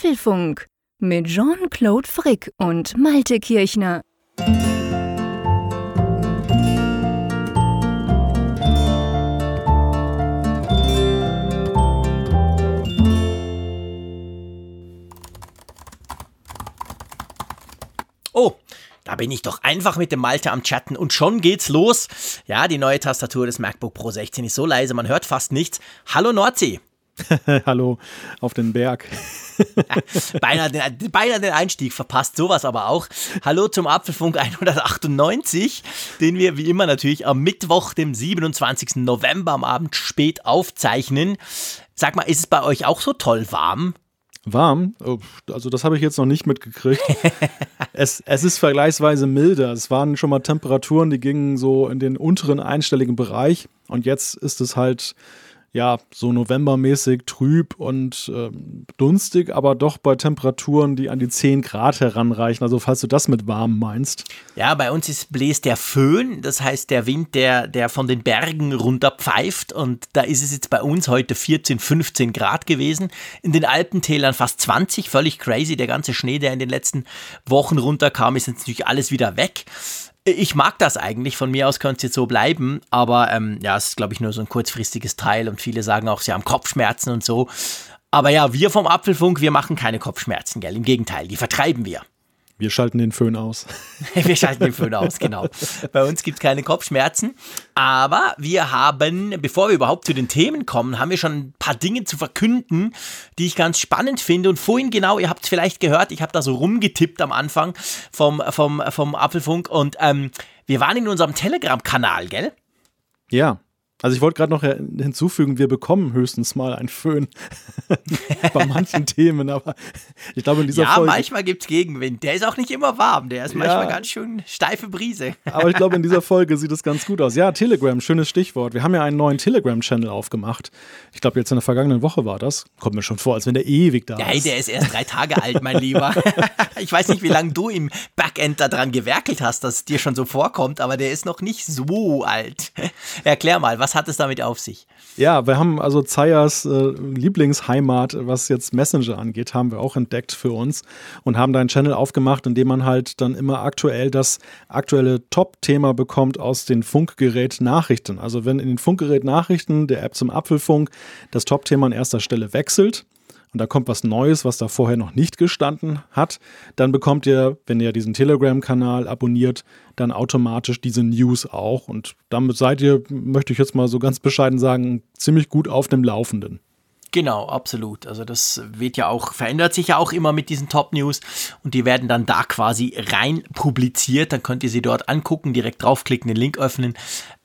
Apfelfunk mit Jean-Claude Frick und Malte Kirchner. Oh, da bin ich doch einfach mit dem Malte am Chatten und schon geht's los. Ja, die neue Tastatur des MacBook Pro 16 ist so leise, man hört fast nichts. Hallo Nordsee. Hallo auf den Berg. beinahe, den, beinahe den Einstieg verpasst, sowas aber auch. Hallo zum Apfelfunk 198, den wir wie immer natürlich am Mittwoch, dem 27. November am Abend spät aufzeichnen. Sag mal, ist es bei euch auch so toll warm? Warm? Oh, also das habe ich jetzt noch nicht mitgekriegt. es, es ist vergleichsweise milder. Es waren schon mal Temperaturen, die gingen so in den unteren einstelligen Bereich. Und jetzt ist es halt ja, so novembermäßig trüb und äh, dunstig, aber doch bei Temperaturen, die an die 10 Grad heranreichen. Also falls du das mit warm meinst. Ja, bei uns ist bläst der Föhn, das heißt der Wind, der, der von den Bergen runter pfeift und da ist es jetzt bei uns heute 14, 15 Grad gewesen. In den Alpentälern fast 20, völlig crazy. Der ganze Schnee, der in den letzten Wochen runterkam, ist jetzt natürlich alles wieder weg ich mag das eigentlich. Von mir aus könnte es jetzt so bleiben. Aber ähm, ja, es ist, glaube ich, nur so ein kurzfristiges Teil. Und viele sagen auch, sie haben Kopfschmerzen und so. Aber ja, wir vom Apfelfunk, wir machen keine Kopfschmerzen, gell? Im Gegenteil, die vertreiben wir. Wir schalten den Föhn aus. wir schalten den Föhn aus, genau. Bei uns gibt es keine Kopfschmerzen. Aber wir haben, bevor wir überhaupt zu den Themen kommen, haben wir schon ein paar Dinge zu verkünden, die ich ganz spannend finde. Und vorhin genau, ihr habt es vielleicht gehört, ich habe da so rumgetippt am Anfang vom, vom, vom Apfelfunk. Und ähm, wir waren in unserem Telegram-Kanal, gell? Ja. Also ich wollte gerade noch hinzufügen, wir bekommen höchstens mal einen Föhn bei manchen Themen, aber ich glaube in dieser ja, Folge... Ja, manchmal gibt es Gegenwind. Der ist auch nicht immer warm, der ist manchmal ja, ganz schön steife Brise. aber ich glaube in dieser Folge sieht es ganz gut aus. Ja, Telegram, schönes Stichwort. Wir haben ja einen neuen Telegram-Channel aufgemacht. Ich glaube jetzt in der vergangenen Woche war das. Kommt mir schon vor, als wenn der ewig da ja, ist. Ja, der ist erst drei Tage alt, mein Lieber. ich weiß nicht, wie lange du im Backend daran gewerkelt hast, dass es dir schon so vorkommt, aber der ist noch nicht so alt. Erklär mal, was was hat es damit auf sich? Ja, wir haben also Zayas äh, Lieblingsheimat, was jetzt Messenger angeht, haben wir auch entdeckt für uns und haben da einen Channel aufgemacht, in dem man halt dann immer aktuell das aktuelle Top-Thema bekommt aus den Funkgerät-Nachrichten. Also wenn in den Funkgerät-Nachrichten der App zum Apfelfunk das Top-Thema an erster Stelle wechselt, und da kommt was Neues, was da vorher noch nicht gestanden hat, dann bekommt ihr, wenn ihr diesen Telegram-Kanal abonniert, dann automatisch diese News auch. Und damit seid ihr, möchte ich jetzt mal so ganz bescheiden sagen, ziemlich gut auf dem Laufenden. Genau, absolut. Also das wird ja auch, verändert sich ja auch immer mit diesen Top News und die werden dann da quasi rein publiziert. Dann könnt ihr sie dort angucken, direkt draufklicken, den Link öffnen.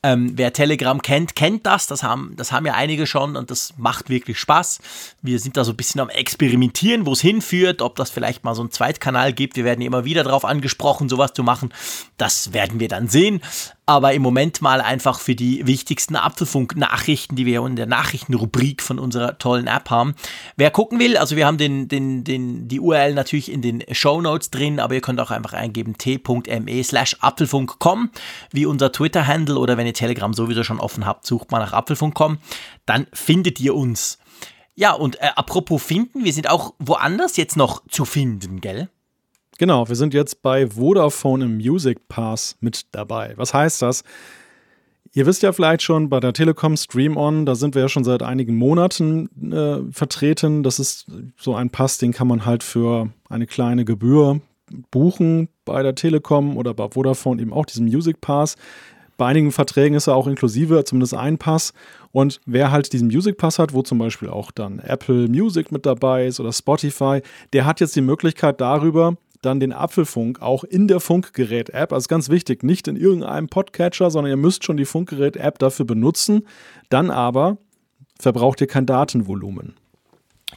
Ähm, wer Telegram kennt, kennt das. Das haben, das haben ja einige schon und das macht wirklich Spaß. Wir sind da so ein bisschen am Experimentieren, wo es hinführt, ob das vielleicht mal so einen Zweitkanal gibt. Wir werden immer wieder darauf angesprochen, sowas zu machen. Das werden wir dann sehen. Aber im Moment mal einfach für die wichtigsten Apfelfunk-Nachrichten, die wir in der Nachrichtenrubrik von unserer tollen App haben. Wer gucken will, also wir haben den, den, den, die URL natürlich in den Show Notes drin, aber ihr könnt auch einfach eingeben t.me slash apfelfunk.com, wie unser Twitter-Handle oder wenn ihr Telegram sowieso schon offen habt, sucht mal nach apfelfunk.com, dann findet ihr uns. Ja, und äh, apropos finden, wir sind auch woanders jetzt noch zu finden, gell? Genau, wir sind jetzt bei Vodafone im Music Pass mit dabei. Was heißt das? Ihr wisst ja vielleicht schon, bei der Telekom Stream On, da sind wir ja schon seit einigen Monaten äh, vertreten. Das ist so ein Pass, den kann man halt für eine kleine Gebühr buchen bei der Telekom oder bei Vodafone eben auch diesen Music Pass. Bei einigen Verträgen ist er auch inklusive, zumindest ein Pass. Und wer halt diesen Music Pass hat, wo zum Beispiel auch dann Apple Music mit dabei ist oder Spotify, der hat jetzt die Möglichkeit darüber, dann den Apfelfunk auch in der Funkgerät-App, also ganz wichtig, nicht in irgendeinem Podcatcher, sondern ihr müsst schon die Funkgerät-App dafür benutzen. Dann aber verbraucht ihr kein Datenvolumen.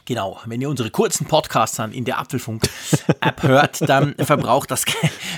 Genau, wenn ihr unsere kurzen Podcasts dann in der Apfelfunk-App hört, dann verbraucht das,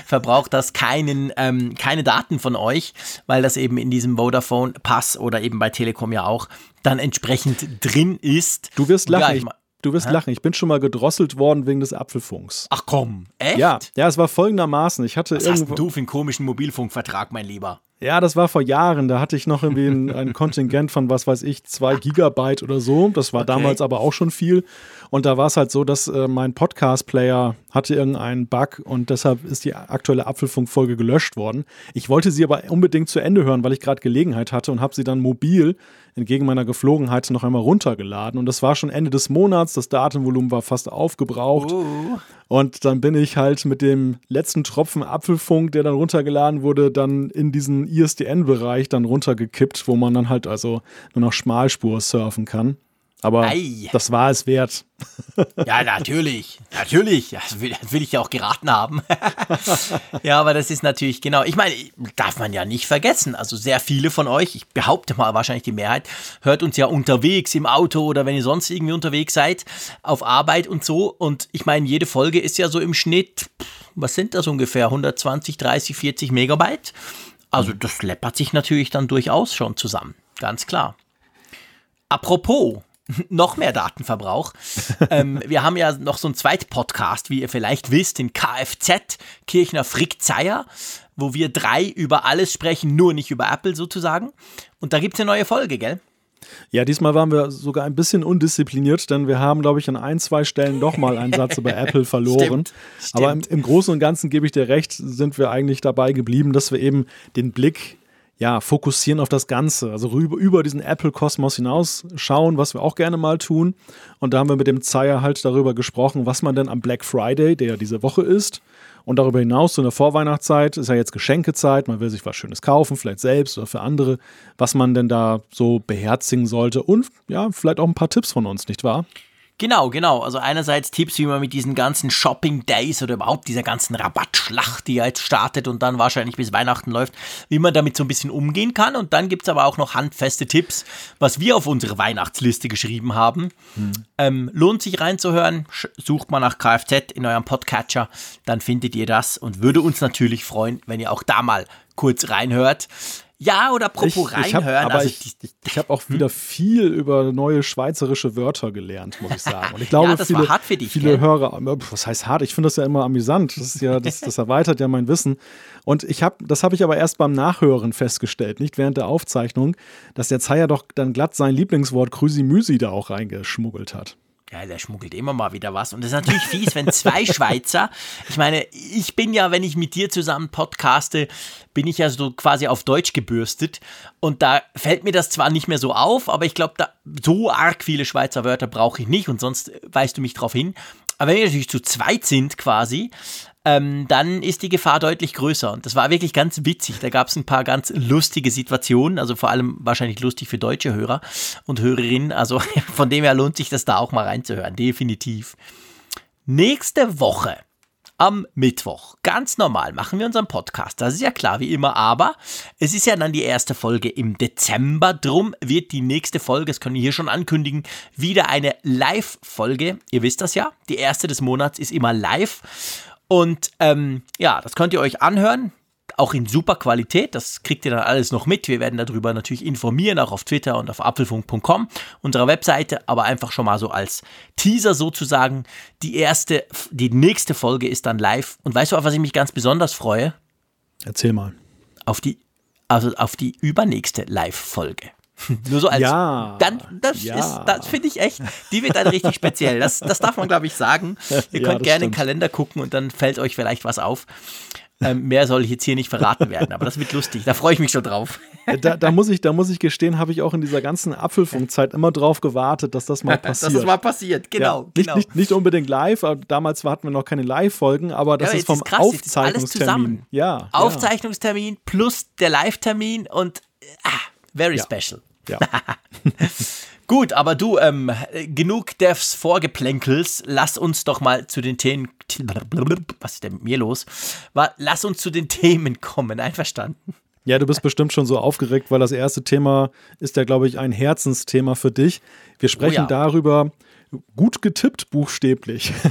verbraucht das keinen, ähm, keine Daten von euch, weil das eben in diesem Vodafone-Pass oder eben bei Telekom ja auch dann entsprechend drin ist. Du wirst lachen. Ja, Du wirst Hä? lachen. Ich bin schon mal gedrosselt worden wegen des Apfelfunks. Ach komm, echt? Ja, ja, es war folgendermaßen. Ich hatte Was hast du für einen komischen Mobilfunkvertrag, mein Lieber? Ja, das war vor Jahren. Da hatte ich noch irgendwie ein, ein Kontingent von, was weiß ich, zwei Gigabyte oder so. Das war okay. damals aber auch schon viel. Und da war es halt so, dass äh, mein Podcast-Player hatte irgendeinen Bug und deshalb ist die aktuelle Apfelfunk-Folge gelöscht worden. Ich wollte sie aber unbedingt zu Ende hören, weil ich gerade Gelegenheit hatte und habe sie dann mobil entgegen meiner Geflogenheit noch einmal runtergeladen. Und das war schon Ende des Monats, das Datenvolumen war fast aufgebraucht. Uh. Und dann bin ich halt mit dem letzten Tropfen Apfelfunk, der dann runtergeladen wurde, dann in diesen ISDN-Bereich dann runtergekippt, wo man dann halt also nur noch Schmalspur surfen kann. Aber Ei. das war es wert. Ja, natürlich. Natürlich. Das will, das will ich ja auch geraten haben. ja, aber das ist natürlich, genau. Ich meine, darf man ja nicht vergessen. Also sehr viele von euch, ich behaupte mal wahrscheinlich die Mehrheit, hört uns ja unterwegs im Auto oder wenn ihr sonst irgendwie unterwegs seid, auf Arbeit und so. Und ich meine, jede Folge ist ja so im Schnitt, was sind das ungefähr? 120, 30, 40 Megabyte. Also das läppert sich natürlich dann durchaus schon zusammen. Ganz klar. Apropos, noch mehr Datenverbrauch. ähm, wir haben ja noch so einen zweiten Podcast, wie ihr vielleicht wisst, den Kfz, Kirchner Frickzeier, wo wir drei über alles sprechen, nur nicht über Apple sozusagen. Und da gibt es eine neue Folge, gell? Ja, diesmal waren wir sogar ein bisschen undiszipliniert, denn wir haben, glaube ich, an ein, zwei Stellen doch mal einen Satz über Apple verloren. Stimmt, stimmt. Aber im, im Großen und Ganzen gebe ich dir recht, sind wir eigentlich dabei geblieben, dass wir eben den Blick ja, fokussieren auf das Ganze, also rüber, über diesen Apple-Kosmos hinaus schauen, was wir auch gerne mal tun. Und da haben wir mit dem Zeier halt darüber gesprochen, was man denn am Black Friday, der ja diese Woche ist, und darüber hinaus, so in der Vorweihnachtszeit, ist ja jetzt Geschenkezeit, man will sich was Schönes kaufen, vielleicht selbst oder für andere, was man denn da so beherzigen sollte und ja, vielleicht auch ein paar Tipps von uns, nicht wahr? Genau, genau. Also einerseits Tipps, wie man mit diesen ganzen Shopping Days oder überhaupt dieser ganzen Rabattschlacht, die jetzt startet und dann wahrscheinlich bis Weihnachten läuft, wie man damit so ein bisschen umgehen kann. Und dann gibt es aber auch noch handfeste Tipps, was wir auf unsere Weihnachtsliste geschrieben haben. Hm. Ähm, lohnt sich reinzuhören. Sucht mal nach Kfz in eurem Podcatcher, dann findet ihr das und würde uns natürlich freuen, wenn ihr auch da mal kurz reinhört. Ja, oder apropos ich, ich reinhören. Hab, aber also ich, ich, ich habe auch wieder viel über neue schweizerische Wörter gelernt, muss ich sagen. Und ich glaube, ja, das viele, war hart für dich, viele gell? Hörer, was heißt hart? Ich finde das ja immer amüsant. Das, ja, das, das erweitert ja mein Wissen. Und ich habe, das habe ich aber erst beim Nachhören festgestellt, nicht während der Aufzeichnung, dass der Zeier doch dann glatt sein Lieblingswort Krüsimüsi da auch reingeschmuggelt hat. Ja, der schmuggelt immer mal wieder was. Und das ist natürlich fies, wenn zwei Schweizer, ich meine, ich bin ja, wenn ich mit dir zusammen podcaste, bin ich ja so quasi auf Deutsch gebürstet. Und da fällt mir das zwar nicht mehr so auf, aber ich glaube, da so arg viele Schweizer Wörter brauche ich nicht und sonst weist du mich drauf hin. Aber wenn wir natürlich zu zweit sind quasi, ähm, dann ist die Gefahr deutlich größer. Und das war wirklich ganz witzig. Da gab es ein paar ganz lustige Situationen, also vor allem wahrscheinlich lustig für deutsche Hörer und Hörerinnen. Also von dem her lohnt sich das da auch mal reinzuhören, definitiv. Nächste Woche am Mittwoch. Ganz normal machen wir unseren Podcast. Das ist ja klar, wie immer. Aber es ist ja dann die erste Folge im Dezember. Drum wird die nächste Folge, das können wir hier schon ankündigen, wieder eine Live-Folge. Ihr wisst das ja. Die erste des Monats ist immer live. Und ähm, ja, das könnt ihr euch anhören. Auch in super Qualität, das kriegt ihr dann alles noch mit. Wir werden darüber natürlich informieren, auch auf Twitter und auf apfelfunk.com, unserer Webseite, aber einfach schon mal so als Teaser sozusagen. Die erste, die nächste Folge ist dann live. Und weißt du, auf was ich mich ganz besonders freue? Erzähl mal. Auf die, also auf die übernächste Live-Folge. Nur so als. Ja. Dann, das ja. das finde ich echt, die wird dann richtig speziell. Das, das darf man, glaube ich, sagen. Ihr ja, könnt gerne in den Kalender gucken und dann fällt euch vielleicht was auf. Ähm, mehr soll ich jetzt hier nicht verraten werden, aber das wird lustig. Da freue ich mich schon drauf. Da, da, muss, ich, da muss ich gestehen, habe ich auch in dieser ganzen Apfelfunkzeit immer drauf gewartet, dass das mal passiert. dass das mal passiert, genau. Ja, nicht, genau. Nicht, nicht, unbedingt live, damals hatten wir noch keine Live-Folgen, aber das ja, ist vom ist krass, Aufzeichnungstermin. Ja, Aufzeichnungstermin plus der Live-Termin und ah, very special. Ja. Gut, aber du, ähm, genug des Vorgeplänkels. Lass uns doch mal zu den Themen. Was ist denn mit mir los? Lass uns zu den Themen kommen. Einverstanden? Ja, du bist bestimmt schon so aufgeregt, weil das erste Thema ist ja, glaube ich, ein Herzensthema für dich. Wir sprechen oh ja. darüber, gut getippt buchstäblich.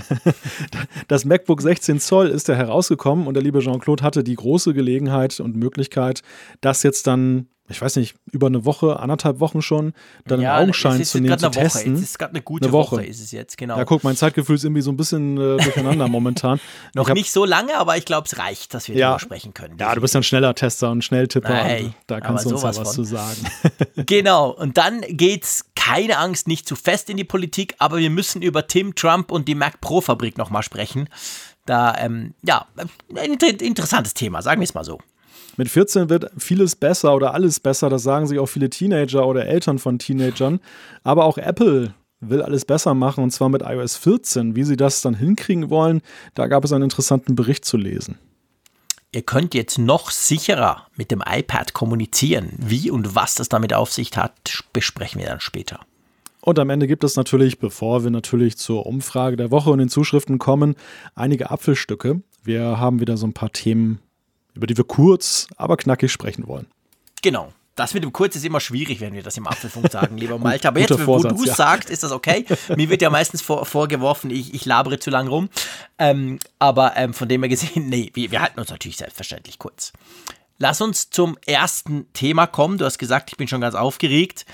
Das MacBook 16 Zoll ist ja herausgekommen und der liebe Jean-Claude hatte die große Gelegenheit und Möglichkeit, das jetzt dann ich weiß nicht, über eine Woche, anderthalb Wochen schon, dann ja, Augenschein zu nehmen, zu testen. Es ist gerade eine gute eine Woche. Woche. ist es jetzt, genau. Ja, guck, mein Zeitgefühl ist irgendwie so ein bisschen äh, durcheinander momentan. Noch hab, nicht so lange, aber ich glaube, es reicht, dass wir ja, darüber sprechen können. Ja, du bist ein schneller Tester und Schnelltipper. Hey, da kannst du uns ja was von. zu sagen. genau, und dann geht's, keine Angst, nicht zu fest in die Politik, aber wir müssen über Tim Trump und die Mac Pro Fabrik nochmal sprechen. Da, ähm, ja, ein interessantes Thema, sagen wir es mal so. Mit 14 wird vieles besser oder alles besser, das sagen sich auch viele Teenager oder Eltern von Teenagern. Aber auch Apple will alles besser machen und zwar mit iOS 14. Wie sie das dann hinkriegen wollen, da gab es einen interessanten Bericht zu lesen. Ihr könnt jetzt noch sicherer mit dem iPad kommunizieren. Wie und was das damit auf sich hat, besprechen wir dann später. Und am Ende gibt es natürlich, bevor wir natürlich zur Umfrage der Woche und den Zuschriften kommen, einige Apfelstücke. Wir haben wieder so ein paar Themen über die wir kurz, aber knackig sprechen wollen. Genau. Das mit dem Kurz ist immer schwierig, wenn wir das im Apfelfunk sagen, lieber Malte. Aber jetzt, wo du es ja. sagst, ist das okay. Mir wird ja meistens vor, vorgeworfen, ich, ich labere zu lang rum. Ähm, aber ähm, von dem her gesehen, nee, wir, wir halten uns natürlich selbstverständlich kurz. Lass uns zum ersten Thema kommen. Du hast gesagt, ich bin schon ganz aufgeregt.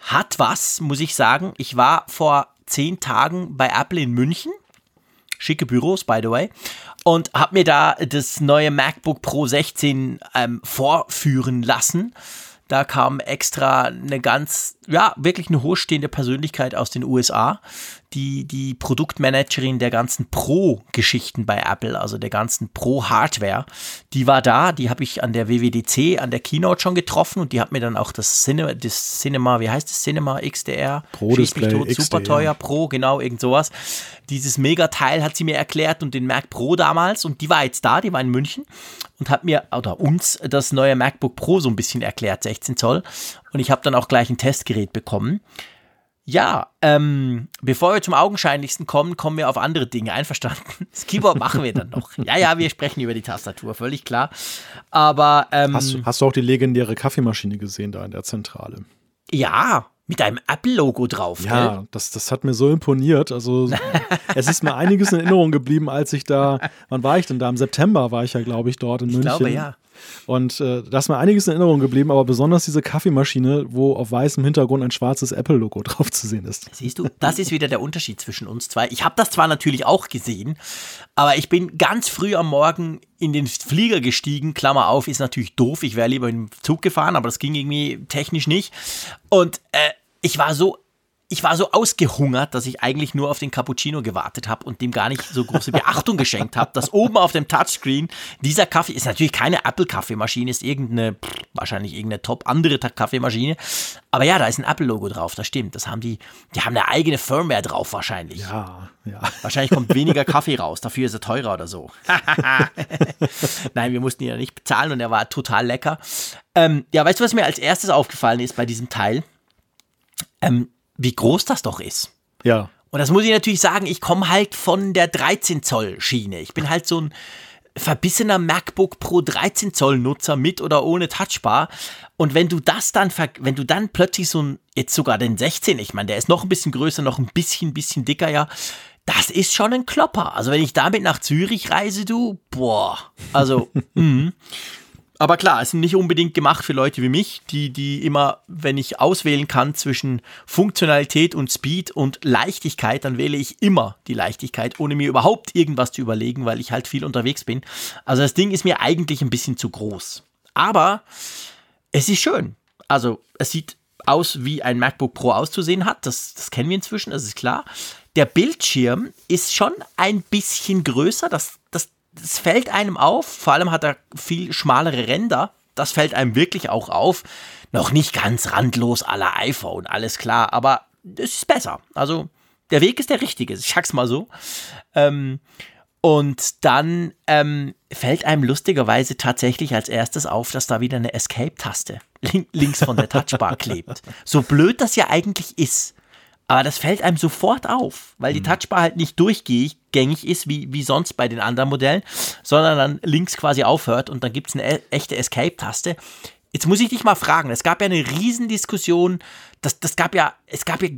Hat was, muss ich sagen. Ich war vor zehn Tagen bei Apple in München. Schicke Büros, by the way und habe mir da das neue MacBook Pro 16 ähm, vorführen lassen. Da kam extra eine ganz, ja, wirklich eine hochstehende Persönlichkeit aus den USA, die, die Produktmanagerin der ganzen Pro-Geschichten bei Apple, also der ganzen Pro-Hardware, die war da, die habe ich an der WWDC, an der Keynote schon getroffen und die hat mir dann auch das Cinema, das Cinema, wie heißt das, Cinema XDR? Pro Display tot, XD, super teuer, Pro, genau, irgend sowas. Dieses Megateil hat sie mir erklärt und den Mac Pro damals und die war jetzt da, die war in München und hat mir, oder uns, das neue MacBook Pro so ein bisschen erklärt, 16 Zoll und ich habe dann auch gleich ein Testgerät bekommen. Ja, ähm, bevor wir zum Augenscheinlichsten kommen, kommen wir auf andere Dinge. Einverstanden? Das Keyboard machen wir dann noch. Ja, ja, wir sprechen über die Tastatur, völlig klar. Aber. Ähm, hast, hast du auch die legendäre Kaffeemaschine gesehen da in der Zentrale? Ja, mit einem Apple-Logo drauf. Ja, das, das hat mir so imponiert. Also es ist mir einiges in Erinnerung geblieben, als ich da, wann war ich denn da? Im September war ich ja, glaube ich, dort in ich München. Ich glaube, ja. Und äh, da ist mir einiges in Erinnerung geblieben, aber besonders diese Kaffeemaschine, wo auf weißem Hintergrund ein schwarzes Apple-Logo drauf zu sehen ist. Siehst du, das ist wieder der Unterschied zwischen uns zwei. Ich habe das zwar natürlich auch gesehen, aber ich bin ganz früh am Morgen in den Flieger gestiegen. Klammer auf, ist natürlich doof. Ich wäre lieber im Zug gefahren, aber das ging irgendwie technisch nicht. Und äh, ich war so ich war so ausgehungert, dass ich eigentlich nur auf den Cappuccino gewartet habe und dem gar nicht so große Beachtung geschenkt habe, dass oben auf dem Touchscreen dieser Kaffee ist natürlich keine Apple-Kaffeemaschine, ist irgendeine, wahrscheinlich irgendeine top andere Kaffeemaschine. Aber ja, da ist ein Apple-Logo drauf, das stimmt. Das haben die, die haben eine eigene Firmware drauf wahrscheinlich. Ja, ja. Wahrscheinlich kommt weniger Kaffee raus, dafür ist er teurer oder so. Nein, wir mussten ihn ja nicht bezahlen und er war total lecker. Ähm, ja, weißt du, was mir als erstes aufgefallen ist bei diesem Teil? Ähm, wie groß das doch ist. Ja. Und das muss ich natürlich sagen, ich komme halt von der 13 Zoll Schiene. Ich bin halt so ein verbissener MacBook Pro 13 Zoll Nutzer mit oder ohne Touchbar. Und wenn du das dann, wenn du dann plötzlich so ein, jetzt sogar den 16, ich meine, der ist noch ein bisschen größer, noch ein bisschen, bisschen dicker, ja. Das ist schon ein Klopper. Also wenn ich damit nach Zürich reise, du, boah, also, mh. Aber klar, es sind nicht unbedingt gemacht für Leute wie mich, die, die immer, wenn ich auswählen kann zwischen Funktionalität und Speed und Leichtigkeit, dann wähle ich immer die Leichtigkeit, ohne mir überhaupt irgendwas zu überlegen, weil ich halt viel unterwegs bin. Also das Ding ist mir eigentlich ein bisschen zu groß. Aber es ist schön. Also es sieht aus, wie ein MacBook Pro auszusehen hat. Das, das kennen wir inzwischen, das ist klar. Der Bildschirm ist schon ein bisschen größer. Das, das das fällt einem auf, vor allem hat er viel schmalere Ränder, das fällt einem wirklich auch auf. Noch nicht ganz randlos aller iPhone, alles klar, aber es ist besser. Also der Weg ist der richtige, ich sag's mal so. Ähm, und dann ähm, fällt einem lustigerweise tatsächlich als erstes auf, dass da wieder eine Escape-Taste links von der Touchbar klebt. So blöd das ja eigentlich ist. Aber das fällt einem sofort auf, weil die mhm. Touchbar halt nicht durchgängig ist, wie, wie sonst bei den anderen Modellen, sondern dann links quasi aufhört und dann gibt es eine e-, echte Escape-Taste. Jetzt muss ich dich mal fragen, es gab ja eine Riesendiskussion, das, das gab ja, es gab ja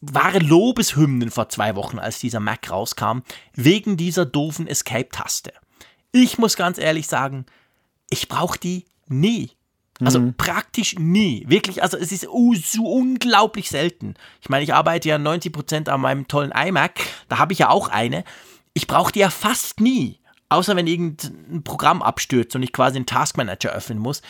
wahre Lobeshymnen vor zwei Wochen, als dieser Mac rauskam, wegen dieser doofen Escape-Taste. Ich muss ganz ehrlich sagen, ich brauche die nie. Also mhm. praktisch nie. Wirklich, also es ist uh, so unglaublich selten. Ich meine, ich arbeite ja 90% an meinem tollen iMac. Da habe ich ja auch eine. Ich brauche die ja fast nie. Außer wenn irgendein Programm abstürzt und ich quasi einen Taskmanager öffnen muss.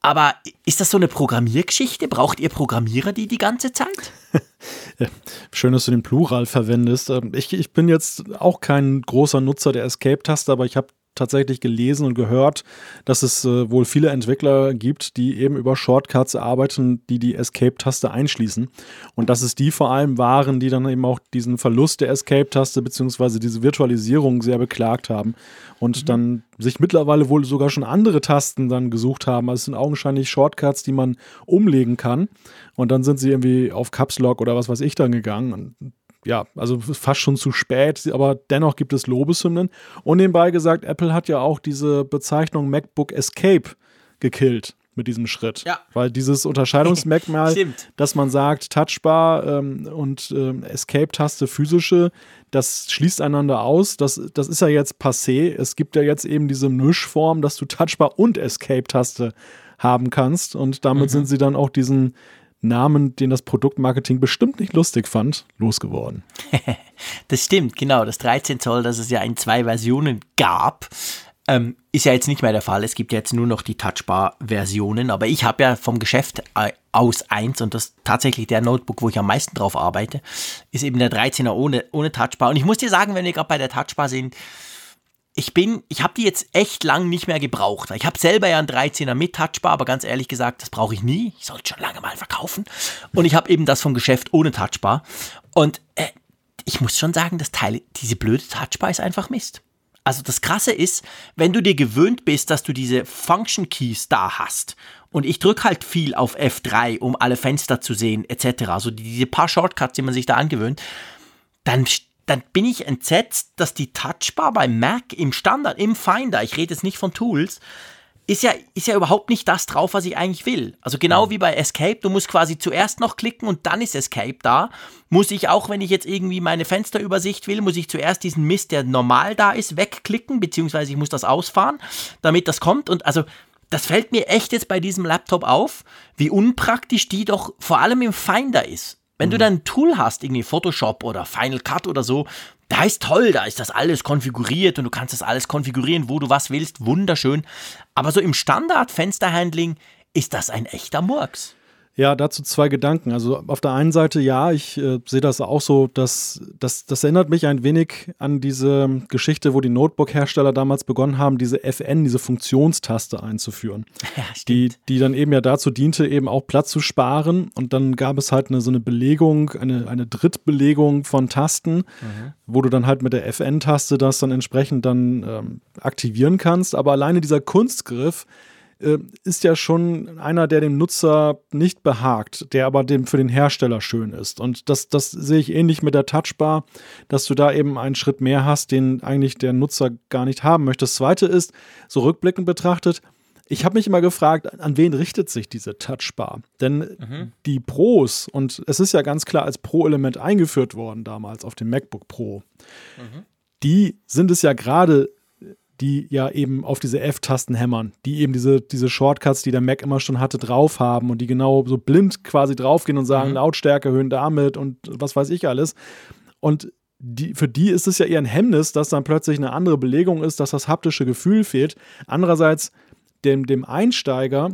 Aber ist das so eine Programmiergeschichte? Braucht ihr Programmierer die die ganze Zeit? Schön, dass du den Plural verwendest. Ähm, ich, ich bin jetzt auch kein großer Nutzer der Escape-Taste, aber ich habe tatsächlich gelesen und gehört, dass es äh, wohl viele Entwickler gibt, die eben über Shortcuts arbeiten, die die Escape-Taste einschließen. Und dass es die vor allem waren, die dann eben auch diesen Verlust der Escape-Taste bzw. diese Virtualisierung sehr beklagt haben und mhm. dann sich mittlerweile wohl sogar schon andere Tasten dann gesucht haben. Also es sind augenscheinlich Shortcuts, die man umlegen kann. Und dann sind sie irgendwie auf Caps Lock oder was weiß ich dann gegangen. Und ja, also fast schon zu spät, aber dennoch gibt es Lobeshymnen. Und nebenbei gesagt, Apple hat ja auch diese Bezeichnung MacBook Escape gekillt mit diesem Schritt. Ja. Weil dieses Unterscheidungsmerkmal, dass man sagt, Touchbar ähm, und ähm, Escape-Taste physische, das schließt einander aus. Das, das ist ja jetzt passé. Es gibt ja jetzt eben diese Mischform, dass du Touchbar und Escape-Taste haben kannst. Und damit mhm. sind sie dann auch diesen Namen, den das Produktmarketing bestimmt nicht lustig fand, losgeworden. das stimmt, genau. Das 13 Zoll, das es ja in zwei Versionen gab, ähm, ist ja jetzt nicht mehr der Fall. Es gibt ja jetzt nur noch die Touchbar-Versionen. Aber ich habe ja vom Geschäft äh, aus eins und das tatsächlich der Notebook, wo ich am meisten drauf arbeite, ist eben der 13er ohne, ohne Touchbar. Und ich muss dir sagen, wenn wir gerade bei der Touchbar sind, ich bin, ich habe die jetzt echt lang nicht mehr gebraucht. Ich habe selber ja einen 13er mit Touchbar, aber ganz ehrlich gesagt, das brauche ich nie. Ich sollte schon lange mal verkaufen. Und ich habe eben das vom Geschäft ohne Touchbar. Und äh, ich muss schon sagen, das Teil, diese blöde Touchbar ist einfach Mist. Also das Krasse ist, wenn du dir gewöhnt bist, dass du diese Function Keys da hast und ich drücke halt viel auf F3, um alle Fenster zu sehen etc. Also diese paar Shortcuts, die man sich da angewöhnt, dann dann bin ich entsetzt, dass die Touchbar bei Mac im Standard, im Finder, ich rede jetzt nicht von Tools, ist ja, ist ja überhaupt nicht das drauf, was ich eigentlich will. Also genau ja. wie bei Escape, du musst quasi zuerst noch klicken und dann ist Escape da. Muss ich auch, wenn ich jetzt irgendwie meine Fensterübersicht will, muss ich zuerst diesen Mist, der normal da ist, wegklicken, beziehungsweise ich muss das ausfahren, damit das kommt. Und also das fällt mir echt jetzt bei diesem Laptop auf, wie unpraktisch die doch vor allem im Finder ist. Wenn mhm. du dann ein Tool hast, irgendwie Photoshop oder Final Cut oder so, da ist toll, da ist das alles konfiguriert und du kannst das alles konfigurieren, wo du was willst, wunderschön. Aber so im Standard-Fensterhandling ist das ein echter Murks. Ja, dazu zwei Gedanken. Also auf der einen Seite, ja, ich äh, sehe das auch so, dass das, das erinnert mich ein wenig an diese Geschichte, wo die Notebook-Hersteller damals begonnen haben, diese FN, diese Funktionstaste einzuführen. Ja, die, die dann eben ja dazu diente, eben auch Platz zu sparen. Und dann gab es halt eine, so eine Belegung, eine, eine Drittbelegung von Tasten, mhm. wo du dann halt mit der FN-Taste das dann entsprechend dann ähm, aktivieren kannst. Aber alleine dieser Kunstgriff, äh, ist ja schon einer, der dem Nutzer nicht behagt, der aber dem für den Hersteller schön ist. Und das, das sehe ich ähnlich mit der Touchbar, dass du da eben einen Schritt mehr hast, den eigentlich der Nutzer gar nicht haben möchte. Das zweite ist, so rückblickend betrachtet, ich habe mich immer gefragt, an wen richtet sich diese Touchbar? Denn mhm. die Pros, und es ist ja ganz klar als Pro-Element eingeführt worden damals auf dem MacBook Pro, mhm. die sind es ja gerade die ja eben auf diese F-Tasten hämmern, die eben diese, diese Shortcuts, die der Mac immer schon hatte, drauf haben und die genau so blind quasi draufgehen und sagen, mhm. Lautstärke erhöhen damit und was weiß ich alles. Und die, für die ist es ja eher ein Hemmnis, dass dann plötzlich eine andere Belegung ist, dass das haptische Gefühl fehlt. Andererseits, dem, dem Einsteiger,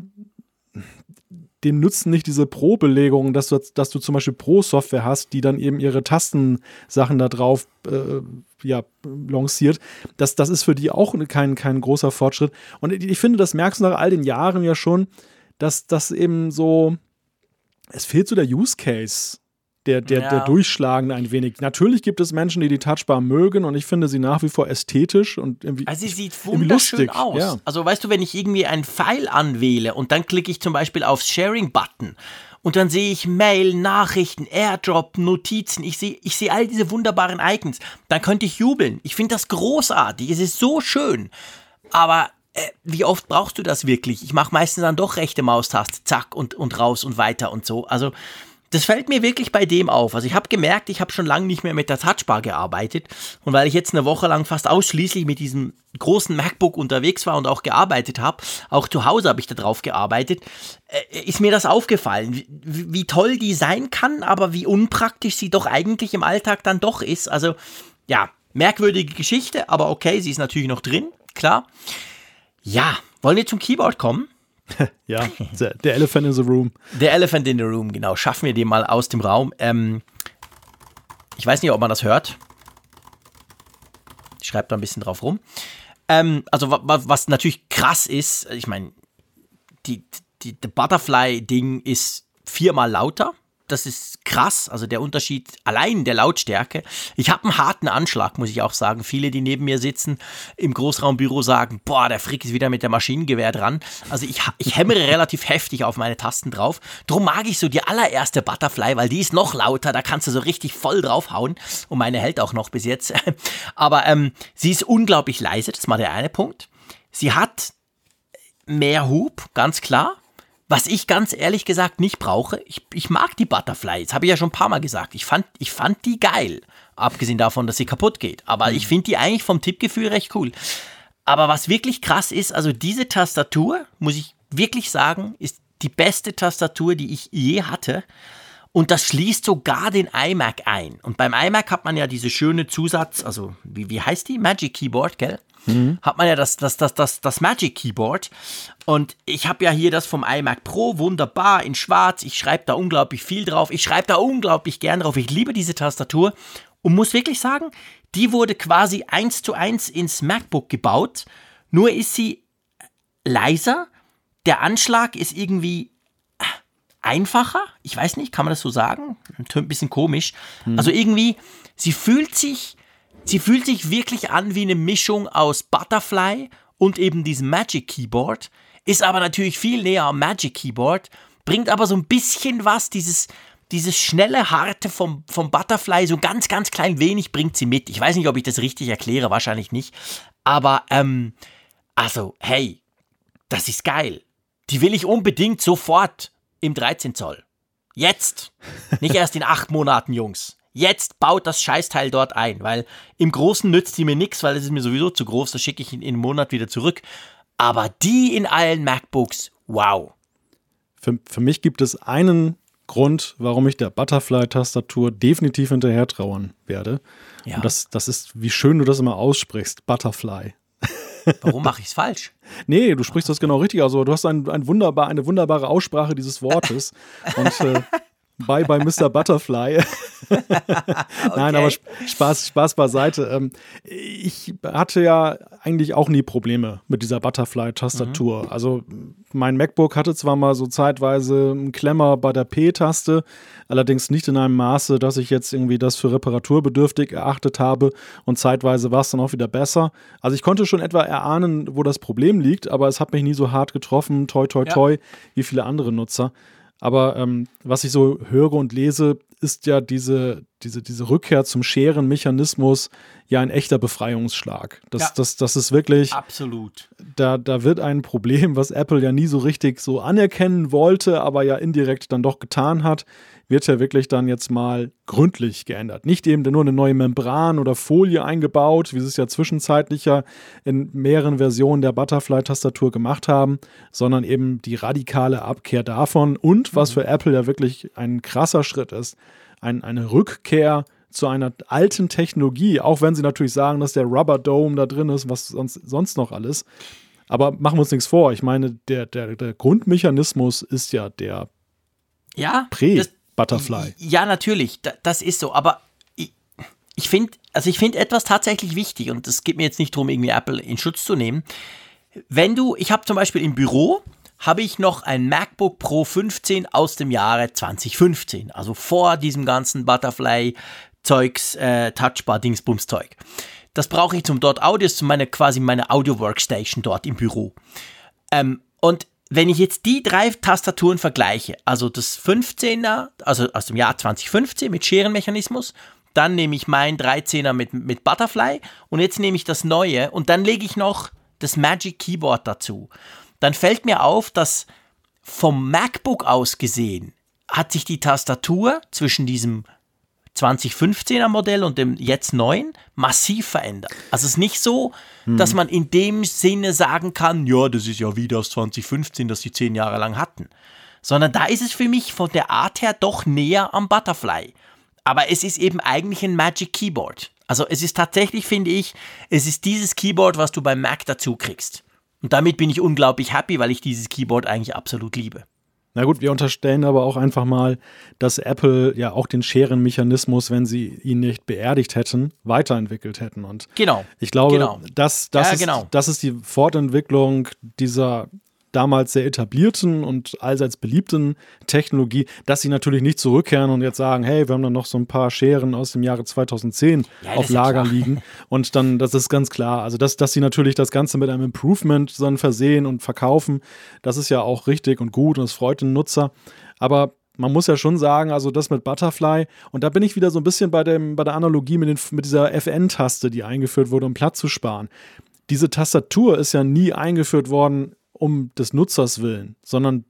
dem nützen nicht diese Pro-Belegungen, dass du, dass du zum Beispiel Pro-Software hast, die dann eben ihre Tastensachen da drauf äh, ja, lanciert. Das, das ist für die auch kein, kein großer Fortschritt. Und ich finde, das merkst du nach all den Jahren ja schon, dass das eben so, es fehlt so der Use Case der, der, ja. der Durchschlagende ein wenig. Natürlich gibt es Menschen, die die Touchbar mögen und ich finde sie nach wie vor ästhetisch und irgendwie. Also sie sieht wunderschön aus. Ja. Also weißt du, wenn ich irgendwie ein Pfeil anwähle und dann klicke ich zum Beispiel aufs Sharing-Button und dann sehe ich Mail, Nachrichten, Airdrop, Notizen, ich sehe ich sehe all diese wunderbaren Icons, dann könnte ich jubeln. Ich finde das großartig, es ist so schön. Aber äh, wie oft brauchst du das wirklich? Ich mache meistens dann doch rechte Maustaste, zack und, und raus und weiter und so. Also das fällt mir wirklich bei dem auf. Also ich habe gemerkt, ich habe schon lange nicht mehr mit der Touchbar gearbeitet. Und weil ich jetzt eine Woche lang fast ausschließlich mit diesem großen MacBook unterwegs war und auch gearbeitet habe, auch zu Hause habe ich da drauf gearbeitet, äh, ist mir das aufgefallen, wie, wie toll die sein kann, aber wie unpraktisch sie doch eigentlich im Alltag dann doch ist. Also ja, merkwürdige Geschichte, aber okay, sie ist natürlich noch drin, klar. Ja, wollen wir zum Keyboard kommen? ja, der Elephant in the Room. Der Elephant in the Room, genau. Schaffen wir den mal aus dem Raum. Ähm, ich weiß nicht, ob man das hört. Ich schreibe da ein bisschen drauf rum. Ähm, also, was natürlich krass ist, ich meine, die, die, die Butterfly-Ding ist viermal lauter das ist krass, also der Unterschied allein der Lautstärke. Ich habe einen harten Anschlag, muss ich auch sagen. Viele, die neben mir sitzen im Großraumbüro sagen, boah, der Frick ist wieder mit der Maschinengewehr dran. Also ich, ich hämmere relativ heftig auf meine Tasten drauf. Drum mag ich so die allererste Butterfly, weil die ist noch lauter, da kannst du so richtig voll draufhauen. Und meine hält auch noch bis jetzt. Aber ähm, sie ist unglaublich leise, das ist mal der eine Punkt. Sie hat mehr Hub, ganz klar. Was ich ganz ehrlich gesagt nicht brauche, ich, ich mag die Butterfly, das habe ich ja schon ein paar Mal gesagt. Ich fand, ich fand die geil. Abgesehen davon, dass sie kaputt geht. Aber mhm. ich finde die eigentlich vom Tippgefühl recht cool. Aber was wirklich krass ist, also diese Tastatur, muss ich wirklich sagen, ist die beste Tastatur, die ich je hatte. Und das schließt sogar den iMac ein. Und beim iMac hat man ja diese schöne Zusatz, also wie, wie heißt die? Magic Keyboard, gell? mhm. hat man ja das, das, das, das, das Magic Keyboard. Und ich habe ja hier das vom iMac Pro, wunderbar, in schwarz. Ich schreibe da unglaublich viel drauf. Ich schreibe da unglaublich gern drauf. Ich liebe diese Tastatur und muss wirklich sagen, die wurde quasi eins zu eins ins MacBook gebaut. Nur ist sie leiser. Der Anschlag ist irgendwie einfacher. Ich weiß nicht, kann man das so sagen? Ein bisschen komisch. Mhm. Also irgendwie, sie fühlt sich Sie fühlt sich wirklich an wie eine Mischung aus Butterfly und eben diesem Magic Keyboard, ist aber natürlich viel näher am Magic Keyboard, bringt aber so ein bisschen was, dieses, dieses schnelle, harte vom, vom Butterfly, so ganz, ganz klein wenig bringt sie mit. Ich weiß nicht, ob ich das richtig erkläre, wahrscheinlich nicht. Aber, ähm, also, hey, das ist geil. Die will ich unbedingt sofort im 13 Zoll. Jetzt. Nicht erst in acht Monaten, Jungs jetzt baut das Scheißteil dort ein, weil im Großen nützt die mir nichts, weil es ist mir sowieso zu groß, das schicke ich in einem Monat wieder zurück. Aber die in allen MacBooks, wow. Für, für mich gibt es einen Grund, warum ich der Butterfly-Tastatur definitiv hinterher trauern werde. Ja. Und das, das ist, wie schön du das immer aussprichst, Butterfly. Warum mache ich es falsch? Nee, du sprichst das genau richtig. Also du hast ein, ein wunderbar, eine wunderbare Aussprache dieses Wortes. Und äh, Bye bye Mr. Butterfly. Nein, aber Spaß, Spaß beiseite. Ähm, ich hatte ja eigentlich auch nie Probleme mit dieser Butterfly-Tastatur. Mhm. Also mein MacBook hatte zwar mal so zeitweise einen Klemmer bei der P-Taste, allerdings nicht in einem Maße, dass ich jetzt irgendwie das für reparaturbedürftig erachtet habe und zeitweise war es dann auch wieder besser. Also ich konnte schon etwa erahnen, wo das Problem liegt, aber es hat mich nie so hart getroffen, toi toi toi, ja. wie viele andere Nutzer. Aber ähm, was ich so höre und lese, ist ja diese, diese, diese Rückkehr zum Scherenmechanismus ja ein echter Befreiungsschlag. Das, ja. das, das ist wirklich. Absolut. Da, da wird ein Problem, was Apple ja nie so richtig so anerkennen wollte, aber ja indirekt dann doch getan hat, wird ja wirklich dann jetzt mal gründlich geändert. Nicht eben nur eine neue Membran oder Folie eingebaut, wie sie es ja zwischenzeitlich ja in mehreren Versionen der Butterfly-Tastatur gemacht haben, sondern eben die radikale Abkehr davon und, was mhm. für Apple ja wirklich ein krasser Schritt ist, ein, eine Rückkehr zu einer alten Technologie, auch wenn sie natürlich sagen, dass der Rubber Dome da drin ist, was sonst, sonst noch alles. Aber machen wir uns nichts vor. Ich meine, der, der, der Grundmechanismus ist ja der ja, Prä. Das, Butterfly. Ja, natürlich, das ist so, aber ich, ich finde, also ich finde etwas tatsächlich wichtig und es geht mir jetzt nicht darum, irgendwie Apple in Schutz zu nehmen. Wenn du, ich habe zum Beispiel im Büro, habe ich noch ein MacBook Pro 15 aus dem Jahre 2015, also vor diesem ganzen Butterfly-Zeugs, äh, Touchbar-Dingsbums-Zeug. Das brauche ich zum dort Audio, ist meine, quasi meine Audio-Workstation dort im Büro. Ähm, und wenn ich jetzt die drei Tastaturen vergleiche, also das 15er, also aus dem Jahr 2015 mit Scherenmechanismus, dann nehme ich mein 13er mit, mit Butterfly und jetzt nehme ich das neue und dann lege ich noch das Magic Keyboard dazu. Dann fällt mir auf, dass vom MacBook aus gesehen hat sich die Tastatur zwischen diesem 2015er Modell und dem jetzt neuen massiv verändert. Also es ist nicht so, hm. dass man in dem Sinne sagen kann, ja, das ist ja wie das 2015, das sie zehn Jahre lang hatten. Sondern da ist es für mich von der Art her doch näher am Butterfly. Aber es ist eben eigentlich ein Magic Keyboard. Also es ist tatsächlich, finde ich, es ist dieses Keyboard, was du beim Mac dazu kriegst. Und damit bin ich unglaublich happy, weil ich dieses Keyboard eigentlich absolut liebe. Na gut, wir unterstellen aber auch einfach mal, dass Apple ja auch den Scherenmechanismus, wenn sie ihn nicht beerdigt hätten, weiterentwickelt hätten. Und genau. ich glaube, genau. das, das, ja, genau. ist, das ist die Fortentwicklung dieser damals sehr etablierten und allseits beliebten Technologie, dass sie natürlich nicht zurückkehren und jetzt sagen, hey, wir haben da noch so ein paar Scheren aus dem Jahre 2010 ja, auf Lager liegen. Und dann, das ist ganz klar. Also, dass, dass sie natürlich das Ganze mit einem Improvement dann versehen und verkaufen, das ist ja auch richtig und gut und es freut den Nutzer. Aber man muss ja schon sagen, also das mit Butterfly, und da bin ich wieder so ein bisschen bei, dem, bei der Analogie mit, den, mit dieser FN-Taste, die eingeführt wurde, um Platz zu sparen. Diese Tastatur ist ja nie eingeführt worden um des Nutzers willen, sondern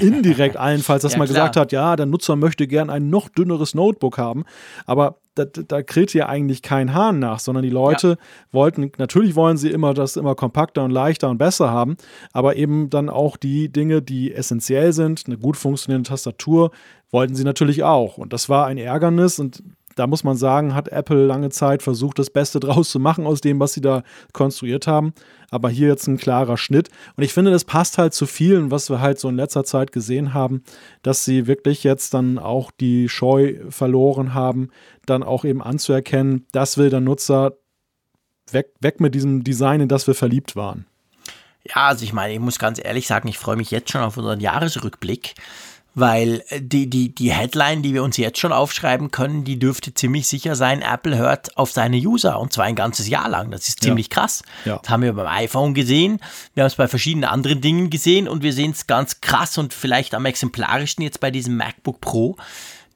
indirekt allenfalls, dass ja, man klar. gesagt hat, ja, der Nutzer möchte gern ein noch dünneres Notebook haben, aber da, da kräht ja eigentlich kein Hahn nach, sondern die Leute ja. wollten, natürlich wollen sie immer das immer kompakter und leichter und besser haben, aber eben dann auch die Dinge, die essentiell sind, eine gut funktionierende Tastatur, wollten sie natürlich auch. Und das war ein Ärgernis und da muss man sagen, hat Apple lange Zeit versucht, das Beste draus zu machen aus dem, was sie da konstruiert haben. Aber hier jetzt ein klarer Schnitt. Und ich finde, das passt halt zu vielen, was wir halt so in letzter Zeit gesehen haben, dass sie wirklich jetzt dann auch die Scheu verloren haben, dann auch eben anzuerkennen, das will der Nutzer weg, weg mit diesem Design, in das wir verliebt waren. Ja, also ich meine, ich muss ganz ehrlich sagen, ich freue mich jetzt schon auf unseren Jahresrückblick weil äh, die, die, die Headline, die wir uns jetzt schon aufschreiben können, die dürfte ziemlich sicher sein, Apple hört auf seine User und zwar ein ganzes Jahr lang. Das ist ziemlich ja. krass. Ja. Das haben wir beim iPhone gesehen, wir haben es bei verschiedenen anderen Dingen gesehen und wir sehen es ganz krass und vielleicht am exemplarischsten jetzt bei diesem MacBook Pro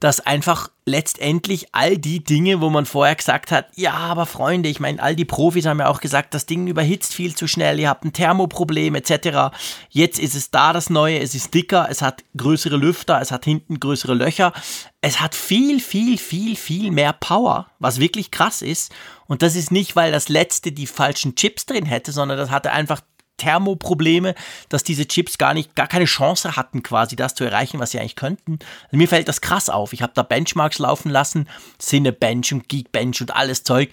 dass einfach letztendlich all die Dinge, wo man vorher gesagt hat, ja, aber Freunde, ich meine, all die Profis haben ja auch gesagt, das Ding überhitzt viel zu schnell, ihr habt ein Thermoproblem etc. Jetzt ist es da das Neue, es ist dicker, es hat größere Lüfter, es hat hinten größere Löcher, es hat viel, viel, viel, viel mehr Power, was wirklich krass ist. Und das ist nicht, weil das letzte die falschen Chips drin hätte, sondern das hatte einfach Thermoprobleme, dass diese Chips gar nicht, gar keine Chance hatten, quasi das zu erreichen, was sie eigentlich könnten. Also mir fällt das krass auf. Ich habe da Benchmarks laufen lassen, Cinebench und Geekbench und alles Zeug.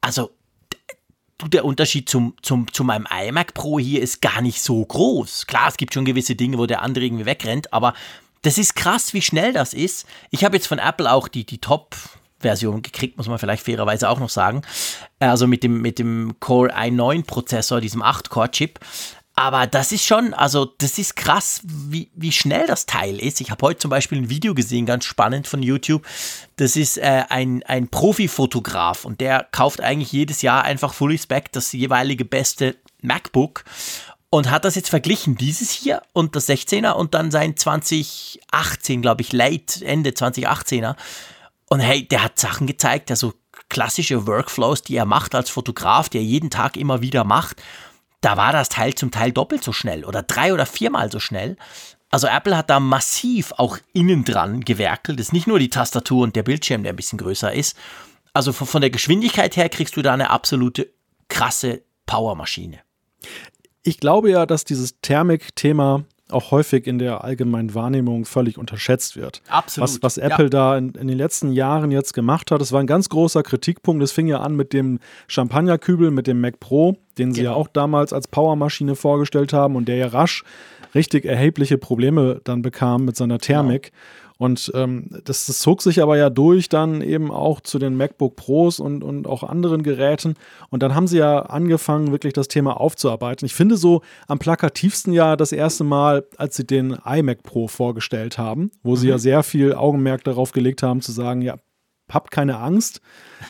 Also der Unterschied zum, zum, zu meinem iMac Pro hier ist gar nicht so groß. Klar, es gibt schon gewisse Dinge, wo der andere irgendwie wegrennt, aber das ist krass, wie schnell das ist. Ich habe jetzt von Apple auch die, die Top Version gekriegt, muss man vielleicht fairerweise auch noch sagen. Also mit dem, mit dem Core i9-Prozessor, diesem 8-Core-Chip. Aber das ist schon, also das ist krass, wie, wie schnell das Teil ist. Ich habe heute zum Beispiel ein Video gesehen, ganz spannend von YouTube. Das ist äh, ein, ein Profi-Fotograf und der kauft eigentlich jedes Jahr einfach Fully Spec das jeweilige beste MacBook und hat das jetzt verglichen, dieses hier und das 16er und dann sein 2018, glaube ich, late, Ende 2018er. Und hey, der hat Sachen gezeigt, also klassische Workflows, die er macht als Fotograf, die er jeden Tag immer wieder macht. Da war das Teil zum Teil doppelt so schnell oder drei oder viermal so schnell. Also Apple hat da massiv auch innen dran gewerkelt. Es ist nicht nur die Tastatur und der Bildschirm, der ein bisschen größer ist. Also von der Geschwindigkeit her kriegst du da eine absolute krasse Powermaschine. Ich glaube ja, dass dieses Thermik-Thema auch häufig in der allgemeinen Wahrnehmung völlig unterschätzt wird. Absolut. Was, was Apple ja. da in, in, den letzten Jahren jetzt gemacht hat, das war ein ganz großer Kritikpunkt. Es fing ja an mit dem Champagnerkübel, mit dem Mac Pro, den sie genau. ja auch damals als Powermaschine vorgestellt haben und der ja rasch richtig erhebliche Probleme dann bekam mit seiner Thermik. Genau. Und ähm, das, das, zog sich aber ja durch dann eben auch zu den MacBook Pros und, und auch anderen Geräten. Und dann haben sie ja angefangen, wirklich das Thema aufzuarbeiten. Ich finde so am plakativsten ja das erste Mal, als sie den iMac Pro vorgestellt haben, wo mhm. sie ja sehr viel Augenmerk darauf gelegt haben, zu sagen, ja, habt keine Angst.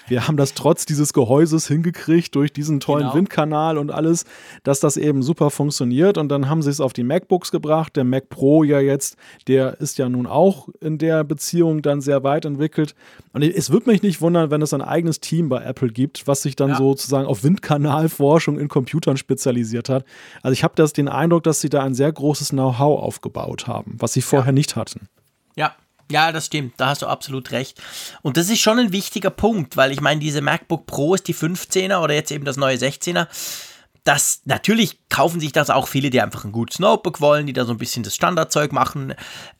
Wir haben das trotz dieses Gehäuses hingekriegt durch diesen tollen genau. Windkanal und alles, dass das eben super funktioniert. Und dann haben sie es auf die MacBooks gebracht. Der Mac Pro ja jetzt, der ist ja nun auch in der Beziehung dann sehr weit entwickelt. Und es würde mich nicht wundern, wenn es ein eigenes Team bei Apple gibt, was sich dann ja. sozusagen auf Windkanalforschung in Computern spezialisiert hat. Also ich habe das den Eindruck, dass sie da ein sehr großes Know-how aufgebaut haben, was sie vorher ja. nicht hatten. Ja, ja, das stimmt, da hast du absolut recht. Und das ist schon ein wichtiger Punkt, weil ich meine, diese MacBook Pro ist die 15er oder jetzt eben das neue 16er das natürlich kaufen sich das auch viele, die einfach ein gutes Notebook wollen, die da so ein bisschen das Standardzeug machen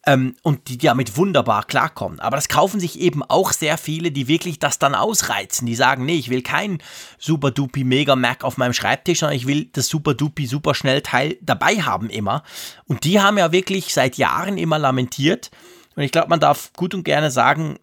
ähm, und die damit wunderbar klarkommen. Aber das kaufen sich eben auch sehr viele, die wirklich das dann ausreizen. Die sagen, nee, ich will kein super dupi mega Mac auf meinem Schreibtisch, sondern ich will das super dupi super schnell Teil dabei haben immer. Und die haben ja wirklich seit Jahren immer lamentiert. Und ich glaube, man darf gut und gerne sagen,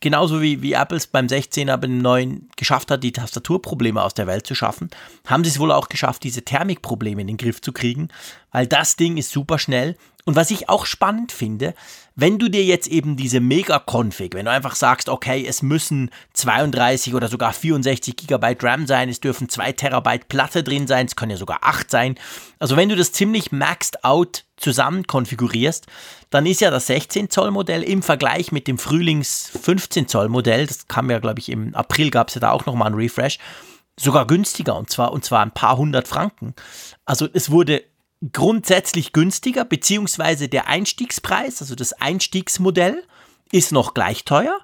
genauso wie, wie Apple es beim 16er, beim neuen geschafft hat, die Tastaturprobleme aus der Welt zu schaffen, haben sie es wohl auch geschafft, diese Thermikprobleme in den Griff zu kriegen, weil das Ding ist super schnell. Und was ich auch spannend finde, wenn du dir jetzt eben diese Mega-Config, wenn du einfach sagst, okay, es müssen 32 oder sogar 64 Gigabyte RAM sein, es dürfen 2 Terabyte Platte drin sein, es können ja sogar 8 sein. Also wenn du das ziemlich maxed out zusammen konfigurierst, dann ist ja das 16 Zoll Modell im Vergleich mit dem Frühlings 15 Zoll Modell, das kam ja glaube ich im April gab es ja da auch nochmal einen Refresh, sogar günstiger und zwar und zwar ein paar hundert Franken. Also es wurde grundsätzlich günstiger, beziehungsweise der Einstiegspreis, also das Einstiegsmodell, ist noch gleich teuer.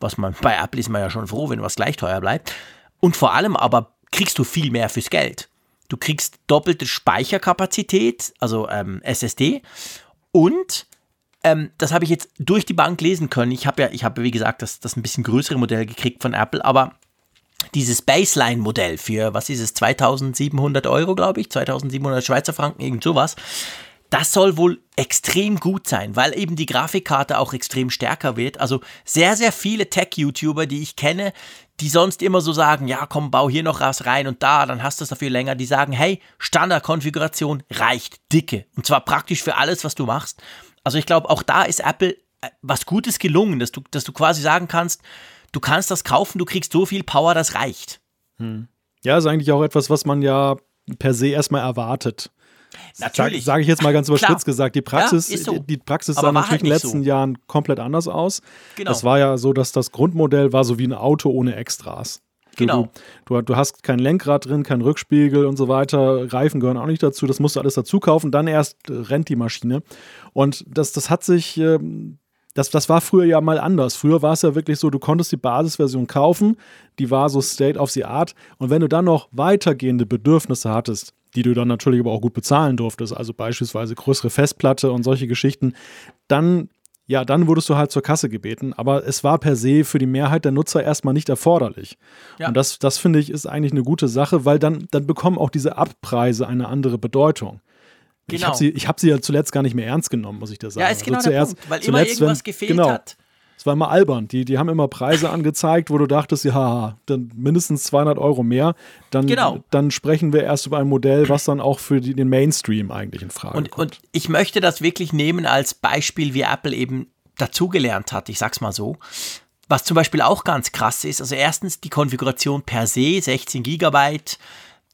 Was man bei Apple ist man ja schon froh, wenn was gleich teuer bleibt. Und vor allem aber kriegst du viel mehr fürs Geld. Du kriegst doppelte Speicherkapazität, also ähm, SSD. Und ähm, das habe ich jetzt durch die Bank lesen können. Ich habe ja, ich habe wie gesagt das, das ein bisschen größere Modell gekriegt von Apple, aber dieses Baseline-Modell für, was ist es, 2700 Euro, glaube ich, 2700 Schweizer Franken, irgend sowas. Das soll wohl extrem gut sein, weil eben die Grafikkarte auch extrem stärker wird. Also sehr, sehr viele Tech-YouTuber, die ich kenne, die sonst immer so sagen, ja, komm, bau hier noch was rein und da, dann hast du es dafür länger, die sagen, hey, Standardkonfiguration reicht, dicke. Und zwar praktisch für alles, was du machst. Also ich glaube, auch da ist Apple äh, was Gutes gelungen, dass du, dass du quasi sagen kannst, du kannst das kaufen, du kriegst so viel Power, das reicht. Hm. Ja, ist eigentlich auch etwas, was man ja per se erstmal erwartet. Natürlich. Sage ich jetzt mal ganz überspitzt gesagt. Die Praxis, ja, so. die Praxis sah natürlich halt in den letzten so. Jahren komplett anders aus. Genau. Es war ja so, dass das Grundmodell war so wie ein Auto ohne Extras. Genau. Du, du, hast kein Lenkrad drin, kein Rückspiegel und so weiter. Reifen gehören auch nicht dazu. Das musst du alles dazu kaufen. Dann erst rennt die Maschine. Und das, das hat sich ähm, das, das war früher ja mal anders. Früher war es ja wirklich so, du konntest die Basisversion kaufen, die war so State of the Art. Und wenn du dann noch weitergehende Bedürfnisse hattest, die du dann natürlich aber auch gut bezahlen durftest, also beispielsweise größere Festplatte und solche Geschichten, dann ja, dann wurdest du halt zur Kasse gebeten, aber es war per se für die Mehrheit der Nutzer erstmal nicht erforderlich. Ja. Und das, das finde ich ist eigentlich eine gute Sache, weil dann, dann bekommen auch diese Abpreise eine andere Bedeutung. Genau. Ich habe sie, hab sie ja zuletzt gar nicht mehr ernst genommen, muss ich da sagen. Ja, ist genau also zuerst, der Punkt, weil zuletzt, immer irgendwas wenn, gefehlt genau, hat. Es war immer albern. Die, die haben immer Preise angezeigt, wo du dachtest, ja, dann mindestens 200 Euro mehr. Dann, genau. dann sprechen wir erst über ein Modell, was dann auch für die, den Mainstream eigentlich in Frage und, kommt. Und ich möchte das wirklich nehmen als Beispiel, wie Apple eben dazugelernt hat. Ich sag's mal so. Was zum Beispiel auch ganz krass ist, also erstens die Konfiguration per se, 16 Gigabyte,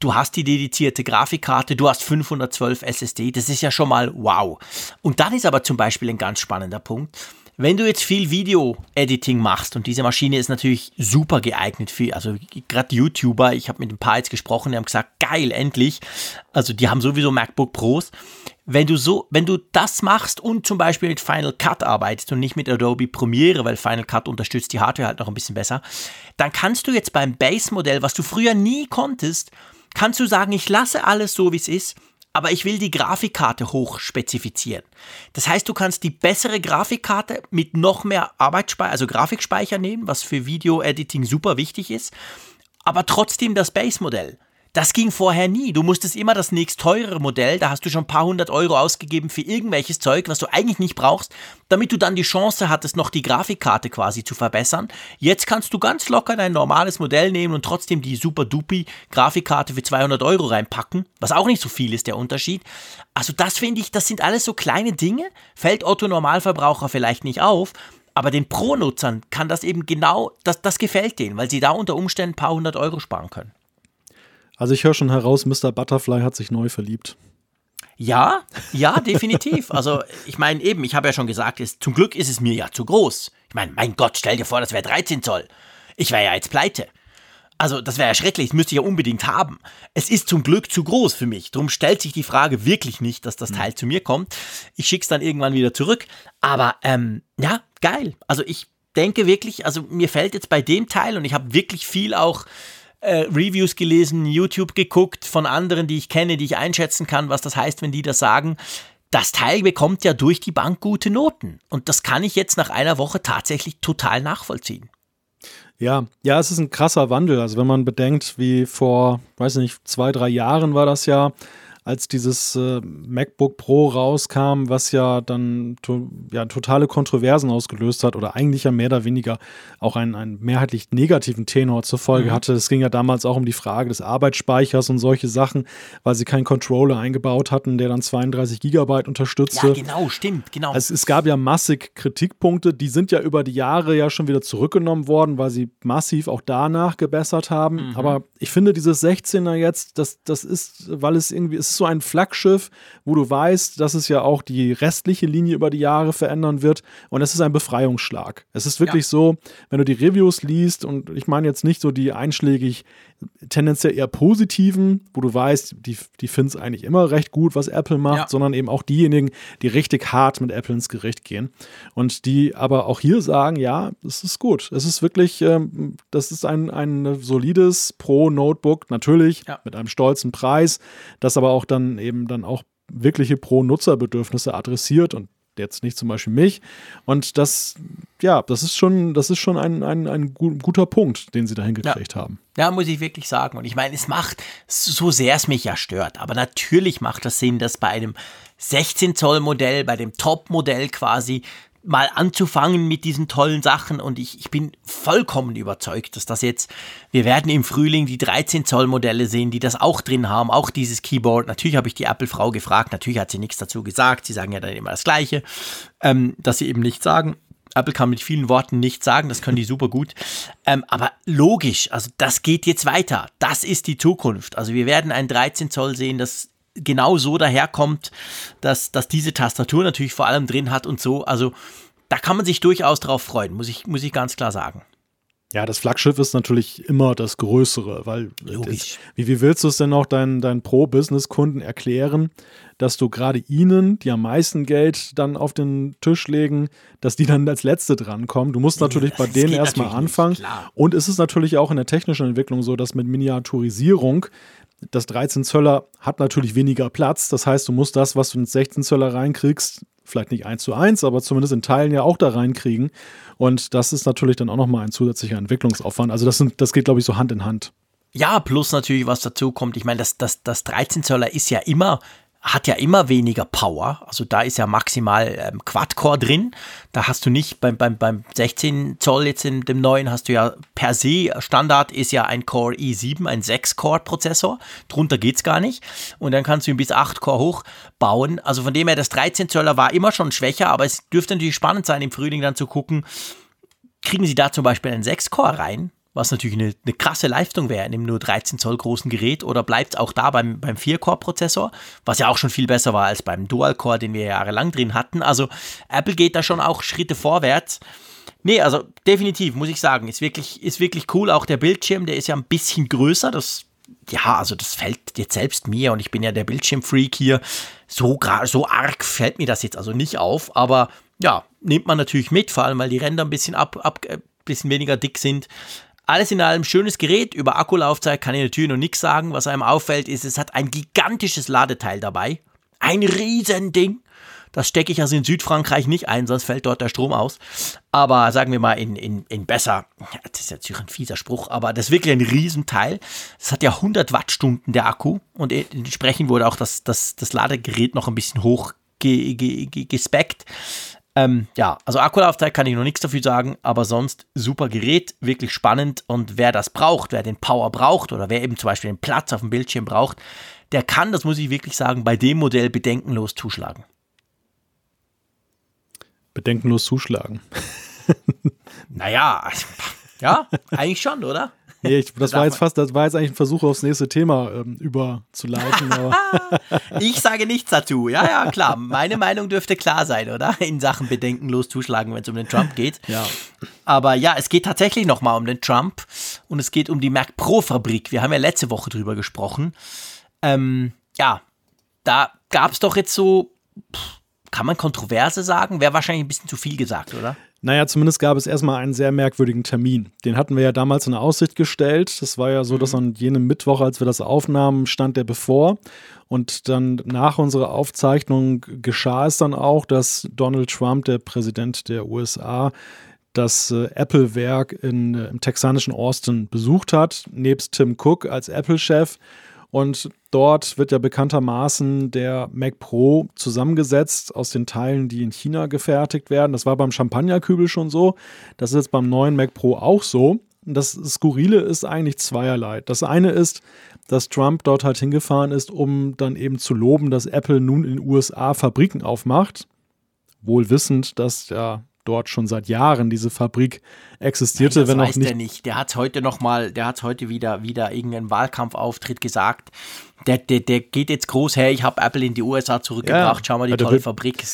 du hast die dedizierte Grafikkarte, du hast 512 SSD, das ist ja schon mal wow. Und dann ist aber zum Beispiel ein ganz spannender Punkt. Wenn du jetzt viel Video-Editing machst und diese Maschine ist natürlich super geeignet für, also gerade YouTuber, ich habe mit ein paar jetzt gesprochen, die haben gesagt, geil, endlich. Also die haben sowieso MacBook Pros. Wenn du so, wenn du das machst und zum Beispiel mit Final Cut arbeitest und nicht mit Adobe Premiere, weil Final Cut unterstützt die Hardware halt noch ein bisschen besser, dann kannst du jetzt beim Base-Modell, was du früher nie konntest, kannst du sagen, ich lasse alles so, wie es ist, aber ich will die Grafikkarte hoch spezifizieren. Das heißt, du kannst die bessere Grafikkarte mit noch mehr Arbeitsspeicher, also Grafikspeicher nehmen, was für Video-Editing super wichtig ist, aber trotzdem das Base-Modell. Das ging vorher nie. Du musstest immer das nächst teurere Modell, da hast du schon ein paar hundert Euro ausgegeben für irgendwelches Zeug, was du eigentlich nicht brauchst, damit du dann die Chance hattest, noch die Grafikkarte quasi zu verbessern. Jetzt kannst du ganz locker dein normales Modell nehmen und trotzdem die super dupi Grafikkarte für 200 Euro reinpacken, was auch nicht so viel ist, der Unterschied. Also das finde ich, das sind alles so kleine Dinge, fällt Otto Normalverbraucher vielleicht nicht auf, aber den Pro-Nutzern kann das eben genau, das, das gefällt denen, weil sie da unter Umständen ein paar hundert Euro sparen können. Also ich höre schon heraus, Mr. Butterfly hat sich neu verliebt. Ja, ja, definitiv. Also ich meine eben, ich habe ja schon gesagt, ist, zum Glück ist es mir ja zu groß. Ich meine, mein Gott, stell dir vor, das wäre 13 Zoll. Ich wäre ja jetzt pleite. Also, das wäre ja schrecklich, das müsste ich ja unbedingt haben. Es ist zum Glück zu groß für mich. Darum stellt sich die Frage wirklich nicht, dass das mhm. Teil zu mir kommt. Ich schicke es dann irgendwann wieder zurück. Aber ähm, ja, geil. Also ich denke wirklich, also mir fällt jetzt bei dem Teil und ich habe wirklich viel auch äh, Reviews gelesen, YouTube geguckt von anderen, die ich kenne, die ich einschätzen kann, was das heißt, wenn die das sagen. Das Teil bekommt ja durch die Bank gute Noten. Und das kann ich jetzt nach einer Woche tatsächlich total nachvollziehen. Ja, ja, es ist ein krasser Wandel. Also wenn man bedenkt, wie vor, weiß nicht, zwei, drei Jahren war das ja, als dieses äh, MacBook Pro rauskam, was ja dann to ja, totale Kontroversen ausgelöst hat oder eigentlich ja mehr oder weniger auch einen, einen mehrheitlich negativen Tenor zur Folge mhm. hatte. Es ging ja damals auch um die Frage des Arbeitsspeichers und solche Sachen, weil sie keinen Controller eingebaut hatten, der dann 32 Gigabyte unterstützte. Ja, genau, stimmt, genau. Also es gab ja massig Kritikpunkte, die sind ja über die Jahre ja schon wieder zurückgenommen worden, weil sie massiv auch danach gebessert haben. Mhm. Aber ich finde dieses 16er jetzt, das, das ist, weil es irgendwie, es ist so ein Flaggschiff, wo du weißt, dass es ja auch die restliche Linie über die Jahre verändern wird. Und es ist ein Befreiungsschlag. Es ist wirklich ja. so, wenn du die Reviews liest, und ich meine jetzt nicht so die einschlägig tendenziell eher positiven, wo du weißt, die, die finden es eigentlich immer recht gut, was Apple macht, ja. sondern eben auch diejenigen, die richtig hart mit Apple ins Gericht gehen. Und die aber auch hier sagen, ja, es ist gut. Es ist wirklich, ähm, das ist ein, ein solides Pro-Notebook, natürlich ja. mit einem stolzen Preis, das aber auch dann eben dann auch wirkliche Pro-Nutzerbedürfnisse adressiert und jetzt nicht zum Beispiel mich. Und das, ja, das ist schon, das ist schon ein, ein, ein guter Punkt, den sie da hingekriegt ja. haben. Ja, muss ich wirklich sagen. Und ich meine, es macht, so sehr es mich ja stört, aber natürlich macht das Sinn, dass bei einem 16 Zoll Modell, bei dem Top Modell quasi, mal anzufangen mit diesen tollen Sachen und ich, ich bin vollkommen überzeugt, dass das jetzt, wir werden im Frühling die 13 Zoll Modelle sehen, die das auch drin haben, auch dieses Keyboard. Natürlich habe ich die Apple-Frau gefragt, natürlich hat sie nichts dazu gesagt, sie sagen ja dann immer das Gleiche, ähm, dass sie eben nichts sagen. Apple kann mit vielen Worten nichts sagen, das können die super gut. Ähm, aber logisch, also das geht jetzt weiter. Das ist die Zukunft. Also wir werden ein 13 Zoll sehen, das genau so daherkommt, dass, dass diese Tastatur natürlich vor allem drin hat und so. Also da kann man sich durchaus drauf freuen, muss ich, muss ich ganz klar sagen. Ja, das Flaggschiff ist natürlich immer das Größere, weil das, wie, wie willst du es denn noch deinen, deinen Pro-Business-Kunden erklären, dass du gerade ihnen, die am meisten Geld dann auf den Tisch legen, dass die dann als Letzte drankommen? Du musst natürlich das bei denen erstmal anfangen. Nicht, und es ist natürlich auch in der technischen Entwicklung so, dass mit Miniaturisierung das 13 Zöller hat natürlich weniger Platz. Das heißt, du musst das, was du ins 16 Zöller reinkriegst, vielleicht nicht eins zu eins, aber zumindest in Teilen ja auch da reinkriegen. Und das ist natürlich dann auch nochmal ein zusätzlicher Entwicklungsaufwand. Also das, sind, das geht, glaube ich, so Hand in Hand. Ja, plus natürlich, was dazu kommt. Ich meine, das, das, das 13 Zöller ist ja immer hat ja immer weniger Power. Also da ist ja maximal ähm, Quad-Core drin. Da hast du nicht beim, beim, beim 16 Zoll jetzt in dem neuen hast du ja per se, Standard ist ja ein Core i7, ein 6-Core-Prozessor. Drunter geht's gar nicht. Und dann kannst du ihn bis 8 Core hochbauen. Also von dem her, das 13 Zöller war immer schon schwächer, aber es dürfte natürlich spannend sein, im Frühling dann zu gucken, kriegen sie da zum Beispiel einen 6-Core rein? Was natürlich eine, eine krasse Leistung wäre in einem nur 13 Zoll großen Gerät oder bleibt es auch da beim, beim 4-Core-Prozessor, was ja auch schon viel besser war als beim Dual-Core, den wir jahrelang drin hatten. Also Apple geht da schon auch Schritte vorwärts. Nee, also definitiv, muss ich sagen, ist wirklich, ist wirklich cool. Auch der Bildschirm, der ist ja ein bisschen größer. Das, ja, also das fällt jetzt selbst mir und ich bin ja der Bildschirmfreak hier. So, so arg fällt mir das jetzt also nicht auf, aber ja, nimmt man natürlich mit, vor allem weil die Ränder ein bisschen ab, ab äh, bisschen weniger dick sind. Alles in allem schönes Gerät. Über Akkulaufzeit kann ich natürlich noch nichts sagen. Was einem auffällt, ist, es hat ein gigantisches Ladeteil dabei. Ein Riesending. Das stecke ich also in Südfrankreich nicht ein, sonst fällt dort der Strom aus. Aber sagen wir mal in, in, in besser, das ist jetzt ein fieser Spruch, aber das ist wirklich ein Riesenteil. Das hat ja 100 Wattstunden der Akku und entsprechend wurde auch das, das, das Ladegerät noch ein bisschen hoch ge, ge, ge, gespeckt. Ähm, ja, also Akkulaufzeit kann ich noch nichts dafür sagen, aber sonst super Gerät, wirklich spannend und wer das braucht, wer den Power braucht oder wer eben zum Beispiel den Platz auf dem Bildschirm braucht, der kann, das muss ich wirklich sagen, bei dem Modell bedenkenlos zuschlagen. Bedenkenlos zuschlagen. naja, ja, eigentlich schon, oder? Nee, ich, das war jetzt fast, das war jetzt eigentlich ein Versuch, aufs nächste Thema ähm, überzuleiten. ich sage nichts dazu. Ja, ja, klar. Meine Meinung dürfte klar sein, oder? In Sachen bedenkenlos zuschlagen, wenn es um den Trump geht. Ja. Aber ja, es geht tatsächlich nochmal um den Trump und es geht um die Mac Pro Fabrik. Wir haben ja letzte Woche drüber gesprochen. Ähm, ja, da gab es doch jetzt so, kann man Kontroverse sagen? Wäre wahrscheinlich ein bisschen zu viel gesagt, oder? Naja, zumindest gab es erstmal einen sehr merkwürdigen Termin. Den hatten wir ja damals in Aussicht gestellt. Das war ja so, dass mhm. an jenem Mittwoch, als wir das aufnahmen, stand der bevor. Und dann nach unserer Aufzeichnung geschah es dann auch, dass Donald Trump, der Präsident der USA, das äh, Apple-Werk äh, im texanischen Austin besucht hat, nebst Tim Cook als Apple-Chef. Und dort wird ja bekanntermaßen der Mac Pro zusammengesetzt aus den Teilen, die in China gefertigt werden. Das war beim Champagnerkübel schon so. Das ist jetzt beim neuen Mac Pro auch so. Das Skurrile ist eigentlich zweierlei. Das eine ist, dass Trump dort halt hingefahren ist, um dann eben zu loben, dass Apple nun in den USA Fabriken aufmacht. Wohl wissend, dass ja dort schon seit Jahren diese Fabrik existierte, Nein, das wenn weiß auch nicht. Der nicht. Der hat heute noch mal, der hat heute wieder wieder irgendeinen Wahlkampfauftritt gesagt. Der, der, der geht jetzt groß her. Ich habe Apple in die USA zurückgebracht. Ja, Schau mal die tolle Fabrik.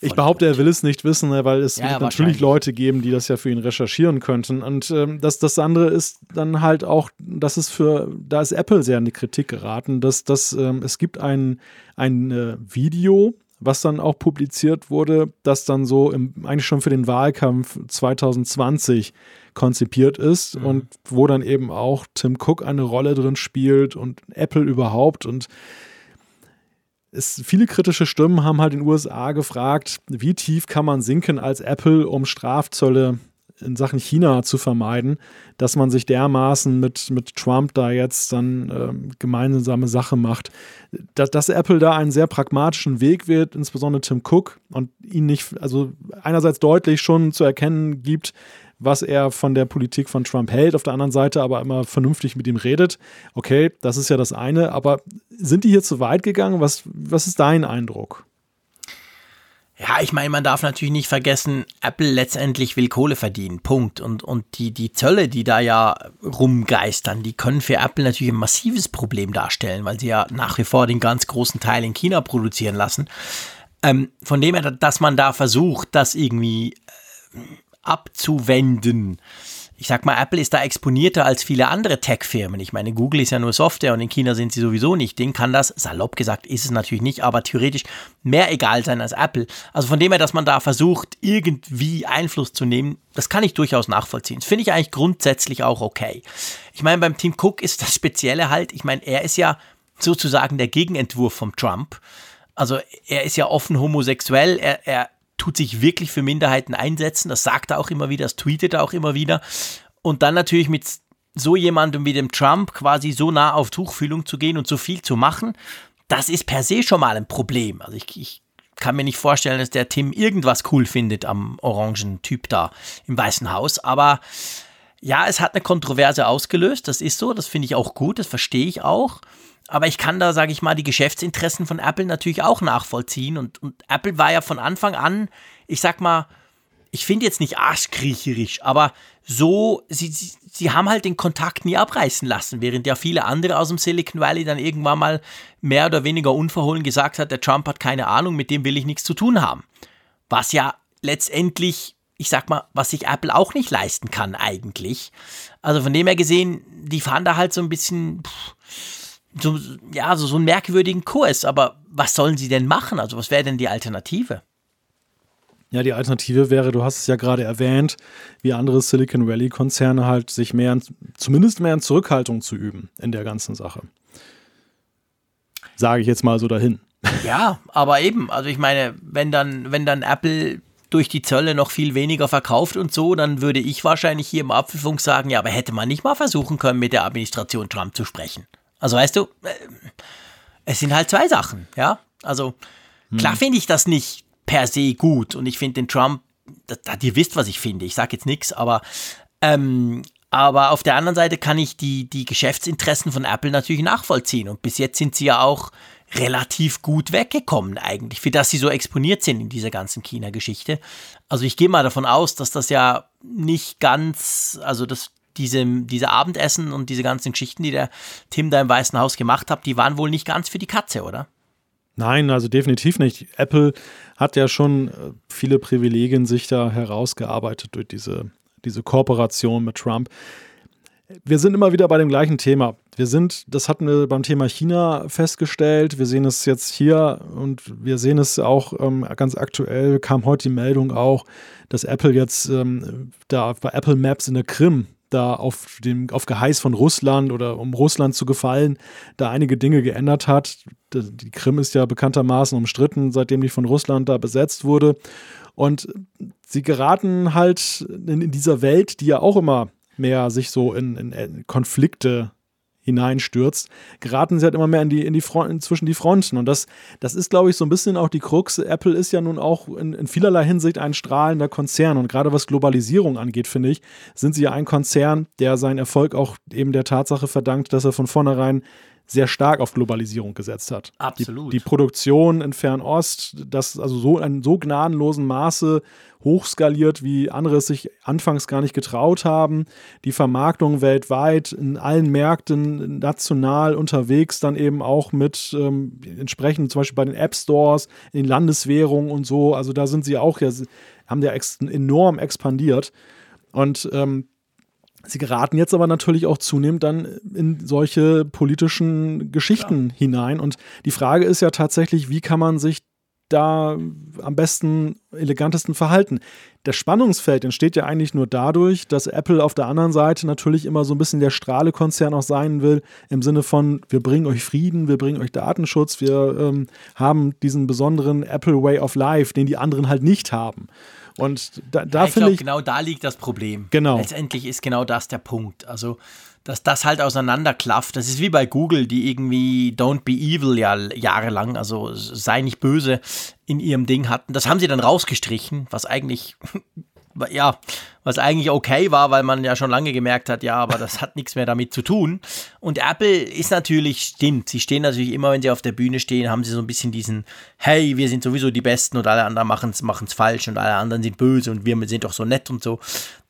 Ich behaupte, er will es nicht wissen, ne, weil es ja, natürlich Leute geben, die das ja für ihn recherchieren könnten. Und ähm, das, das andere ist dann halt auch, das ist für, da ist Apple sehr in die Kritik geraten, dass, dass ähm, es gibt ein, ein äh, Video, was dann auch publiziert wurde, das dann so im, eigentlich schon für den Wahlkampf 2020 konzipiert ist mhm. und wo dann eben auch Tim Cook eine Rolle drin spielt und Apple überhaupt und es, viele kritische Stimmen haben halt in den USA gefragt, wie tief kann man sinken als Apple, um Strafzölle in Sachen China zu vermeiden, dass man sich dermaßen mit, mit Trump da jetzt dann ähm, gemeinsame Sache macht. Dass, dass Apple da einen sehr pragmatischen Weg wird, insbesondere Tim Cook, und ihn nicht, also einerseits deutlich schon zu erkennen gibt, was er von der Politik von Trump hält, auf der anderen Seite aber immer vernünftig mit ihm redet. Okay, das ist ja das eine, aber sind die hier zu weit gegangen? Was, was ist dein Eindruck? Ja, ich meine, man darf natürlich nicht vergessen, Apple letztendlich will Kohle verdienen. Punkt. Und, und die, die Zölle, die da ja rumgeistern, die können für Apple natürlich ein massives Problem darstellen, weil sie ja nach wie vor den ganz großen Teil in China produzieren lassen. Ähm, von dem her, dass man da versucht, das irgendwie äh, abzuwenden, ich sag mal, Apple ist da exponierter als viele andere Tech-Firmen. Ich meine, Google ist ja nur Software und in China sind sie sowieso nicht. Den kann das, salopp gesagt, ist es natürlich nicht, aber theoretisch mehr egal sein als Apple. Also von dem her, dass man da versucht, irgendwie Einfluss zu nehmen, das kann ich durchaus nachvollziehen. Das finde ich eigentlich grundsätzlich auch okay. Ich meine, beim Team Cook ist das Spezielle halt, ich meine, er ist ja sozusagen der Gegenentwurf vom Trump. Also er ist ja offen homosexuell, er, er tut sich wirklich für Minderheiten einsetzen. Das sagt er auch immer wieder, das tweetet er auch immer wieder. Und dann natürlich mit so jemandem wie dem Trump quasi so nah auf Tuchfühlung zu gehen und so viel zu machen, das ist per se schon mal ein Problem. Also ich, ich kann mir nicht vorstellen, dass der Tim irgendwas cool findet am orangen Typ da im Weißen Haus. Aber ja, es hat eine Kontroverse ausgelöst. Das ist so. Das finde ich auch gut. Das verstehe ich auch. Aber ich kann da, sage ich mal, die Geschäftsinteressen von Apple natürlich auch nachvollziehen. Und, und Apple war ja von Anfang an, ich sag mal, ich finde jetzt nicht arschkriecherisch, aber so, sie, sie, sie haben halt den Kontakt nie abreißen lassen, während ja viele andere aus dem Silicon Valley dann irgendwann mal mehr oder weniger unverhohlen gesagt hat, der Trump hat keine Ahnung, mit dem will ich nichts zu tun haben. Was ja letztendlich, ich sag mal, was sich Apple auch nicht leisten kann eigentlich. Also von dem her gesehen, die fahren da halt so ein bisschen, pff, so, ja, so, so einen merkwürdigen Kurs. Aber was sollen sie denn machen? Also, was wäre denn die Alternative? Ja, die Alternative wäre, du hast es ja gerade erwähnt, wie andere Silicon Valley-Konzerne halt sich mehr, zumindest mehr in Zurückhaltung zu üben in der ganzen Sache. Sage ich jetzt mal so dahin. Ja, aber eben, also ich meine, wenn dann, wenn dann Apple durch die Zölle noch viel weniger verkauft und so, dann würde ich wahrscheinlich hier im Apfelfunk sagen, ja, aber hätte man nicht mal versuchen können, mit der Administration Trump zu sprechen. Also weißt du, äh, es sind halt zwei Sachen, ja. Also klar hm. finde ich das nicht per se gut und ich finde den Trump, da, da, ihr wisst, was ich finde, ich sage jetzt nichts, aber ähm, aber auf der anderen Seite kann ich die, die Geschäftsinteressen von Apple natürlich nachvollziehen. Und bis jetzt sind sie ja auch relativ gut weggekommen eigentlich, für das sie so exponiert sind in dieser ganzen China-Geschichte. Also ich gehe mal davon aus, dass das ja nicht ganz, also das diese, diese Abendessen und diese ganzen Geschichten, die der Tim da im Weißen Haus gemacht hat, die waren wohl nicht ganz für die Katze, oder? Nein, also definitiv nicht. Apple hat ja schon äh, viele Privilegien sich da herausgearbeitet durch diese, diese Kooperation mit Trump. Wir sind immer wieder bei dem gleichen Thema. Wir sind, das hatten wir beim Thema China festgestellt. Wir sehen es jetzt hier und wir sehen es auch ähm, ganz aktuell, kam heute die Meldung auch, dass Apple jetzt ähm, da bei Apple Maps in der Krim da auf, dem, auf Geheiß von Russland oder um Russland zu gefallen, da einige Dinge geändert hat. Die Krim ist ja bekanntermaßen umstritten, seitdem die von Russland da besetzt wurde. Und sie geraten halt in, in dieser Welt, die ja auch immer mehr sich so in, in Konflikte hineinstürzt, geraten sie halt immer mehr in die, in die Front, zwischen die Fronten. Und das, das ist, glaube ich, so ein bisschen auch die Krux. Apple ist ja nun auch in, in vielerlei Hinsicht ein strahlender Konzern. Und gerade was Globalisierung angeht, finde ich, sind sie ja ein Konzern, der seinen Erfolg auch eben der Tatsache verdankt, dass er von vornherein sehr stark auf Globalisierung gesetzt hat. Absolut. Die, die Produktion in Fernost, das also so in so gnadenlosen Maße hochskaliert, wie andere es sich anfangs gar nicht getraut haben. Die Vermarktung weltweit in allen Märkten national unterwegs, dann eben auch mit ähm, entsprechend zum Beispiel bei den App Stores, in den Landeswährungen und so. Also da sind sie auch ja, haben ja ex enorm expandiert. Und ähm, Sie geraten jetzt aber natürlich auch zunehmend dann in solche politischen Geschichten ja. hinein. Und die Frage ist ja tatsächlich, wie kann man sich da am besten, elegantesten verhalten? Das Spannungsfeld entsteht ja eigentlich nur dadurch, dass Apple auf der anderen Seite natürlich immer so ein bisschen der Strahlekonzern auch sein will, im Sinne von, wir bringen euch Frieden, wir bringen euch Datenschutz, wir ähm, haben diesen besonderen Apple Way of Life, den die anderen halt nicht haben. Und da, da ja, finde ich. Genau da liegt das Problem. Genau. Letztendlich ist genau das der Punkt. Also, dass das halt auseinanderklafft. Das ist wie bei Google, die irgendwie Don't be evil ja jahrelang, also sei nicht böse in ihrem Ding hatten. Das haben sie dann rausgestrichen, was eigentlich ja, was eigentlich okay war, weil man ja schon lange gemerkt hat, ja, aber das hat nichts mehr damit zu tun. Und Apple ist natürlich, stimmt, sie stehen natürlich immer, wenn sie auf der Bühne stehen, haben sie so ein bisschen diesen, hey, wir sind sowieso die Besten und alle anderen machen es falsch und alle anderen sind böse und wir sind doch so nett und so.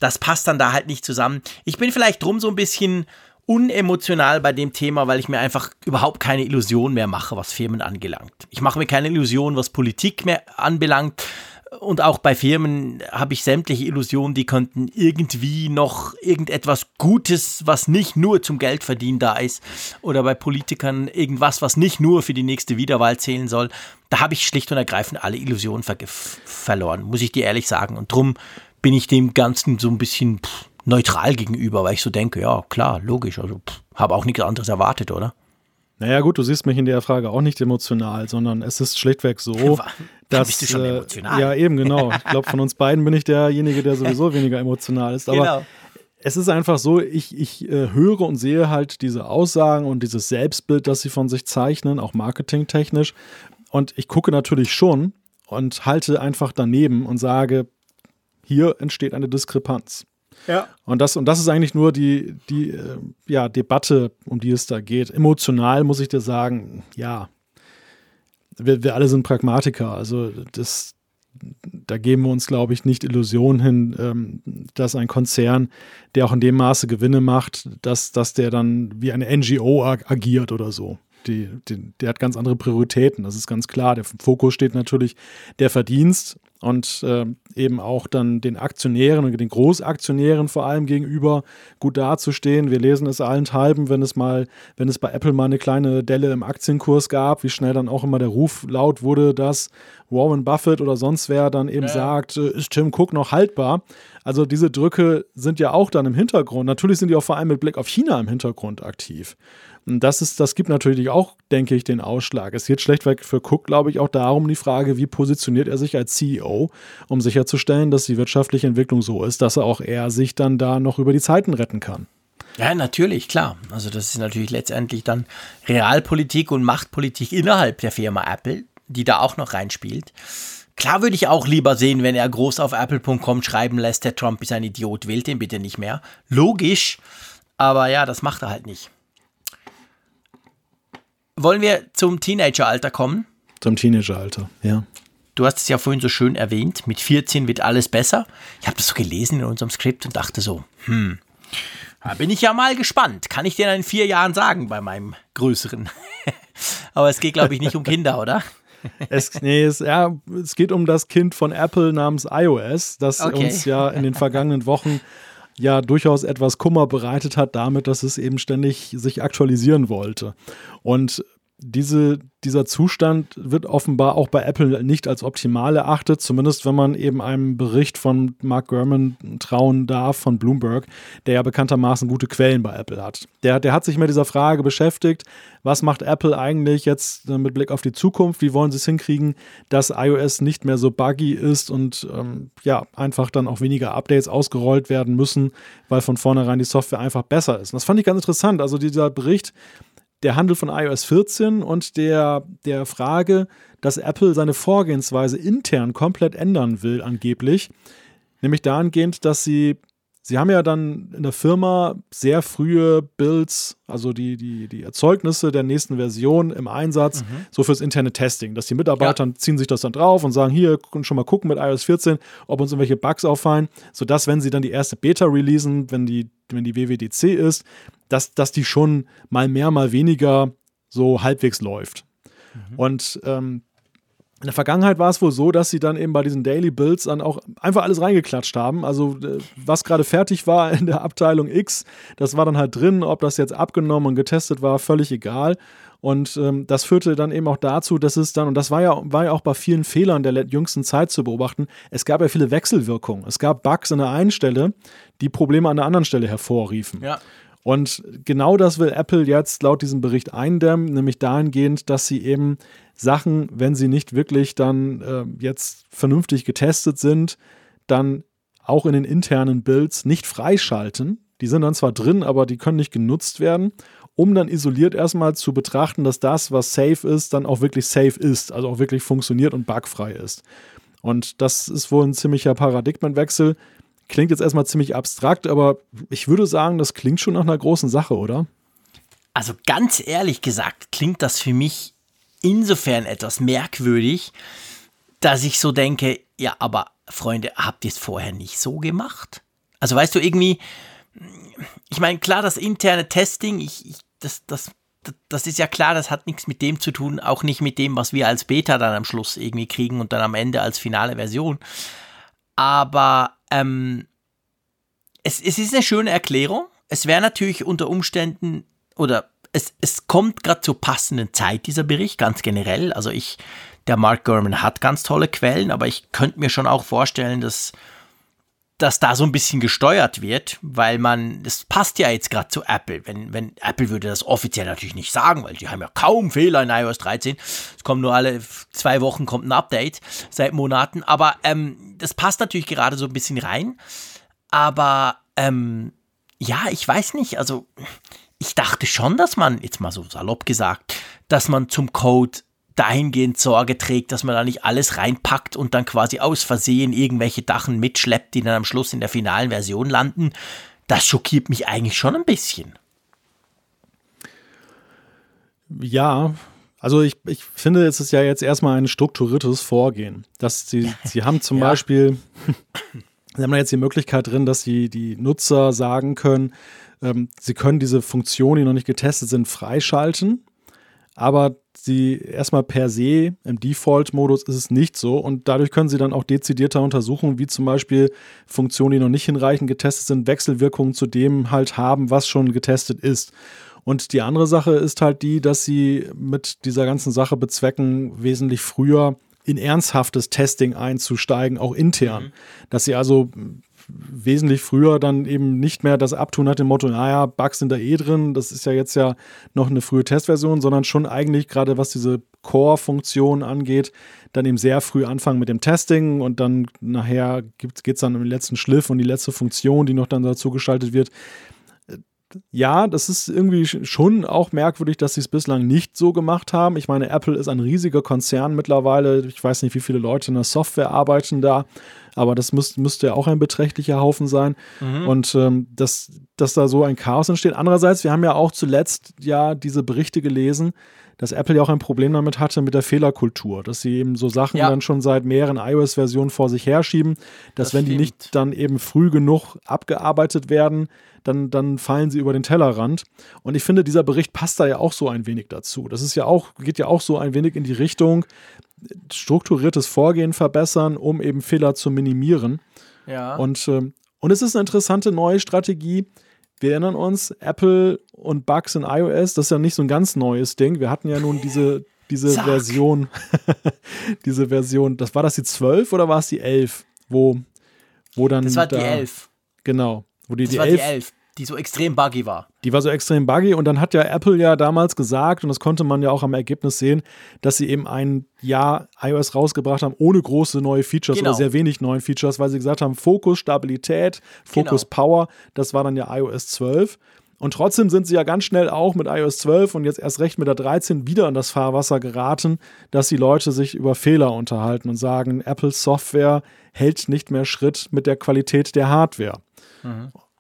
Das passt dann da halt nicht zusammen. Ich bin vielleicht drum so ein bisschen unemotional bei dem Thema, weil ich mir einfach überhaupt keine Illusion mehr mache, was Firmen angelangt. Ich mache mir keine Illusion, was Politik mehr anbelangt und auch bei Firmen habe ich sämtliche Illusionen, die könnten irgendwie noch irgendetwas Gutes, was nicht nur zum Geldverdienen da ist, oder bei Politikern irgendwas, was nicht nur für die nächste Wiederwahl zählen soll. Da habe ich schlicht und ergreifend alle Illusionen ver verloren, muss ich dir ehrlich sagen. Und drum bin ich dem Ganzen so ein bisschen pff, neutral gegenüber, weil ich so denke, ja, klar, logisch, also habe auch nichts anderes erwartet, oder? Naja, gut, du siehst mich in der Frage auch nicht emotional, sondern es ist schlichtweg so, dass. Bist du schon äh, emotional? Ja, eben, genau. Ich glaube, von uns beiden bin ich derjenige, der sowieso weniger emotional ist. Aber genau. es ist einfach so, ich, ich äh, höre und sehe halt diese Aussagen und dieses Selbstbild, das sie von sich zeichnen, auch marketingtechnisch. Und ich gucke natürlich schon und halte einfach daneben und sage, hier entsteht eine Diskrepanz. Ja. Und das, und das ist eigentlich nur die, die äh, ja, Debatte, um die es da geht. Emotional muss ich dir sagen, ja, wir, wir alle sind Pragmatiker. Also das, da geben wir uns, glaube ich, nicht Illusionen hin, ähm, dass ein Konzern, der auch in dem Maße Gewinne macht, dass, dass der dann wie eine NGO ag agiert oder so. Die, die, der hat ganz andere Prioritäten, das ist ganz klar. Der Fokus steht natürlich der Verdienst und äh, eben auch dann den Aktionären und den Großaktionären vor allem gegenüber gut dazustehen. Wir lesen es allenthalben, wenn es mal, wenn es bei Apple mal eine kleine Delle im Aktienkurs gab, wie schnell dann auch immer der Ruf laut wurde, dass Warren Buffett oder sonst wer dann eben ja. sagt, äh, ist Tim Cook noch haltbar? Also diese Drücke sind ja auch dann im Hintergrund. Natürlich sind die auch vor allem mit Blick auf China im Hintergrund aktiv. Das ist, das gibt natürlich auch, denke ich, den Ausschlag. Es geht schlechtweg für Cook, glaube ich, auch darum, die Frage, wie positioniert er sich als CEO, um sicherzustellen, dass die wirtschaftliche Entwicklung so ist, dass er auch er sich dann da noch über die Zeiten retten kann. Ja, natürlich, klar. Also das ist natürlich letztendlich dann Realpolitik und Machtpolitik innerhalb der Firma Apple, die da auch noch reinspielt. Klar würde ich auch lieber sehen, wenn er groß auf apple.com schreiben lässt, der Trump ist ein Idiot, wählt den bitte nicht mehr. Logisch, aber ja, das macht er halt nicht. Wollen wir zum Teenageralter kommen? Zum Teenageralter, ja. Du hast es ja vorhin so schön erwähnt, mit 14 wird alles besser. Ich habe das so gelesen in unserem Skript und dachte so, hm, Da bin ich ja mal gespannt. Kann ich dir in vier Jahren sagen bei meinem größeren. Aber es geht, glaube ich, nicht um Kinder, oder? Es, nee, es, ja, es geht um das Kind von Apple namens iOS, das okay. uns ja in den vergangenen Wochen ja durchaus etwas Kummer bereitet hat damit, dass es eben ständig sich aktualisieren wollte. Und diese, dieser Zustand wird offenbar auch bei Apple nicht als optimal erachtet, zumindest wenn man eben einem Bericht von Mark Gurman trauen darf von Bloomberg, der ja bekanntermaßen gute Quellen bei Apple hat. Der, der hat sich mit dieser Frage beschäftigt, was macht Apple eigentlich jetzt mit Blick auf die Zukunft, wie wollen sie es hinkriegen, dass iOS nicht mehr so buggy ist und ähm, ja, einfach dann auch weniger Updates ausgerollt werden müssen, weil von vornherein die Software einfach besser ist. Und das fand ich ganz interessant. Also dieser Bericht der Handel von iOS 14 und der, der Frage, dass Apple seine Vorgehensweise intern komplett ändern will, angeblich. Nämlich dahingehend, dass sie Sie haben ja dann in der Firma sehr frühe Builds, also die, die, die Erzeugnisse der nächsten Version im Einsatz, mhm. so fürs interne Testing, dass die Mitarbeiter ja. ziehen sich das dann drauf und sagen, hier, schon mal gucken mit iOS 14, ob uns irgendwelche Bugs auffallen, sodass, wenn sie dann die erste Beta releasen, wenn die, wenn die WWDC ist, dass, dass die schon mal mehr, mal weniger so halbwegs läuft. Mhm. Und ähm, in der Vergangenheit war es wohl so, dass sie dann eben bei diesen Daily Builds dann auch einfach alles reingeklatscht haben. Also äh, was gerade fertig war in der Abteilung X, das war dann halt drin. Ob das jetzt abgenommen und getestet war, völlig egal. Und ähm, das führte dann eben auch dazu, dass es dann, und das war ja, war ja auch bei vielen Fehlern der jüngsten Zeit zu beobachten, es gab ja viele Wechselwirkungen. Es gab Bugs an der einen Stelle, die Probleme an der anderen Stelle hervorriefen. Ja. Und genau das will Apple jetzt laut diesem Bericht eindämmen, nämlich dahingehend, dass sie eben Sachen, wenn sie nicht wirklich dann äh, jetzt vernünftig getestet sind, dann auch in den internen Builds nicht freischalten. Die sind dann zwar drin, aber die können nicht genutzt werden, um dann isoliert erstmal zu betrachten, dass das, was safe ist, dann auch wirklich safe ist, also auch wirklich funktioniert und bugfrei ist. Und das ist wohl ein ziemlicher Paradigmenwechsel, Klingt jetzt erstmal ziemlich abstrakt, aber ich würde sagen, das klingt schon nach einer großen Sache, oder? Also ganz ehrlich gesagt, klingt das für mich insofern etwas merkwürdig, dass ich so denke, ja, aber Freunde, habt ihr es vorher nicht so gemacht? Also weißt du, irgendwie, ich meine, klar, das interne Testing, ich, ich, das, das, das ist ja klar, das hat nichts mit dem zu tun, auch nicht mit dem, was wir als Beta dann am Schluss irgendwie kriegen und dann am Ende als finale Version. Aber ähm, es, es ist eine schöne Erklärung. Es wäre natürlich unter Umständen oder es, es kommt gerade zur passenden Zeit, dieser Bericht, ganz generell. Also ich, der Mark Gurman hat ganz tolle Quellen, aber ich könnte mir schon auch vorstellen, dass dass da so ein bisschen gesteuert wird, weil man, das passt ja jetzt gerade zu Apple. Wenn, wenn Apple würde das offiziell natürlich nicht sagen, weil die haben ja kaum Fehler in iOS 13. Es kommt nur alle zwei Wochen kommt ein Update seit Monaten. Aber ähm, das passt natürlich gerade so ein bisschen rein. Aber ähm, ja, ich weiß nicht. Also ich dachte schon, dass man, jetzt mal so salopp gesagt, dass man zum Code dahingehend Sorge trägt, dass man da nicht alles reinpackt und dann quasi aus Versehen irgendwelche Dachen mitschleppt, die dann am Schluss in der finalen Version landen, das schockiert mich eigentlich schon ein bisschen. Ja, also ich, ich finde, es ist ja jetzt erstmal ein strukturiertes Vorgehen. Dass sie, sie haben zum ja. Beispiel, sie haben da jetzt die Möglichkeit drin, dass sie die Nutzer sagen können, ähm, sie können diese Funktionen, die noch nicht getestet sind, freischalten. Aber sie erstmal per se im Default-Modus ist es nicht so und dadurch können sie dann auch dezidierter untersuchen, wie zum Beispiel Funktionen, die noch nicht hinreichend getestet sind, Wechselwirkungen zu dem halt haben, was schon getestet ist. Und die andere Sache ist halt die, dass sie mit dieser ganzen Sache bezwecken, wesentlich früher in ernsthaftes Testing einzusteigen, auch intern. Mhm. Dass sie also wesentlich früher dann eben nicht mehr das abtun hat, dem Motto, naja, Bugs sind da eh drin, das ist ja jetzt ja noch eine frühe Testversion, sondern schon eigentlich gerade was diese Core-Funktion angeht, dann eben sehr früh anfangen mit dem Testing und dann nachher geht es dann im letzten Schliff und die letzte Funktion, die noch dann dazu geschaltet wird. Ja, das ist irgendwie schon auch merkwürdig, dass sie es bislang nicht so gemacht haben. Ich meine, Apple ist ein riesiger Konzern mittlerweile. Ich weiß nicht, wie viele Leute in der Software arbeiten da. Aber das müsst, müsste ja auch ein beträchtlicher Haufen sein. Mhm. Und ähm, dass, dass da so ein Chaos entsteht. Andererseits, wir haben ja auch zuletzt ja diese Berichte gelesen, dass Apple ja auch ein Problem damit hatte mit der Fehlerkultur, dass sie eben so Sachen Ja. dann schon seit mehreren iOS-Versionen vor sich herschieben, dass Das wenn die stimmt. nicht dann eben früh genug abgearbeitet werden, dann, dann fallen sie über den Tellerrand. Und ich finde, dieser Bericht passt da ja auch so ein wenig dazu. Das ist ja auch, geht ja auch so ein wenig in die Richtung, strukturiertes Vorgehen verbessern, um eben Fehler zu minimieren. Ja. Und, ähm, und es ist eine interessante neue Strategie. Wir erinnern uns, Apple und Bugs in iOS, das ist ja nicht so ein ganz neues Ding. Wir hatten ja nun diese, diese. Version, diese Version, das war das die 12 oder war es die 11? Wo, wo dann. das war die da, 11. Genau. Wo die, Das die war 11, die 11, die so extrem buggy war. die war so extrem buggy und dann hat ja Apple ja damals gesagt, und das konnte man ja auch am Ergebnis sehen, dass sie eben ein Jahr iOS rausgebracht haben, ohne große neue Features Genau. oder sehr wenig neuen Features, weil sie gesagt haben, Fokus, Stabilität, Fokus, Genau. Power, das war dann ja iOS 12. Und trotzdem sind sie ja ganz schnell auch mit iOS 12 und jetzt erst recht mit der 13 wieder in das Fahrwasser geraten, dass die Leute sich über Fehler unterhalten und sagen, Apple Software hält nicht mehr Schritt mit der Qualität der Hardware.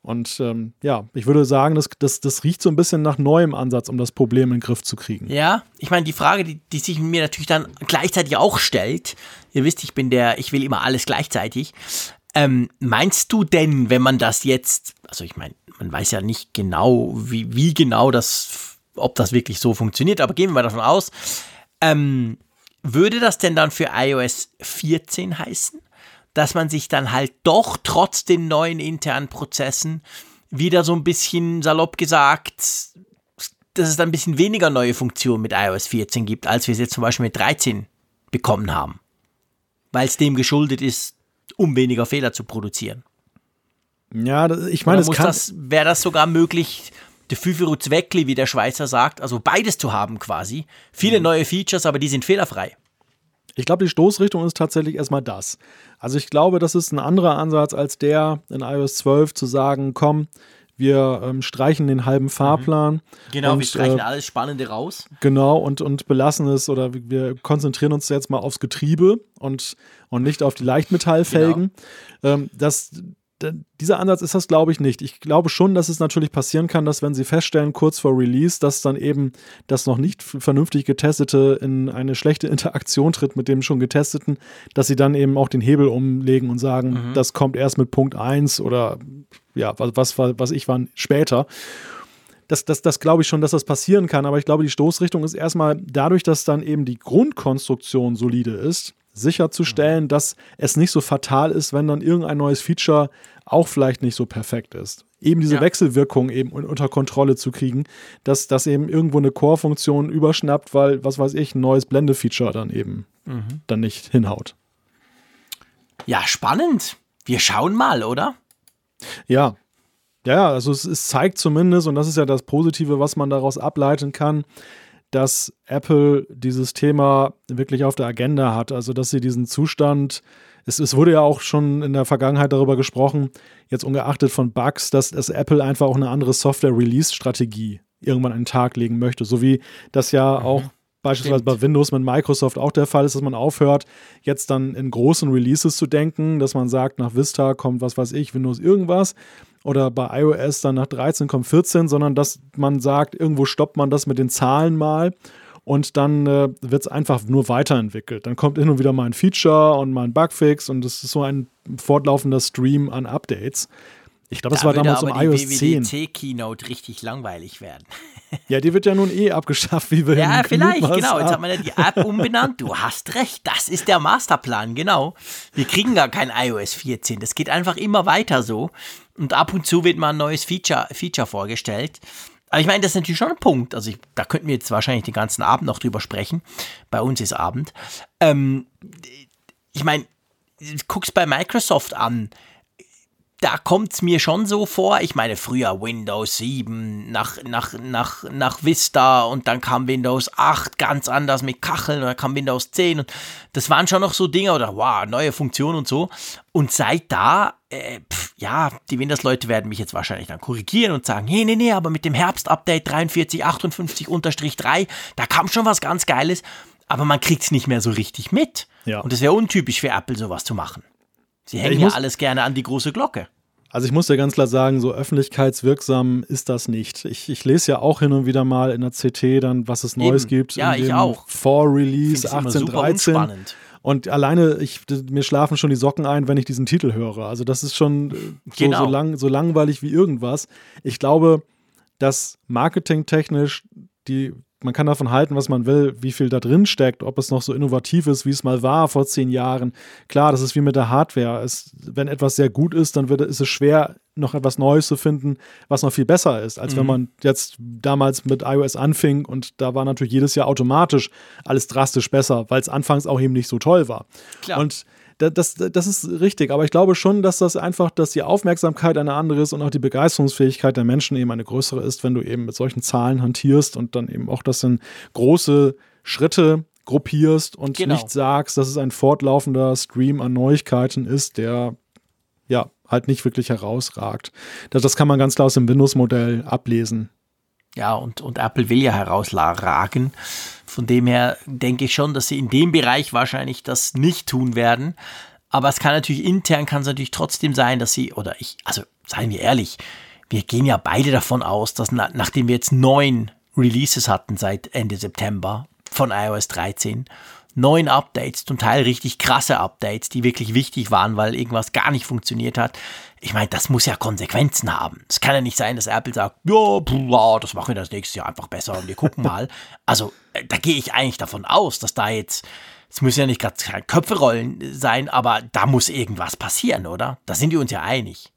Und ähm, ja, ich würde sagen, das, das, das riecht so ein bisschen nach neuem Ansatz, um das Problem in den Griff zu kriegen. Ja, ich meine, die Frage, die, die sich mir natürlich dann gleichzeitig auch stellt, ihr wisst, ich bin der, ich will immer alles gleichzeitig. Ähm, meinst du denn, wenn man das jetzt, also ich meine, man weiß ja nicht genau, wie, wie genau das, ob das wirklich so funktioniert, aber gehen wir mal davon aus, ähm, würde das denn dann für iOS 14 heißen, dass man sich dann halt doch trotz den neuen internen Prozessen wieder so ein bisschen salopp gesagt dass es dann ein bisschen weniger neue Funktionen mit iOS 14 gibt, als wir es jetzt zum Beispiel mit 13 bekommen haben. Weil es dem geschuldet ist, um weniger Fehler zu produzieren. Ja, das, ich meine, es kann. das, wäre das sogar möglich, de Füfero Zweckli, wie der Schweizer sagt, also beides zu haben quasi. Viele Mhm. neue Features, aber die sind fehlerfrei. Ich glaube, die Stoßrichtung ist tatsächlich erstmal das. Also ich glaube, das ist ein anderer Ansatz als der in iOS 12 zu sagen, komm, wir ähm, streichen den halben Fahrplan. Genau, und, wir streichen äh, alles Spannende raus. Genau, und, und belassen es oder wir konzentrieren uns jetzt mal aufs Getriebe und, und nicht auf die Leichtmetallfelgen. Ähm, das, dieser Ansatz ist das, glaube ich, nicht. Ich glaube schon, dass es natürlich passieren kann, dass wenn sie feststellen, kurz vor Release, dass dann eben das noch nicht vernünftig getestete in eine schlechte Interaktion tritt mit dem schon getesteten, dass sie dann eben auch den Hebel umlegen und sagen, das kommt erst mit Punkt 1 oder ja, was, was, was ich wann später das, das, das glaube ich schon, dass das passieren kann, aber ich glaube, die Stoßrichtung ist erstmal dadurch, dass dann eben die Grundkonstruktion solide ist, sicherzustellen, dass es nicht so fatal ist, wenn dann irgendein neues Feature auch vielleicht nicht so perfekt ist. Eben diese Ja. Wechselwirkung eben un- unter Kontrolle zu kriegen, dass, dass eben irgendwo eine Core-Funktion überschnappt, weil, was weiß ich, ein neues Blende-Feature dann eben dann nicht hinhaut. Ja, spannend. Wir schauen mal, oder? Ja. Ja, also es, es zeigt zumindest, und das ist ja das Positive, was man daraus ableiten kann, dass Apple dieses Thema wirklich auf der Agenda hat. Also, dass sie diesen Zustand, es, es wurde ja auch schon in der Vergangenheit darüber gesprochen, jetzt ungeachtet von Bugs, dass, dass Apple einfach auch eine andere Software-Release-Strategie irgendwann an den Tag legen möchte. So wie das ja auch beispielsweise Stimmt. bei Windows mit Microsoft auch der Fall ist, dass man aufhört, jetzt dann in großen Releases zu denken, dass man sagt, nach Vista kommt was weiß ich, Windows irgendwas oder bei iOS dann nach 13 kommt 14, sondern dass man sagt, irgendwo stoppt man das mit den Zahlen mal und dann äh, wird es einfach nur weiterentwickelt. Dann kommt hin und wieder mal ein Feature und mal ein Bugfix und es ist so ein fortlaufender Stream an Updates. Ich glaube, das Da war würde damals um aber die iOS 10. WWDC-Keynote richtig langweilig werden. Ja, die wird ja nun eh abgeschafft, wie wir Ja, vielleicht, genau. Jetzt hat man ja die App umbenannt. Du hast recht, das ist der Masterplan, genau. Wir kriegen gar kein iOS 14. Das geht einfach immer weiter so. Und ab und zu wird mal ein neues Feature, Feature vorgestellt. Aber ich meine, das ist natürlich schon ein Punkt. Also ich, da könnten wir jetzt wahrscheinlich den ganzen Abend noch drüber sprechen. Bei uns ist Abend. Ähm, ich meine, guck's bei Microsoft an da kommt es mir schon so vor. Ich meine, früher Windows 7 nach, nach, nach, nach Vista und dann kam Windows 8 ganz anders mit Kacheln und dann kam Windows 10 und das waren schon noch so Dinge oder wow, neue Funktionen und so. Und seit da, äh, pf, ja, die Windows-Leute werden mich jetzt wahrscheinlich dann korrigieren und sagen, hey, nee, nee, aber mit dem Herbst-Update 4358-3, da kam schon was ganz Geiles, aber man kriegt es nicht mehr so richtig mit. Ja. Und es wäre untypisch für Apple, sowas zu machen. Sie hängen ja alles gerne an die große Glocke. Also ich muss dir ganz klar sagen, so öffentlichkeitswirksam ist das nicht. Ich, ich lese ja auch hin und wieder mal in der CT dann, was es Neues Eben. gibt. Ja, ich auch. Vor Release 1813. Und alleine, ich, mir schlafen schon die Socken ein, wenn ich diesen Titel höre. Also das ist schon äh, so, genau. so, lang, so langweilig wie irgendwas. Ich glaube, dass marketingtechnisch die man kann davon halten, was man will, wie viel da drin steckt, ob es noch so innovativ ist, wie es mal war vor zehn Jahren. Klar, das ist wie mit der Hardware. Es, wenn etwas sehr gut ist, dann wird, ist es schwer, noch etwas Neues zu finden, was noch viel besser ist, als mhm. wenn man jetzt damals mit iOS anfing und da war natürlich jedes Jahr automatisch alles drastisch besser, weil es anfangs auch eben nicht so toll war. Klar. Und das, das ist richtig, aber ich glaube schon, dass das einfach, dass die Aufmerksamkeit eine andere ist und auch die Begeisterungsfähigkeit der Menschen eben eine größere ist, wenn du eben mit solchen Zahlen hantierst und dann eben auch das in große Schritte gruppierst und genau. nicht sagst, dass es ein fortlaufender Stream an Neuigkeiten ist, der ja halt nicht wirklich herausragt. Das, das kann man ganz klar aus dem Windows-Modell ablesen. Ja, und, und Apple will ja herausragen. Von dem her denke ich schon, dass sie in dem Bereich wahrscheinlich das nicht tun werden. Aber es kann natürlich intern, kann es natürlich trotzdem sein, dass sie, oder ich, also seien wir ehrlich, wir gehen ja beide davon aus, dass na, nachdem wir jetzt neun Releases hatten seit Ende September von iOS 13 neun Updates, zum Teil richtig krasse Updates, die wirklich wichtig waren, weil irgendwas gar nicht funktioniert hat. Ich meine, das muss ja Konsequenzen haben. Es kann ja nicht sein, dass Apple sagt, ja, das machen wir das nächste Jahr einfach besser und wir gucken mal. Also, da gehe ich eigentlich davon aus, dass da jetzt, es müssen ja nicht gerade Köpfe rollen sein, aber da muss irgendwas passieren, oder? Da sind wir uns ja einig.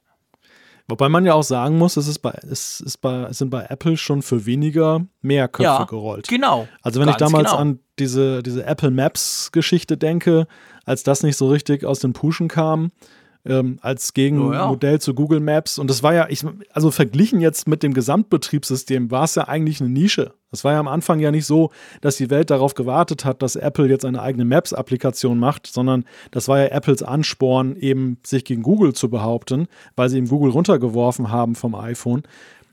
Wobei man ja auch sagen muss, es, ist bei, es, ist bei, es sind bei Apple schon für weniger mehr Köpfe ja, gerollt. Genau. Also wenn ich damals genau. an diese, diese Apple Maps-Geschichte denke, als das nicht so richtig aus den Puschen kam, ähm, als Gegenmodell oh ja. zu Google Maps. Und das war ja, ich, also verglichen jetzt mit dem Gesamtbetriebssystem, war es ja eigentlich eine Nische. Das war ja am Anfang ja nicht so, dass die Welt darauf gewartet hat, dass Apple jetzt eine eigene Maps-Applikation macht, sondern das war ja Apples Ansporn, eben sich gegen Google zu behaupten, weil sie eben Google runtergeworfen haben vom iPhone.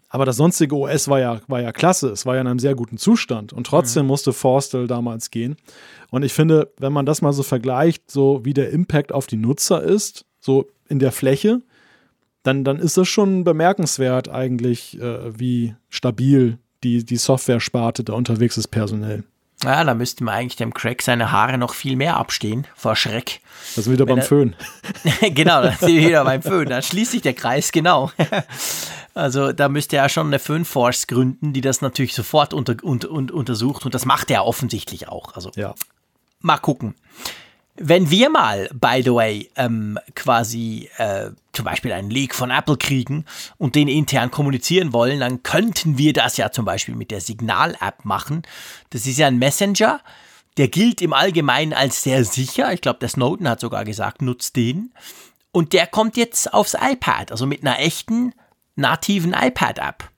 Aber das sonstige OS war ja, war ja klasse, es war ja in einem sehr guten Zustand und trotzdem mhm. musste Forstel damals gehen. Und ich finde, wenn man das mal so vergleicht, so wie der Impact auf die Nutzer ist, so in der Fläche, dann, dann ist das schon bemerkenswert eigentlich, äh, wie stabil die, die Software-Sparte da unterwegs ist personell. Ja, da müsste man eigentlich dem Craig seine Haare noch viel mehr abstehen vor Schreck. Da sind wir wieder Wenn beim er, Föhn. genau, da sind wir wieder beim Föhn. Da schließt sich der Kreis, genau. Also da müsste er schon eine Föhnforce gründen, die das natürlich sofort unter, unter, unter, untersucht und das macht er offensichtlich auch. Also ja. mal gucken. Wenn wir mal, by the way, ähm, quasi äh, zum Beispiel einen Leak von Apple kriegen und den intern kommunizieren wollen, dann könnten wir das ja zum Beispiel mit der Signal-App machen. Das ist ja ein Messenger, der gilt im Allgemeinen als sehr sicher. Ich glaube, der Snowden hat sogar gesagt, nutzt den. Und der kommt jetzt aufs iPad, also mit einer echten nativen iPad-App.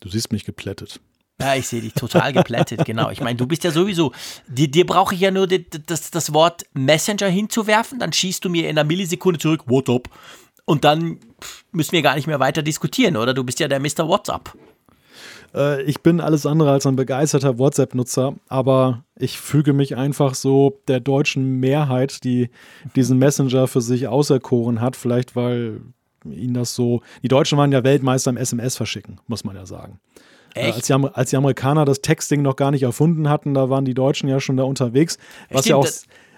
Du siehst mich geplättet. Ja, ich sehe dich total geplättet, genau. Ich meine, du bist ja sowieso, dir, dir brauche ich ja nur das, das Wort Messenger hinzuwerfen, dann schießt du mir in einer Millisekunde zurück, what up? Und dann müssen wir gar nicht mehr weiter diskutieren, oder? Du bist ja der Mr. WhatsApp. Äh, ich bin alles andere als ein begeisterter WhatsApp-Nutzer, aber ich füge mich einfach so der deutschen Mehrheit, die diesen Messenger für sich auserkoren hat, vielleicht weil ihnen das so. Die Deutschen waren ja Weltmeister im SMS verschicken, muss man ja sagen. Echt? Als, die, als die Amerikaner das Texting noch gar nicht erfunden hatten, da waren die Deutschen ja schon da unterwegs. Was Stimmt, ja auch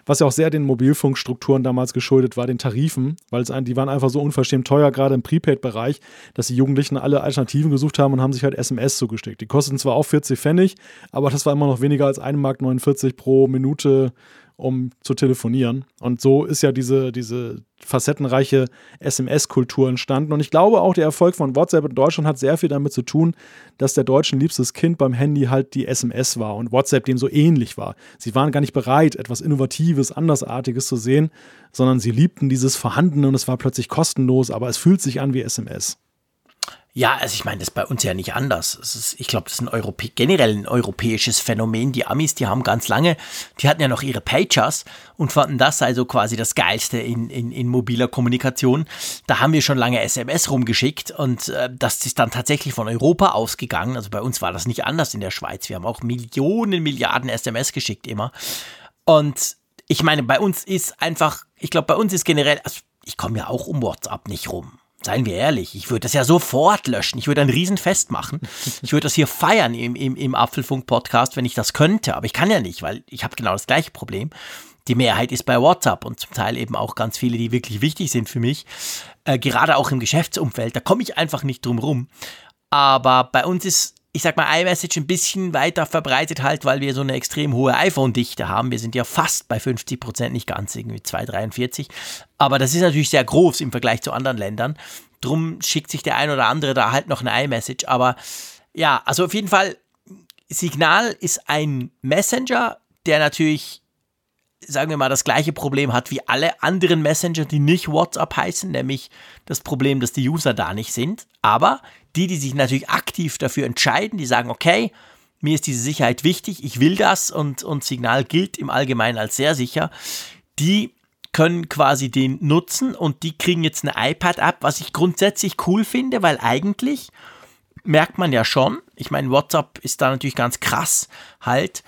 was ja auch sehr den Mobilfunkstrukturen damals geschuldet war, den Tarifen, weil es die waren einfach so unverschämt teuer, gerade im Prepaid-Bereich, dass die Jugendlichen alle Alternativen gesucht haben und haben sich halt SMS zugesteckt. Die kosteten zwar auch 40 Pfennig, aber das war immer noch weniger als 1,49 Mark pro Minute um zu telefonieren. Und so ist ja diese, diese facettenreiche SMS-Kultur entstanden. Und ich glaube auch, der Erfolg von WhatsApp in Deutschland hat sehr viel damit zu tun, dass der Deutschen liebstes Kind beim Handy halt die SMS war und WhatsApp dem so ähnlich war. Sie waren gar nicht bereit, etwas Innovatives, Andersartiges zu sehen, sondern sie liebten dieses Vorhandene und es war plötzlich kostenlos, aber es fühlt sich an wie SMS. Ja, also ich meine, das ist bei uns ja nicht anders. Ist, ich glaube, das ist ein Europä generell ein europäisches Phänomen. Die Amis, die haben ganz lange, die hatten ja noch ihre Pagers und fanden das also quasi das Geilste in, in, in mobiler Kommunikation. Da haben wir schon lange SMS rumgeschickt und äh, das ist dann tatsächlich von Europa ausgegangen. Also bei uns war das nicht anders in der Schweiz. Wir haben auch Millionen, Milliarden SMS geschickt immer. Und ich meine, bei uns ist einfach ich glaube, bei uns ist generell, also ich komme ja auch um WhatsApp nicht rum. Seien wir ehrlich, ich würde das ja sofort löschen. Ich würde ein Riesenfest machen. Ich würde das hier feiern im, im, im Apfelfunk-Podcast, wenn ich das könnte. Aber ich kann ja nicht, weil ich habe genau das gleiche Problem. Die Mehrheit ist bei WhatsApp und zum Teil eben auch ganz viele, die wirklich wichtig sind für mich. Äh, gerade auch im Geschäftsumfeld, da komme ich einfach nicht drum rum. Aber bei uns ist ich sag mal, iMessage ein bisschen weiter verbreitet halt, weil wir so eine extrem hohe iPhone-Dichte haben. Wir sind ja fast bei 50 Prozent, nicht ganz, irgendwie 243. Aber das ist natürlich sehr groß im Vergleich zu anderen Ländern. Drum schickt sich der ein oder andere da halt noch eine iMessage. Aber ja, also auf jeden Fall, Signal ist ein Messenger, der natürlich, sagen wir mal, das gleiche Problem hat wie alle anderen Messenger, die nicht WhatsApp heißen, nämlich das Problem, dass die User da nicht sind. Aber die, die sich natürlich aktiv dafür entscheiden, die sagen, okay, mir ist diese Sicherheit wichtig, ich will das und, und Signal gilt im Allgemeinen als sehr sicher, die können quasi den nutzen und die kriegen jetzt eine iPad-App, was ich grundsätzlich cool finde, weil eigentlich merkt man ja schon, ich meine, WhatsApp ist da natürlich ganz krass halt,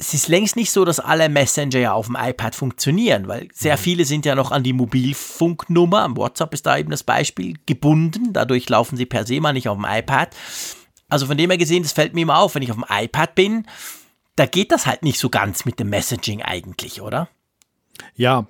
es ist längst nicht so, dass alle Messenger ja auf dem iPad funktionieren, weil sehr mhm. viele sind ja noch an die Mobilfunknummer, WhatsApp ist da eben das Beispiel, gebunden. Dadurch laufen sie per se mal nicht auf dem iPad. Also von dem her gesehen, das fällt mir immer auf, wenn ich auf dem iPad bin, da geht das halt nicht so ganz mit dem Messaging eigentlich, oder? Ja,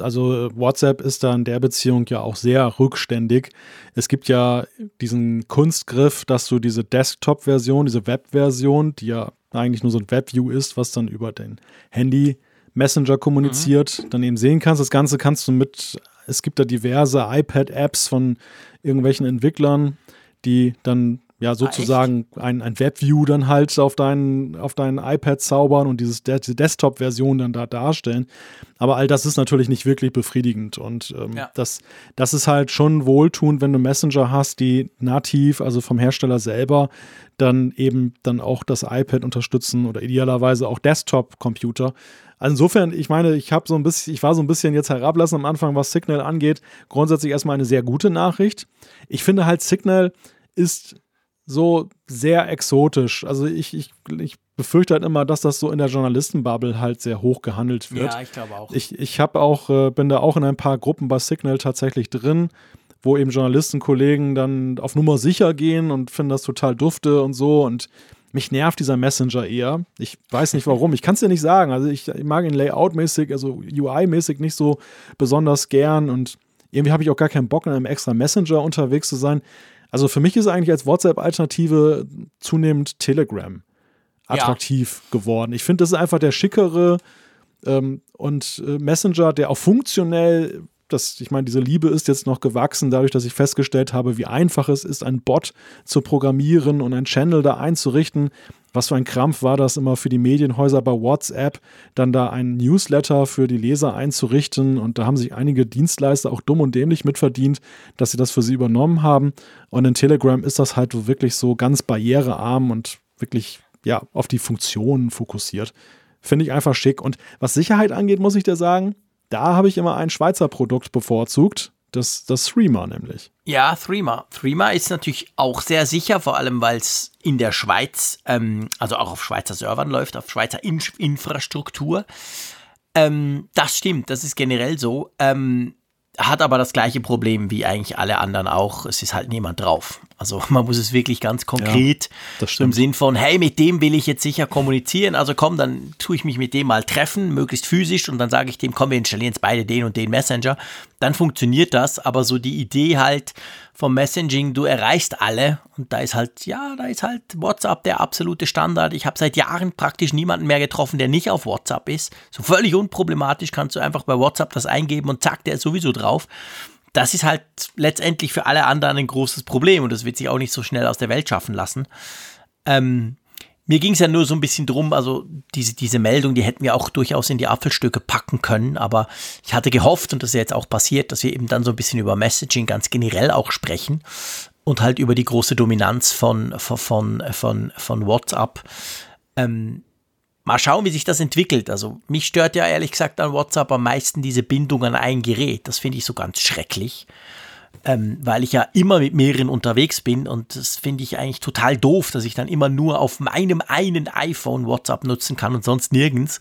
also WhatsApp ist da in der Beziehung ja auch sehr rückständig. Es gibt ja diesen Kunstgriff, dass du diese Desktop-Version, diese Web-Version, die ja eigentlich nur so ein Webview ist, was dann über den Handy Messenger kommuniziert, mhm. dann eben sehen kannst. Das Ganze kannst du mit, es gibt da diverse iPad-Apps von irgendwelchen Entwicklern, die dann ja sozusagen ah, ein, ein Webview dann halt auf deinen, auf deinen iPad zaubern und dieses, diese Desktop-Version dann da darstellen. Aber all das ist natürlich nicht wirklich befriedigend. Und ähm, ja. das, das ist halt schon wohltuend, wenn du Messenger hast, die nativ, also vom Hersteller selber, dann eben dann auch das iPad unterstützen oder idealerweise auch Desktop-Computer. Also insofern, ich meine, ich habe so ein bisschen, ich war so ein bisschen jetzt herablassen am Anfang, was Signal angeht. Grundsätzlich erstmal eine sehr gute Nachricht. Ich finde halt, Signal ist so sehr exotisch. Also ich, ich, ich befürchte halt immer, dass das so in der Journalistenbubble halt sehr hoch gehandelt wird. Ja, ich glaube auch. Ich, ich habe auch, äh, bin da auch in ein paar Gruppen bei Signal tatsächlich drin, wo eben Journalistenkollegen dann auf Nummer sicher gehen und finden das total dufte und so und mich nervt dieser Messenger eher. Ich weiß nicht warum. Ich kann es dir nicht sagen. Also ich, ich mag ihn layoutmäßig, also UI-mäßig nicht so besonders gern und irgendwie habe ich auch gar keinen Bock, in einem extra Messenger unterwegs zu sein. Also für mich ist eigentlich als WhatsApp-Alternative zunehmend Telegram attraktiv ja. geworden. Ich finde, das ist einfach der schickere ähm, und äh, Messenger, der auch funktionell, das, ich meine, diese Liebe ist jetzt noch gewachsen, dadurch, dass ich festgestellt habe, wie einfach es ist, einen Bot zu programmieren und einen Channel da einzurichten was für ein Krampf war das immer für die Medienhäuser bei WhatsApp, dann da ein Newsletter für die Leser einzurichten. Und da haben sich einige Dienstleister auch dumm und dämlich mitverdient, dass sie das für sie übernommen haben. Und in Telegram ist das halt wirklich so ganz barrierearm und wirklich ja, auf die Funktionen fokussiert. Finde ich einfach schick. Und was Sicherheit angeht, muss ich dir sagen, da habe ich immer ein Schweizer Produkt bevorzugt. Das, das Threema nämlich. Ja, Threema. Threema ist natürlich auch sehr sicher, vor allem weil es in der Schweiz, ähm, also auch auf Schweizer Servern läuft, auf Schweizer in Infrastruktur. Ähm, das stimmt, das ist generell so. Ähm, hat aber das gleiche Problem wie eigentlich alle anderen auch. Es ist halt niemand drauf. Also man muss es wirklich ganz konkret ja, im Sinn von, hey, mit dem will ich jetzt sicher kommunizieren. Also komm, dann tue ich mich mit dem mal treffen, möglichst physisch und dann sage ich dem, komm, wir installieren jetzt beide den und den Messenger. Dann funktioniert das. Aber so die Idee halt, vom Messaging, du erreichst alle und da ist halt, ja, da ist halt WhatsApp der absolute Standard. Ich habe seit Jahren praktisch niemanden mehr getroffen, der nicht auf WhatsApp ist. So völlig unproblematisch kannst du einfach bei WhatsApp das eingeben und zack, der ist sowieso drauf. Das ist halt letztendlich für alle anderen ein großes Problem und das wird sich auch nicht so schnell aus der Welt schaffen lassen. Ähm, mir ging es ja nur so ein bisschen drum, also diese, diese Meldung, die hätten wir auch durchaus in die Apfelstücke packen können, aber ich hatte gehofft, und das ist ja jetzt auch passiert, dass wir eben dann so ein bisschen über Messaging ganz generell auch sprechen und halt über die große Dominanz von, von, von, von WhatsApp. Ähm, mal schauen, wie sich das entwickelt. Also mich stört ja ehrlich gesagt an WhatsApp am meisten diese Bindung an ein Gerät. Das finde ich so ganz schrecklich. Ähm, weil ich ja immer mit mehreren unterwegs bin und das finde ich eigentlich total doof, dass ich dann immer nur auf meinem einen iPhone WhatsApp nutzen kann und sonst nirgends.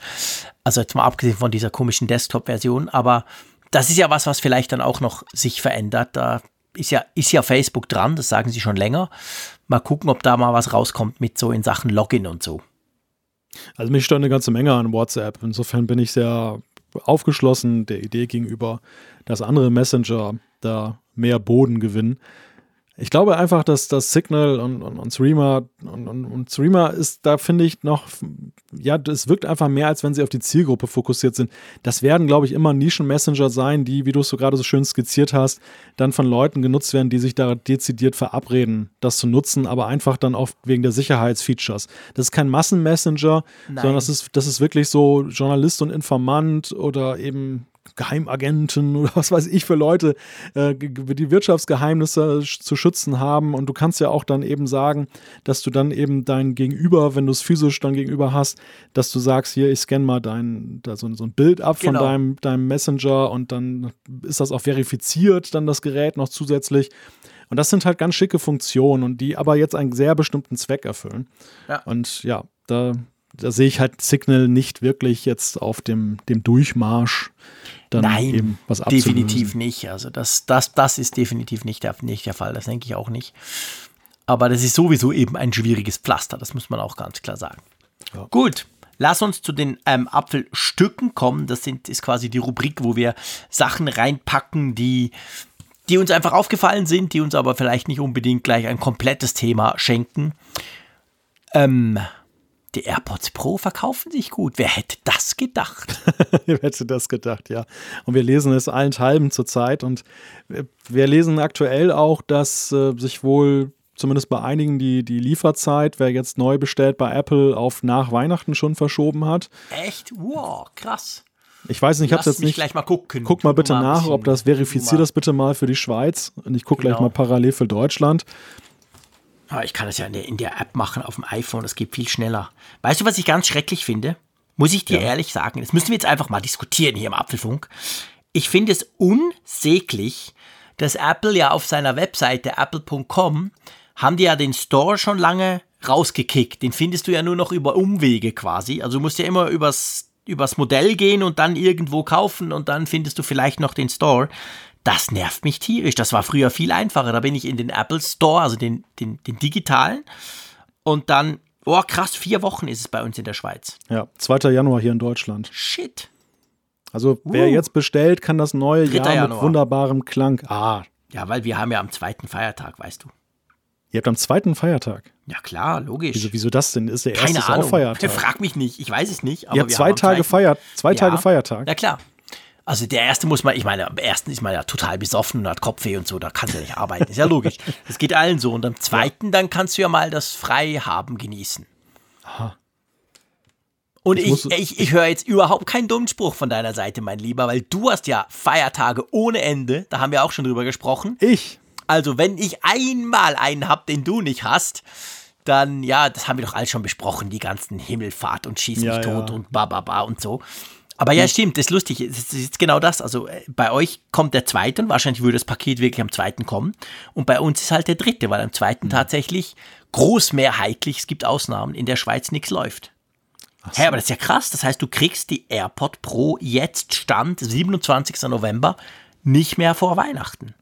Also jetzt mal abgesehen von dieser komischen Desktop-Version, aber das ist ja was, was vielleicht dann auch noch sich verändert. Da ist ja, ist ja Facebook dran, das sagen sie schon länger. Mal gucken, ob da mal was rauskommt mit so in Sachen Login und so. Also mich stört eine ganze Menge an WhatsApp. Insofern bin ich sehr aufgeschlossen der Idee gegenüber, dass andere Messenger da mehr Boden gewinnen. Ich glaube einfach, dass das Signal und, und, und Streamer und, und, und Streamer ist, da finde ich noch, ja, es wirkt einfach mehr, als wenn sie auf die Zielgruppe fokussiert sind. Das werden, glaube ich, immer Nischen-Messenger sein, die, wie du es so gerade so schön skizziert hast, dann von Leuten genutzt werden, die sich da dezidiert verabreden, das zu nutzen, aber einfach dann oft wegen der Sicherheitsfeatures. Das ist kein Massenmessenger, sondern das ist, das ist wirklich so Journalist und Informant oder eben Geheimagenten oder was weiß ich für Leute, äh, die Wirtschaftsgeheimnisse zu schützen haben. Und du kannst ja auch dann eben sagen, dass du dann eben dein Gegenüber, wenn du es physisch dann gegenüber hast, dass du sagst, hier, ich scanne mal dein, da so, so ein Bild ab genau. von deinem, deinem Messenger und dann ist das auch verifiziert, dann das Gerät noch zusätzlich. Und das sind halt ganz schicke Funktionen und die aber jetzt einen sehr bestimmten Zweck erfüllen. Ja. Und ja, da, da sehe ich halt Signal nicht wirklich jetzt auf dem, dem Durchmarsch dann Nein, eben was abzulösen. definitiv nicht. Also das, das, das ist definitiv nicht der, nicht der Fall. Das denke ich auch nicht. Aber das ist sowieso eben ein schwieriges Pflaster. Das muss man auch ganz klar sagen. Ja. Gut. Lass uns zu den ähm, Apfelstücken kommen. Das sind, ist quasi die Rubrik, wo wir Sachen reinpacken, die, die uns einfach aufgefallen sind, die uns aber vielleicht nicht unbedingt gleich ein komplettes Thema schenken. Ähm, die AirPods Pro verkaufen sich gut. Wer hätte das gedacht? Wer hätte das gedacht, ja. Und wir lesen es allenthalben zurzeit. Und wir lesen aktuell auch, dass äh, sich wohl zumindest bei einigen die, die Lieferzeit, wer jetzt neu bestellt bei Apple, auf nach Weihnachten schon verschoben hat. Echt? Wow, krass. Ich weiß nicht, ich habe jetzt nicht. gleich mal gucken. Guck mal bitte mal nach, ob das verifiziert das bitte mal für die Schweiz. Und ich gucke genau. gleich mal parallel für Deutschland. Ah, ich kann das ja in der, in der, App machen auf dem iPhone, das geht viel schneller. Weißt du, was ich ganz schrecklich finde? Muss ich dir ja. ehrlich sagen, das müssen wir jetzt einfach mal diskutieren hier im Apfelfunk. Ich finde es unsäglich, dass Apple ja auf seiner Webseite apple.com haben die ja den Store schon lange rausgekickt. Den findest du ja nur noch über Umwege quasi. Also du musst ja immer übers, übers Modell gehen und dann irgendwo kaufen und dann findest du vielleicht noch den Store. Das nervt mich tierisch. Das war früher viel einfacher. Da bin ich in den Apple Store, also den, den, den digitalen. Und dann, oh krass, vier Wochen ist es bei uns in der Schweiz. Ja, 2. Januar hier in Deutschland. Shit. Also wer uh. jetzt bestellt, kann das neue Jahr Januar. mit wunderbarem Klang. Ah. Ja, weil wir haben ja am zweiten Feiertag, weißt du. Ihr habt am zweiten Feiertag. Ja klar, logisch. Wieso, wieso das denn? Ist der erste Keine Ahnung. auch Feiertag? Frag mich nicht, ich weiß es nicht. Aber Ihr habt zwei Tage Feiert, zwei ja. Tage Feiertag. Ja klar. Also der erste muss man, ich meine, am ersten ist man ja total besoffen und hat Kopfweh und so, da kannst du ja nicht arbeiten. Ist ja logisch. Das geht allen so. Und am zweiten, dann kannst du ja mal das Freihaben genießen. Aha. Und ich, ich, ich, ich höre jetzt überhaupt keinen dummen Spruch von deiner Seite, mein Lieber, weil du hast ja Feiertage ohne Ende. Da haben wir auch schon drüber gesprochen. Ich? Also, wenn ich einmal einen habe, den du nicht hast, dann, ja, das haben wir doch alles schon besprochen, die ganzen Himmelfahrt und Schieß mich ja, tot ja. und bababa und so. Aber ja, stimmt, das ist lustig. Es ist genau das. Also äh, bei euch kommt der zweite und wahrscheinlich würde das Paket wirklich am zweiten kommen. Und bei uns ist halt der dritte, weil am zweiten mhm. tatsächlich großmehrheitlich, es gibt Ausnahmen, in der Schweiz nichts läuft. Hä, hey, aber das ist ja krass. Das heißt, du kriegst die AirPod Pro jetzt Stand 27. November nicht mehr vor Weihnachten.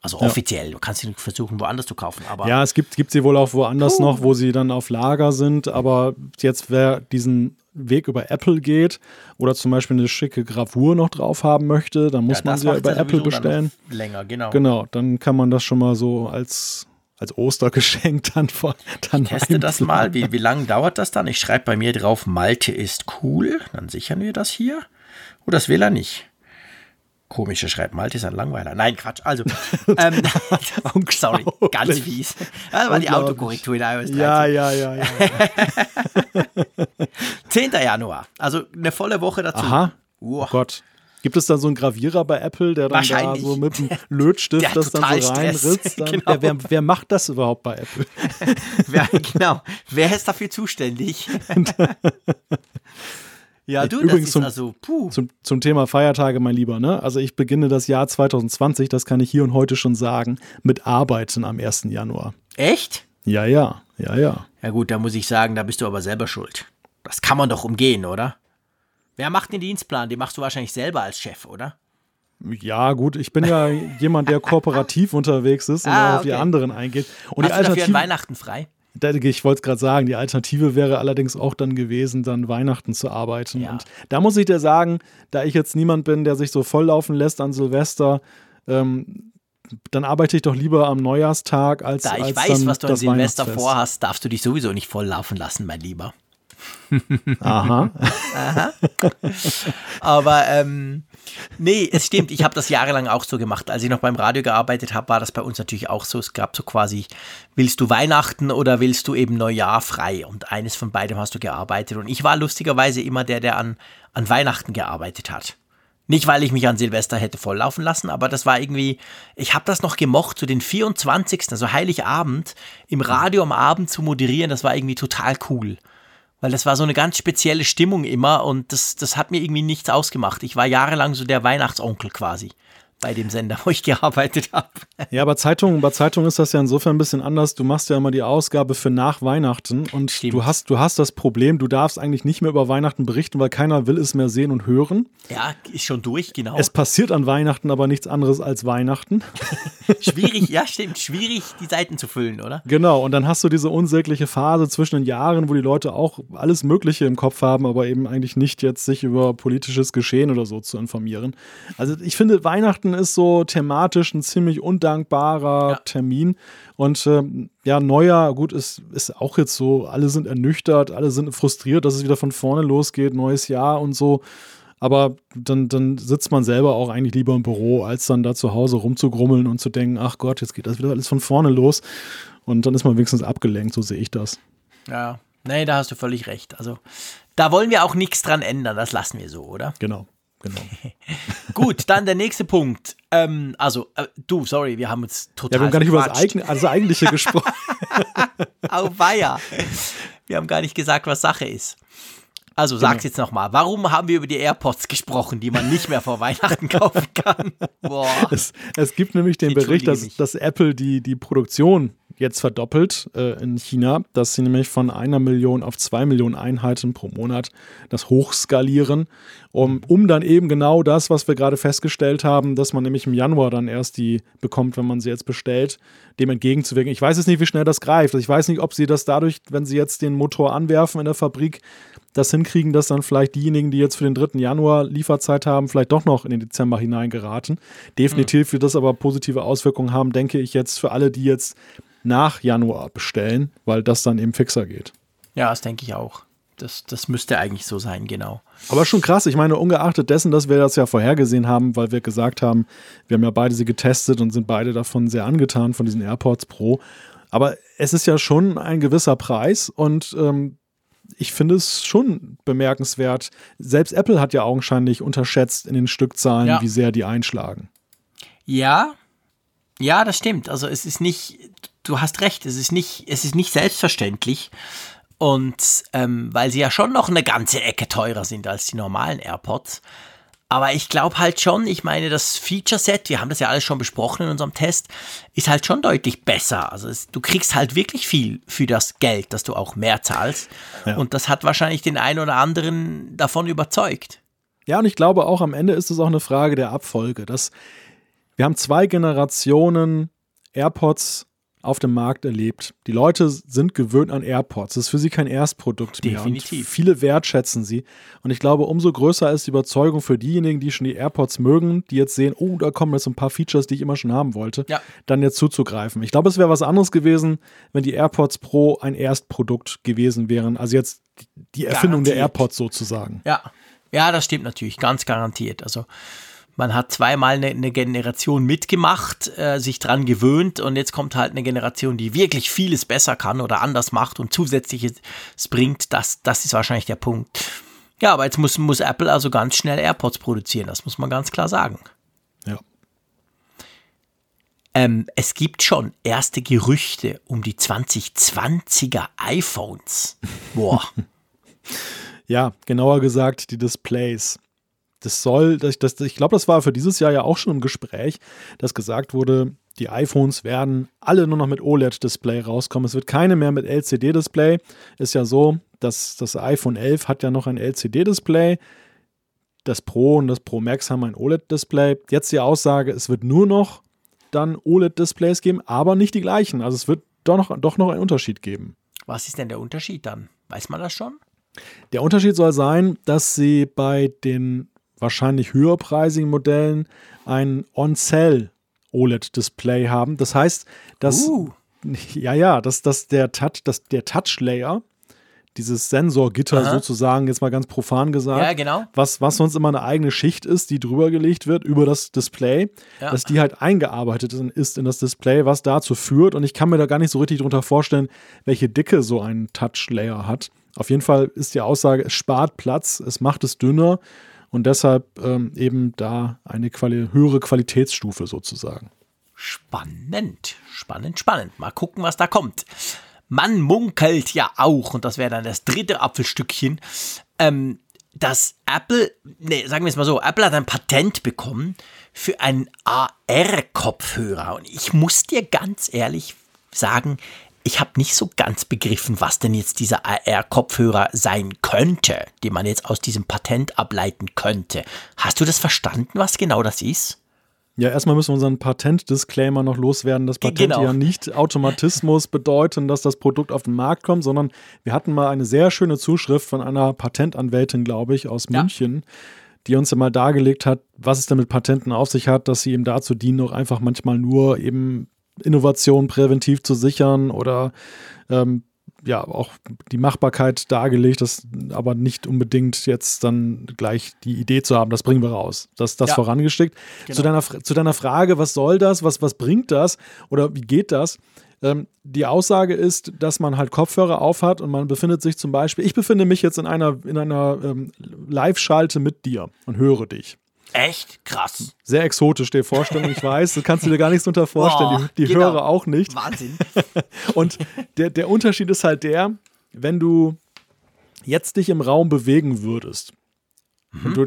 Also offiziell. Ja. Du kannst sie versuchen, woanders zu kaufen. Aber ja, es gibt, gibt sie wohl auch woanders uh. noch, wo sie dann auf Lager sind. Aber jetzt, wer diesen Weg über Apple geht oder zum Beispiel eine schicke Gravur noch drauf haben möchte, dann muss ja, man sie ja über Apple bestellen. Länger, genau. Genau, dann kann man das schon mal so als, als Ostergeschenk dann vor. Dann ich teste das mal. Wie, wie lange dauert das dann? Ich schreibe bei mir drauf, Malte ist cool. Dann sichern wir das hier. Oh, das will er nicht. Komische schreibt Malte ist ein Langweiler. Nein, Quatsch. Also, ähm, sorry, ganz fies. Das war die Autokorrektur in iOS 13. Ja, ja, ja. ja, ja. 10. Januar, also eine volle Woche dazu. Aha. Oh Gott. Gibt es da so einen Gravierer bei Apple, der dann da so mit einem Lötstift das dann so reinritzt? Dann, genau. wer, wer, wer, macht das überhaupt bei Apple? wer, genau. Wer ist dafür zuständig? Ja, du, Übrigens das ist zum, also, puh. zum, zum Thema Feiertage, mein Lieber. Ne? Also ich beginne das Jahr 2020, das kann ich hier und heute schon sagen, mit Arbeiten am 1. Januar. Echt? Ja, ja, ja, ja. Ja gut, da muss ich sagen, da bist du aber selber schuld. Das kann man doch umgehen, oder? Wer macht den Dienstplan? Den machst du wahrscheinlich selber als Chef, oder? Ja, gut, ich bin ja jemand, der kooperativ unterwegs ist und Ah, auf die okay. anderen eingeht. Und Hast die du dafür an Alternative, Weihnachten frei? Ich wollte es gerade sagen, die Alternative wäre allerdings auch dann gewesen, dann Weihnachten zu arbeiten. Ja. Und da muss ich dir sagen, da ich jetzt niemand bin, der sich so volllaufen lässt an Silvester, ähm, dann arbeite ich doch lieber am Neujahrstag als Da ich als weiß, was du an Silvester vorhast, darfst du dich sowieso nicht volllaufen lassen, mein Lieber. Aha. Aber ähm, nee, es stimmt, ich habe das jahrelang auch so gemacht. Als ich noch beim Radio gearbeitet habe, war das bei uns natürlich auch so. Es gab so quasi, willst du Weihnachten oder willst du eben Neujahr frei? Und eines von beidem hast du gearbeitet. Und ich war lustigerweise immer der, der an, an Weihnachten gearbeitet hat. Nicht, weil ich mich an Silvester hätte volllaufen lassen, aber das war irgendwie, ich habe das noch gemocht, so den 24., also Heiligabend, im Radio am Abend zu moderieren, das war irgendwie total cool. Weil das war so eine ganz spezielle Stimmung immer und das, das hat mir irgendwie nichts ausgemacht. Ich war jahrelang so der Weihnachtsonkel quasi bei dem Sender, wo ich gearbeitet habe. Ja, bei Zeitungen, bei Zeitungen ist das ja insofern ein bisschen anders. Du machst ja immer die Ausgabe für nach Weihnachten und Stimmt. du hast, du hast das Problem, du darfst eigentlich nicht mehr über Weihnachten berichten, weil keiner will es mehr sehen und hören. Ja, ist schon durch, genau. Es passiert an Weihnachten aber nichts anderes als Weihnachten. schwierig, ja stimmt, schwierig die Seiten zu füllen, oder? Genau, und dann hast du diese unsägliche Phase zwischen den Jahren, wo die Leute auch alles Mögliche im Kopf haben, aber eben eigentlich nicht jetzt sich über politisches Geschehen oder so zu informieren. Also ich finde, Weihnachten ist so thematisch ein ziemlich undankbarer Ja. Termin. Und ähm, ja, Neujahr, gut, ist, ist auch jetzt so, alle sind ernüchtert, alle sind frustriert, dass es wieder von vorne losgeht, neues Jahr und so. Aber dann, dann sitzt man selber auch eigentlich lieber im Büro, als dann da zu Hause rumzugrummeln und zu denken, ach Gott, jetzt geht das wieder alles von vorne los. Und dann ist man wenigstens abgelenkt, so sehe ich das. Ja, nee, da hast du völlig recht. Also da wollen wir auch nichts dran ändern, das lassen wir so, oder? Genau, genau. Gut, dann der nächste Punkt. Ähm, also, äh, du, sorry, wir haben uns total Ja, wir haben gar nicht über das. Eigen, also Eigentliche gesprochen. Auweia. Wir haben gar nicht gesagt, was Sache ist. Also Genau. sag's jetzt nochmal. Warum haben wir über die AirPods gesprochen, die man nicht mehr vor Weihnachten kaufen kann? Boah. es, es gibt nämlich den Ich Bericht, dass, dass Apple die, die Produktion jetzt verdoppelt äh, in China, dass sie nämlich von einer Million auf zwei Millionen Einheiten pro Monat das hochskalieren, um, um dann eben genau das, was wir gerade festgestellt haben, dass man nämlich im Januar dann erst die bekommt, wenn man sie jetzt bestellt, dem entgegenzuwirken. Ich weiß jetzt nicht, wie schnell das greift. Ich weiß nicht, ob sie das dadurch, wenn sie jetzt den Motor anwerfen in der Fabrik, das hinkriegen, dass dann vielleicht diejenigen, die jetzt für den 3. Januar Lieferzeit haben, vielleicht doch noch in den Dezember hineingeraten. Definitiv wird das aber positive Auswirkungen haben, denke ich jetzt für alle, die jetzt nach Januar bestellen, weil das dann eben fixer geht. Ja, das denke ich auch. Das, das müsste eigentlich so sein, genau. Aber schon krass, ich meine, ungeachtet dessen, dass wir das ja vorhergesehen haben, weil wir gesagt haben, wir haben ja beide sie getestet und sind beide davon sehr angetan, von diesen AirPods Pro. Aber es ist ja schon ein gewisser Preis und ähm, ich finde es schon bemerkenswert. Selbst Apple hat ja augenscheinlich unterschätzt in den Stückzahlen, Ja. wie sehr die einschlagen. Ja, ja, das stimmt. Also es ist nicht, du hast recht, es ist nicht, es ist nicht selbstverständlich. Und ähm, weil sie ja schon noch eine ganze Ecke teurer sind als die normalen AirPods. Aber ich glaube halt schon, ich meine, das Feature-Set, wir haben das ja alles schon besprochen in unserem Test, ist halt schon deutlich besser. Also es, du kriegst halt wirklich viel für das Geld, dass du auch mehr zahlst. Ja. Und das hat wahrscheinlich den einen oder anderen davon überzeugt. Ja, und ich glaube auch am Ende ist es auch eine Frage der Abfolge. Dass wir haben zwei Generationen AirPods auf dem Markt erlebt. Die Leute sind gewöhnt an AirPods. Das ist für sie kein Erstprodukt mehr. Definitiv. Und viele wertschätzen sie. Und ich glaube, umso größer ist die Überzeugung für diejenigen, die schon die AirPods mögen, die jetzt sehen, oh, da kommen jetzt ein paar Features, die ich immer schon haben wollte, Ja. dann jetzt zuzugreifen. Ich glaube, es wäre was anderes gewesen, wenn die AirPods Pro ein Erstprodukt gewesen wären. Also jetzt die Erfindung der Garantiert. AirPods sozusagen. Ja, ja, das stimmt natürlich, ganz garantiert. Also man hat zweimal eine, eine Generation mitgemacht, äh, sich dran gewöhnt und jetzt kommt halt eine Generation, die wirklich vieles besser kann oder anders macht und zusätzliches bringt. Das, das ist wahrscheinlich der Punkt. Ja, aber jetzt muss, muss Apple also ganz schnell AirPods produzieren, das muss man ganz klar sagen. Ja. Ähm, es gibt schon erste Gerüchte um die 2020er iPhones. Boah. Ja, genauer gesagt die Displays. Das soll, das, das, ich glaube, das war für dieses Jahr ja auch schon im Gespräch, dass gesagt wurde, die iPhones werden alle nur noch mit OLED-Display rauskommen. Es wird keine mehr mit LCD-Display. Ist ja so, dass das iPhone 11 hat ja noch ein LCD-Display. Das Pro und das Pro Max haben ein OLED-Display. Jetzt die Aussage, es wird nur noch dann OLED-Displays geben, aber nicht die gleichen. Also es wird doch noch, doch noch einen Unterschied geben. Was ist denn der Unterschied dann? Weiß man das schon? Der Unterschied soll sein, dass sie bei den wahrscheinlich höherpreisigen Modellen ein On-Cell OLED-Display haben. Das heißt, dass Uh. ja, ja, dass, dass der Touch, dass der Touch-Layer, dieses Sensorgitter Aha. sozusagen, jetzt mal ganz profan gesagt, Ja, genau. was, was sonst immer eine eigene Schicht ist, die drüber gelegt wird über das Display, Ja. dass die halt eingearbeitet in- ist in das Display, was dazu führt. Und ich kann mir da gar nicht so richtig drunter vorstellen, welche Dicke so ein Touch-Layer hat. Auf jeden Fall ist die Aussage, es spart Platz, es macht es dünner und deshalb ähm, eben da eine Quali höhere Qualitätsstufe sozusagen. Spannend, spannend, spannend. Mal gucken, was da kommt. Man munkelt ja auch, und das wäre dann das dritte Apfelstückchen, ähm, dass Apple, nee, sagen wir es mal so, Apple hat ein Patent bekommen für einen AR-Kopfhörer. Und ich muss dir ganz ehrlich sagen, ich habe nicht so ganz begriffen, was denn jetzt dieser AR-Kopfhörer sein könnte, den man jetzt aus diesem Patent ableiten könnte. Hast du das verstanden, was genau das ist? Ja, erstmal müssen wir unseren Patent-Disclaimer noch loswerden, dass Patente Genau. ja nicht Automatismus bedeuten, dass das Produkt auf den Markt kommt, sondern wir hatten mal eine sehr schöne Zuschrift von einer Patentanwältin, glaube ich, aus Ja. München, die uns ja mal dargelegt hat, was es denn mit Patenten auf sich hat, dass sie eben dazu dienen, auch einfach manchmal nur eben Innovation präventiv zu sichern oder ähm, ja auch die Machbarkeit dargelegt, das aber nicht unbedingt jetzt dann gleich die Idee zu haben, das bringen wir raus. Das, das Ja. vorangeschickt. Genau. Zu, deiner, zu deiner Frage, was soll das, was, was bringt das oder wie geht das? Ähm, die Aussage ist, dass man halt Kopfhörer aufhat und man befindet sich zum Beispiel, ich befinde mich jetzt in einer, in einer ähm, Live-Schalte mit dir und höre dich. Echt krass. Sehr exotisch, die Vorstellung, ich weiß, das kannst du dir gar nichts unter vorstellen, die, die genau. Hörer auch nicht. Wahnsinn. Und der, der Unterschied ist halt der, wenn du jetzt dich im Raum bewegen würdest, und du,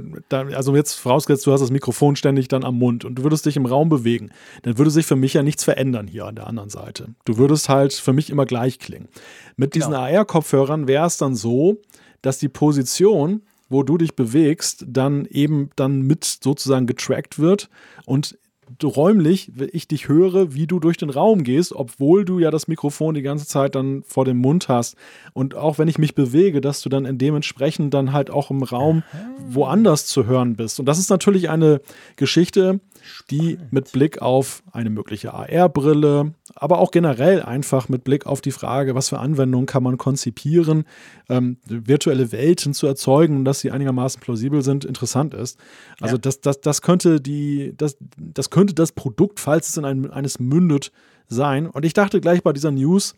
also jetzt vorausgesetzt, du hast das Mikrofon ständig dann am Mund und du würdest dich im Raum bewegen, dann würde sich für mich ja nichts verändern hier an der anderen Seite. Du würdest halt für mich immer gleich klingen. Mit diesen Genau. AR-Kopfhörern wäre es dann so, dass die Position, wo du dich bewegst, dann eben dann mit sozusagen getrackt wird und räumlich, wenn ich dich höre, wie du durch den Raum gehst, obwohl du ja das Mikrofon die ganze Zeit dann vor dem Mund hast. Und auch wenn ich mich bewege, dass du dann in dementsprechend dann halt auch im Raum woanders zu hören bist. Und das ist natürlich eine Geschichte, die mit Blick auf eine mögliche AR-Brille, aber auch generell einfach mit Blick auf die Frage, was für Anwendungen kann man konzipieren, ähm, virtuelle Welten zu erzeugen und dass sie einigermaßen plausibel sind, interessant ist. Also Ja. das, das, das könnte die, das, das könnte das Produkt, falls es in einem, eines mündet, sein. Und ich dachte gleich bei dieser News,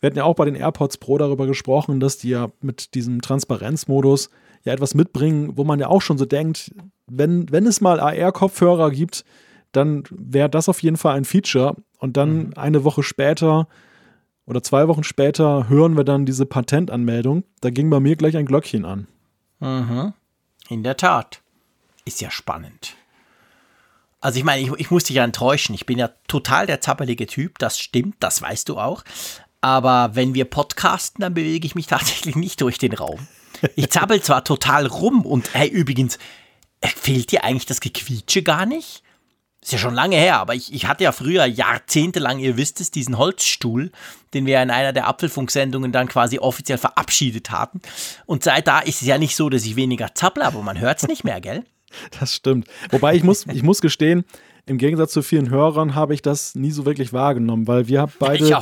wir hatten ja auch bei den AirPods Pro darüber gesprochen, dass die ja mit diesem Transparenzmodus ja etwas mitbringen, wo man ja auch schon so denkt, wenn, wenn es mal AR-Kopfhörer gibt, dann wäre das auf jeden Fall ein Feature. Und dann eine Woche später oder zwei Wochen später hören wir dann diese Patentanmeldung. Da ging bei mir gleich ein Glöckchen an. Mhm. In der Tat. Ist ja spannend. Also ich meine, ich, ich muss dich ja enttäuschen. Ich bin ja total der zappelige Typ. Das stimmt, das weißt du auch. Aber wenn wir podcasten, dann bewege ich mich tatsächlich nicht durch den Raum. Ich zappel zwar total rum und hey, übrigens, äh, fehlt dir eigentlich das Gequietsche gar nicht? Ist ja schon lange her, aber ich, ich hatte ja früher jahrzehntelang, ihr wisst es, diesen Holzstuhl, den wir in einer der Apfelfunksendungen dann quasi offiziell verabschiedet hatten. Und seit da ist es ja nicht so, dass ich weniger zapple, aber man hört es nicht mehr, gell? Das stimmt. Wobei ich muss, ich muss gestehen, im Gegensatz zu vielen Hörern habe ich das nie so wirklich wahrgenommen, weil wir beide.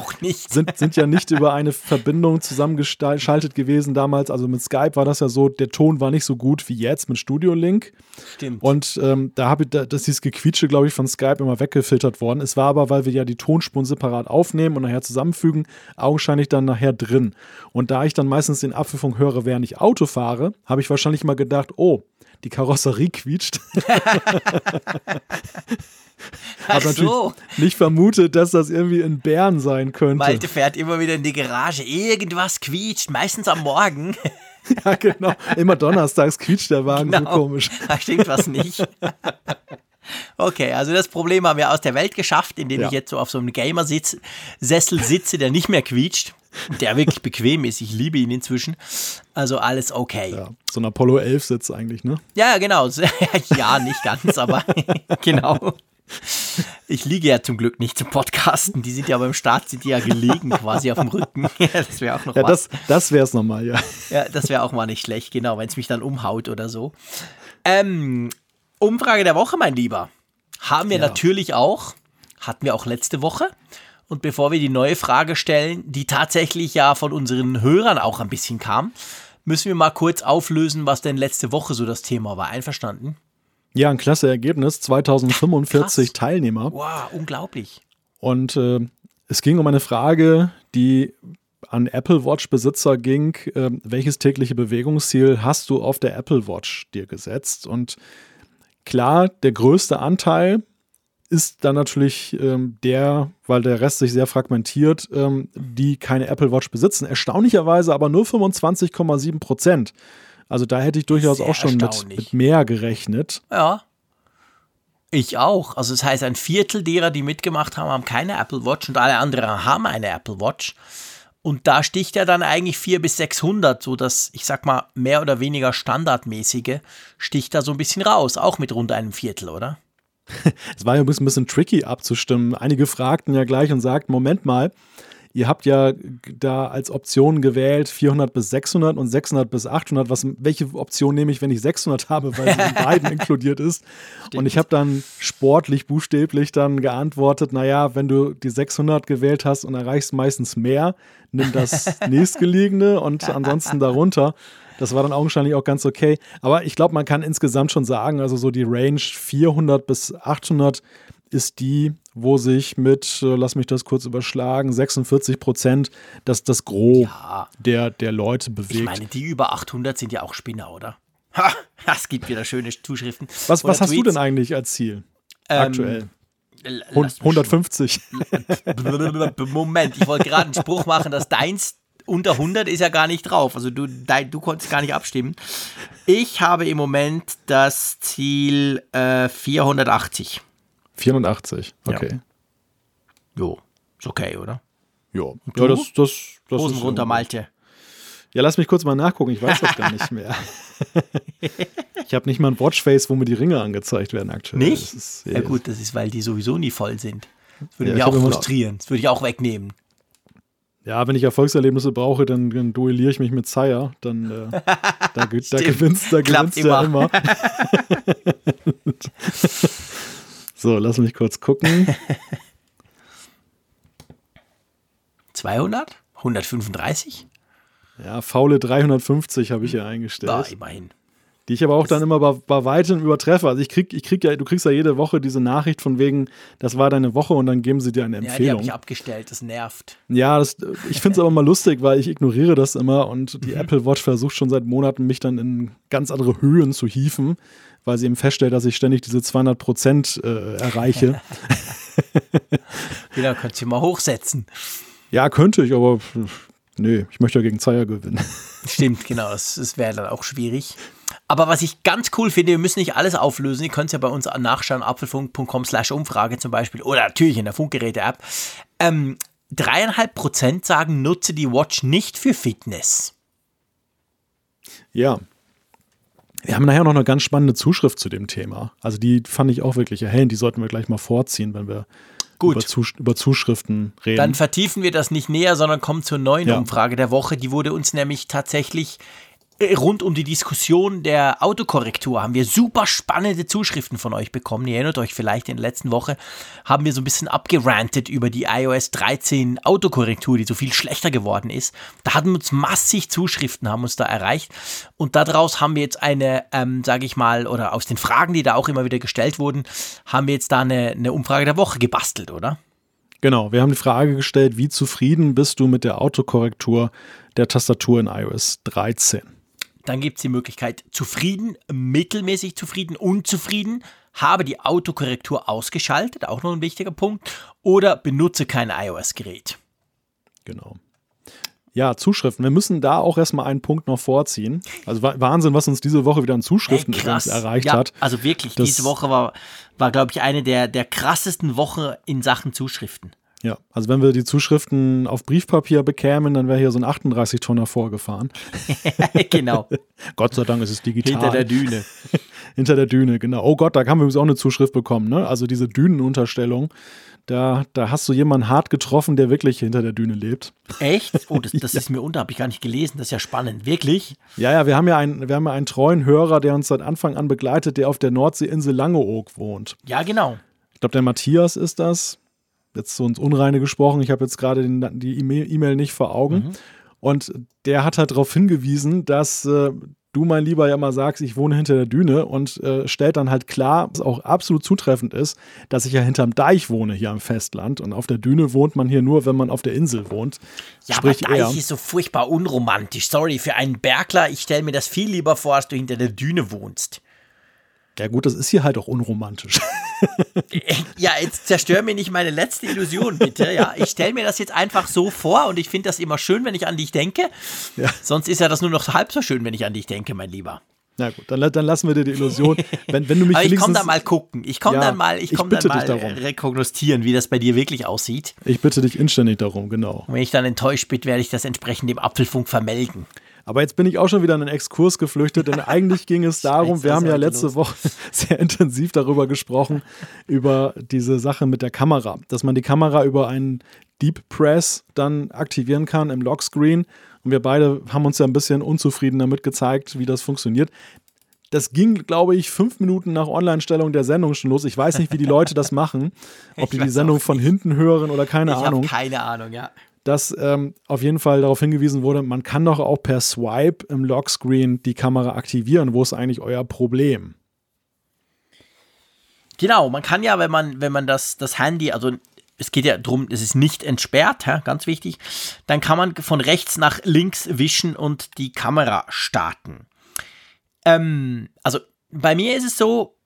Sind, sind ja nicht über eine Verbindung zusammengeschaltet gewesen damals. Also mit Skype war das ja so, der Ton war nicht so gut wie jetzt mit Studio Link. Stimmt. Und ähm, da habe ich, da, das ist Gequietsche, glaube ich, von Skype immer weggefiltert worden. Es war aber, weil wir ja die Tonspuren separat aufnehmen und nachher zusammenfügen, augenscheinlich dann nachher drin. Und da ich dann meistens den Apfelfunk höre, während ich Auto fahre, habe ich wahrscheinlich mal gedacht, oh, die Karosserie quietscht. Ach so, nicht vermutet, dass das irgendwie in Bern sein könnte. Malte fährt immer wieder in die Garage. Irgendwas quietscht, meistens am Morgen. ja, genau. Immer donnerstags quietscht der Wagen Genau. so komisch. Da stimmt was nicht. Okay, also das Problem haben wir aus der Welt geschafft, indem Ja. ich jetzt so auf so einem Gamer-Sessel sitze, der nicht mehr quietscht, der wirklich bequem ist. Ich liebe ihn inzwischen. Also alles okay. Ja, so ein Apollo 11 Sitz eigentlich, ne? Ja, genau. ja, nicht ganz, aber genau. Ich liege ja zum Glück nicht zum Podcasten. Die sind ja beim Start, sind die ja gelegen quasi auf dem Rücken. das wäre auch noch Ja, was. das, das wäre es nochmal, ja. Ja, das wäre auch mal nicht schlecht, genau, wenn es mich dann umhaut oder so. Ähm, Umfrage der Woche, mein Lieber. Haben wir Ja. natürlich auch, hatten wir auch letzte Woche. Und bevor wir die neue Frage stellen, die tatsächlich ja von unseren Hörern auch ein bisschen kam, müssen wir mal kurz auflösen, was denn letzte Woche so das Thema war. Einverstanden? Ja, ein klasse Ergebnis. 2045 Krass. Teilnehmer. Wow, unglaublich. Und äh, es ging um eine Frage, die an Apple Watch-Besitzer ging. Äh, welches tägliche Bewegungsziel hast du auf der Apple Watch dir gesetzt? Und klar, der größte Anteil ist dann natürlich ähm, der, weil der Rest sich sehr fragmentiert, ähm, die keine Apple Watch besitzen. Erstaunlicherweise aber nur 25,7 Prozent. Also da hätte ich durchaus Sehr auch schon mit, mit mehr gerechnet. Ja. Ich auch. Also das heißt, ein Viertel derer, die mitgemacht haben, haben keine Apple Watch und alle anderen haben eine Apple Watch. Und da sticht er dann eigentlich 400 bis 600, so das, ich sag mal, mehr oder weniger standardmäßige, sticht da so ein bisschen raus, auch mit rund einem Viertel, oder? Es war ja ein bisschen, ein bisschen tricky abzustimmen. Einige fragten ja gleich und sagten, Moment mal, ihr habt ja da als Option gewählt 400 bis 600 und 600 bis 800. Was, welche Option nehme ich, wenn ich 600 habe, weil sie in beiden inkludiert ist? Und ich habe dann sportlich, buchstäblich dann geantwortet, naja, wenn du die 600 gewählt hast und erreichst meistens mehr, nimm das nächstgelegene und ansonsten darunter. Das war dann augenscheinlich auch ganz okay. Aber ich glaube, man kann insgesamt schon sagen, also so die Range 400 bis 800 ist die, wo sich mit, äh, lass mich das kurz überschlagen, 46 Prozent das, das Gros Ja. der, der Leute bewegt. Ich meine, die über 800 sind ja auch Spinner, oder? Ha, das gibt wieder schöne Zuschriften. was was hast du Tweets. denn eigentlich als Ziel? Ähm, aktuell? L- Hun- lass mich 150. Moment, ich wollte gerade einen Spruch machen, dass deins unter 100 ist ja gar nicht drauf. Also du, du konntest gar nicht abstimmen. Ich habe im Moment das Ziel äh, 480. 480, Ja. okay. Jo, ist okay, oder? Ja, du? ja das, das, das Hosen runter, Malte. Ja, lass mich kurz mal nachgucken, ich weiß das gar nicht mehr. ich habe nicht mal ein Watchface, wo mir die Ringe angezeigt werden aktuell. Nicht? ist, Ja gut, das ist, weil die sowieso nie voll sind. Das würde Ja, mich ich auch frustrieren. Das würde ich auch wegnehmen. Ja, wenn ich Erfolgserlebnisse brauche, dann, dann duelliere ich mich mit Zaya. Dann äh, da, da Stimmt. gewinnst, da gewinnst ja immer. so, lass mich kurz gucken. 200? 135? Ja, faule 350 habe ich ja eingestellt. Ja, immerhin. Die ich aber auch dann immer bei, bei weitem übertreffe. Also ich krieg, ich krieg ja, du kriegst ja jede Woche diese Nachricht von wegen, das war deine Woche und dann geben sie dir eine Ja, die Empfehlung. habe ich abgestellt. Das nervt. Ja, das, ich finde es aber mal lustig, weil ich ignoriere das immer und die Apple Watch versucht schon seit Monaten, mich dann in ganz andere Höhen zu hieven, weil sie eben feststellt, dass ich ständig diese 200 Prozent äh, erreiche. Genau, könntest du mal hochsetzen. ja, könnte ich, aber nee, ich möchte ja gegen Zeier gewinnen. Stimmt, genau, das, das wäre dann auch schwierig. Aber was ich ganz cool finde, wir müssen nicht alles auflösen. Ihr könnt es ja bei uns nachschauen, apfelfunk.com slash Umfrage zum Beispiel oder natürlich in der Funkgeräte-App. Ähm, dreieinhalb Prozent sagen, nutze die Watch nicht für Fitness. Ja. Wir haben nachher noch eine ganz spannende Zuschrift zu dem Thema. Also die fand ich auch wirklich erhellend. Die sollten wir gleich mal vorziehen, wenn wir Gut. Über, Zus über Zuschriften reden. Dann vertiefen wir das nicht näher, sondern kommen zur neuen Ja. Umfrage der Woche. Die wurde uns nämlich tatsächlich rund um die Diskussion der Autokorrektur haben wir super spannende Zuschriften von euch bekommen. Ihr erinnert euch vielleicht, in der letzten Woche haben wir so ein bisschen abgerantet über die iOS 13 Autokorrektur, die so viel schlechter geworden ist. Da hatten uns massig Zuschriften, haben uns da erreicht. Und daraus haben wir jetzt eine, ähm, sage ich mal, oder aus den Fragen, die da auch immer wieder gestellt wurden, haben wir jetzt da eine, eine Umfrage der Woche gebastelt, oder? Genau, wir haben die Frage gestellt, wie zufrieden bist du mit der Autokorrektur der Tastatur in iOS 13? Dann gibt es die Möglichkeit zufrieden, mittelmäßig zufrieden, unzufrieden, habe die Autokorrektur ausgeschaltet, auch noch ein wichtiger Punkt, oder benutze kein iOS-Gerät. Genau. Ja, Zuschriften. Wir müssen da auch erstmal einen Punkt noch vorziehen. Also Wahnsinn, was uns diese Woche wieder an Zuschriften hey, erreicht ja, hat. Also wirklich, das diese Woche war, war glaube ich, eine der, der krassesten Wochen in Sachen Zuschriften. Ja, also wenn wir die Zuschriften auf Briefpapier bekämen, dann wäre hier so ein 38-Tonner vorgefahren. genau. Gott sei Dank ist es digital. Hinter der Düne. Hinter der Düne, genau. Oh Gott, da haben wir übrigens auch eine Zuschrift bekommen, ne? Also diese Dünenunterstellung. Da, da hast du jemanden hart getroffen, der wirklich hinter der Düne lebt. Echt? Oh, das, das ja. ist mir unter, habe ich gar nicht gelesen. Das ist ja spannend. Wirklich? Ja, ja, wir haben ja, einen, wir haben ja einen treuen Hörer, der uns seit Anfang an begleitet, der auf der Nordseeinsel Langeoog wohnt. Ja, genau. Ich glaube, der Matthias ist das. Jetzt so ins Unreine gesprochen. Ich habe jetzt gerade die E-Mail nicht vor Augen. Mhm. Und der hat halt darauf hingewiesen, dass äh, du, mein Lieber, ja mal sagst, ich wohne hinter der Düne und äh, stellt dann halt klar, was auch absolut zutreffend ist, dass ich ja hinterm Deich wohne hier am Festland und auf der Düne wohnt man hier nur, wenn man auf der Insel wohnt. Ja, Sprich aber Deich er. ist so furchtbar unromantisch. Sorry, für einen Bergler, ich stelle mir das viel lieber vor, als du hinter der Düne wohnst. Ja gut, das ist hier halt auch unromantisch. ja, jetzt zerstör mir nicht meine letzte Illusion, bitte. Ja, ich stelle mir das jetzt einfach so vor und ich finde das immer schön, wenn ich an dich denke. Ja. Sonst ist ja das nur noch halb so schön, wenn ich an dich denke, mein Lieber. Na gut, dann, dann lassen wir dir die Illusion. Wenn, wenn du mich Aber ich komme da mal gucken. Ich komme ja, dann mal, ich komm dann mal rekognostieren, wie das bei dir wirklich aussieht. Ich bitte dich inständig darum, genau. Und wenn ich dann enttäuscht bin, werde ich das entsprechend dem Apfelfunk vermelden. Aber jetzt bin ich auch schon wieder in einen Exkurs geflüchtet, denn eigentlich ging es darum, wir haben ja letzte los. Woche sehr intensiv darüber gesprochen, über diese Sache mit der Kamera, dass man die Kamera über einen Deep Press dann aktivieren kann im Lockscreen. Und wir beide haben uns ja ein bisschen unzufrieden damit gezeigt, wie das funktioniert. Das ging, glaube ich, fünf Minuten nach Online-Stellung der Sendung schon los. Ich weiß nicht, wie die Leute das machen. Ob die die Sendung von hinten hören oder keine ich Ahnung. Keine Ahnung, ja dass ähm, auf jeden Fall darauf hingewiesen wurde, man kann doch auch per Swipe im Lockscreen die Kamera aktivieren. Wo ist eigentlich euer Problem? Genau, man kann ja, wenn man, wenn man das, das Handy, also es geht ja darum, es ist nicht entsperrt, ja, ganz wichtig, dann kann man von rechts nach links wischen und die Kamera starten. Ähm, also bei mir ist es so,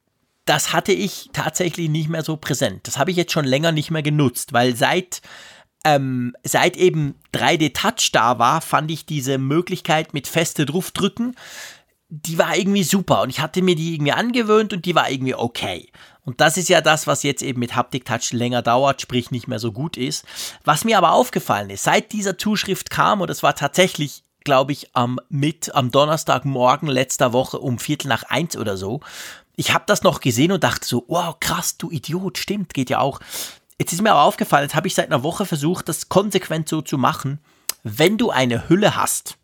das hatte ich tatsächlich nicht mehr so präsent. Das habe ich jetzt schon länger nicht mehr genutzt, weil seit ähm, seit eben 3D Touch da war, fand ich diese Möglichkeit mit feste draufdrücken, die war irgendwie super und ich hatte mir die irgendwie angewöhnt und die war irgendwie okay. Und das ist ja das, was jetzt eben mit Haptic Touch länger dauert, sprich nicht mehr so gut ist. Was mir aber aufgefallen ist, seit dieser Zuschrift kam, und es war tatsächlich, glaube ich, am, mit, am Donnerstagmorgen letzter Woche um Viertel nach eins oder so, ich habe das noch gesehen und dachte so, wow, krass, du Idiot, stimmt, geht ja auch. Jetzt ist mir aber aufgefallen, jetzt habe ich seit einer Woche versucht, das konsequent so zu machen. Wenn du eine Hülle hast,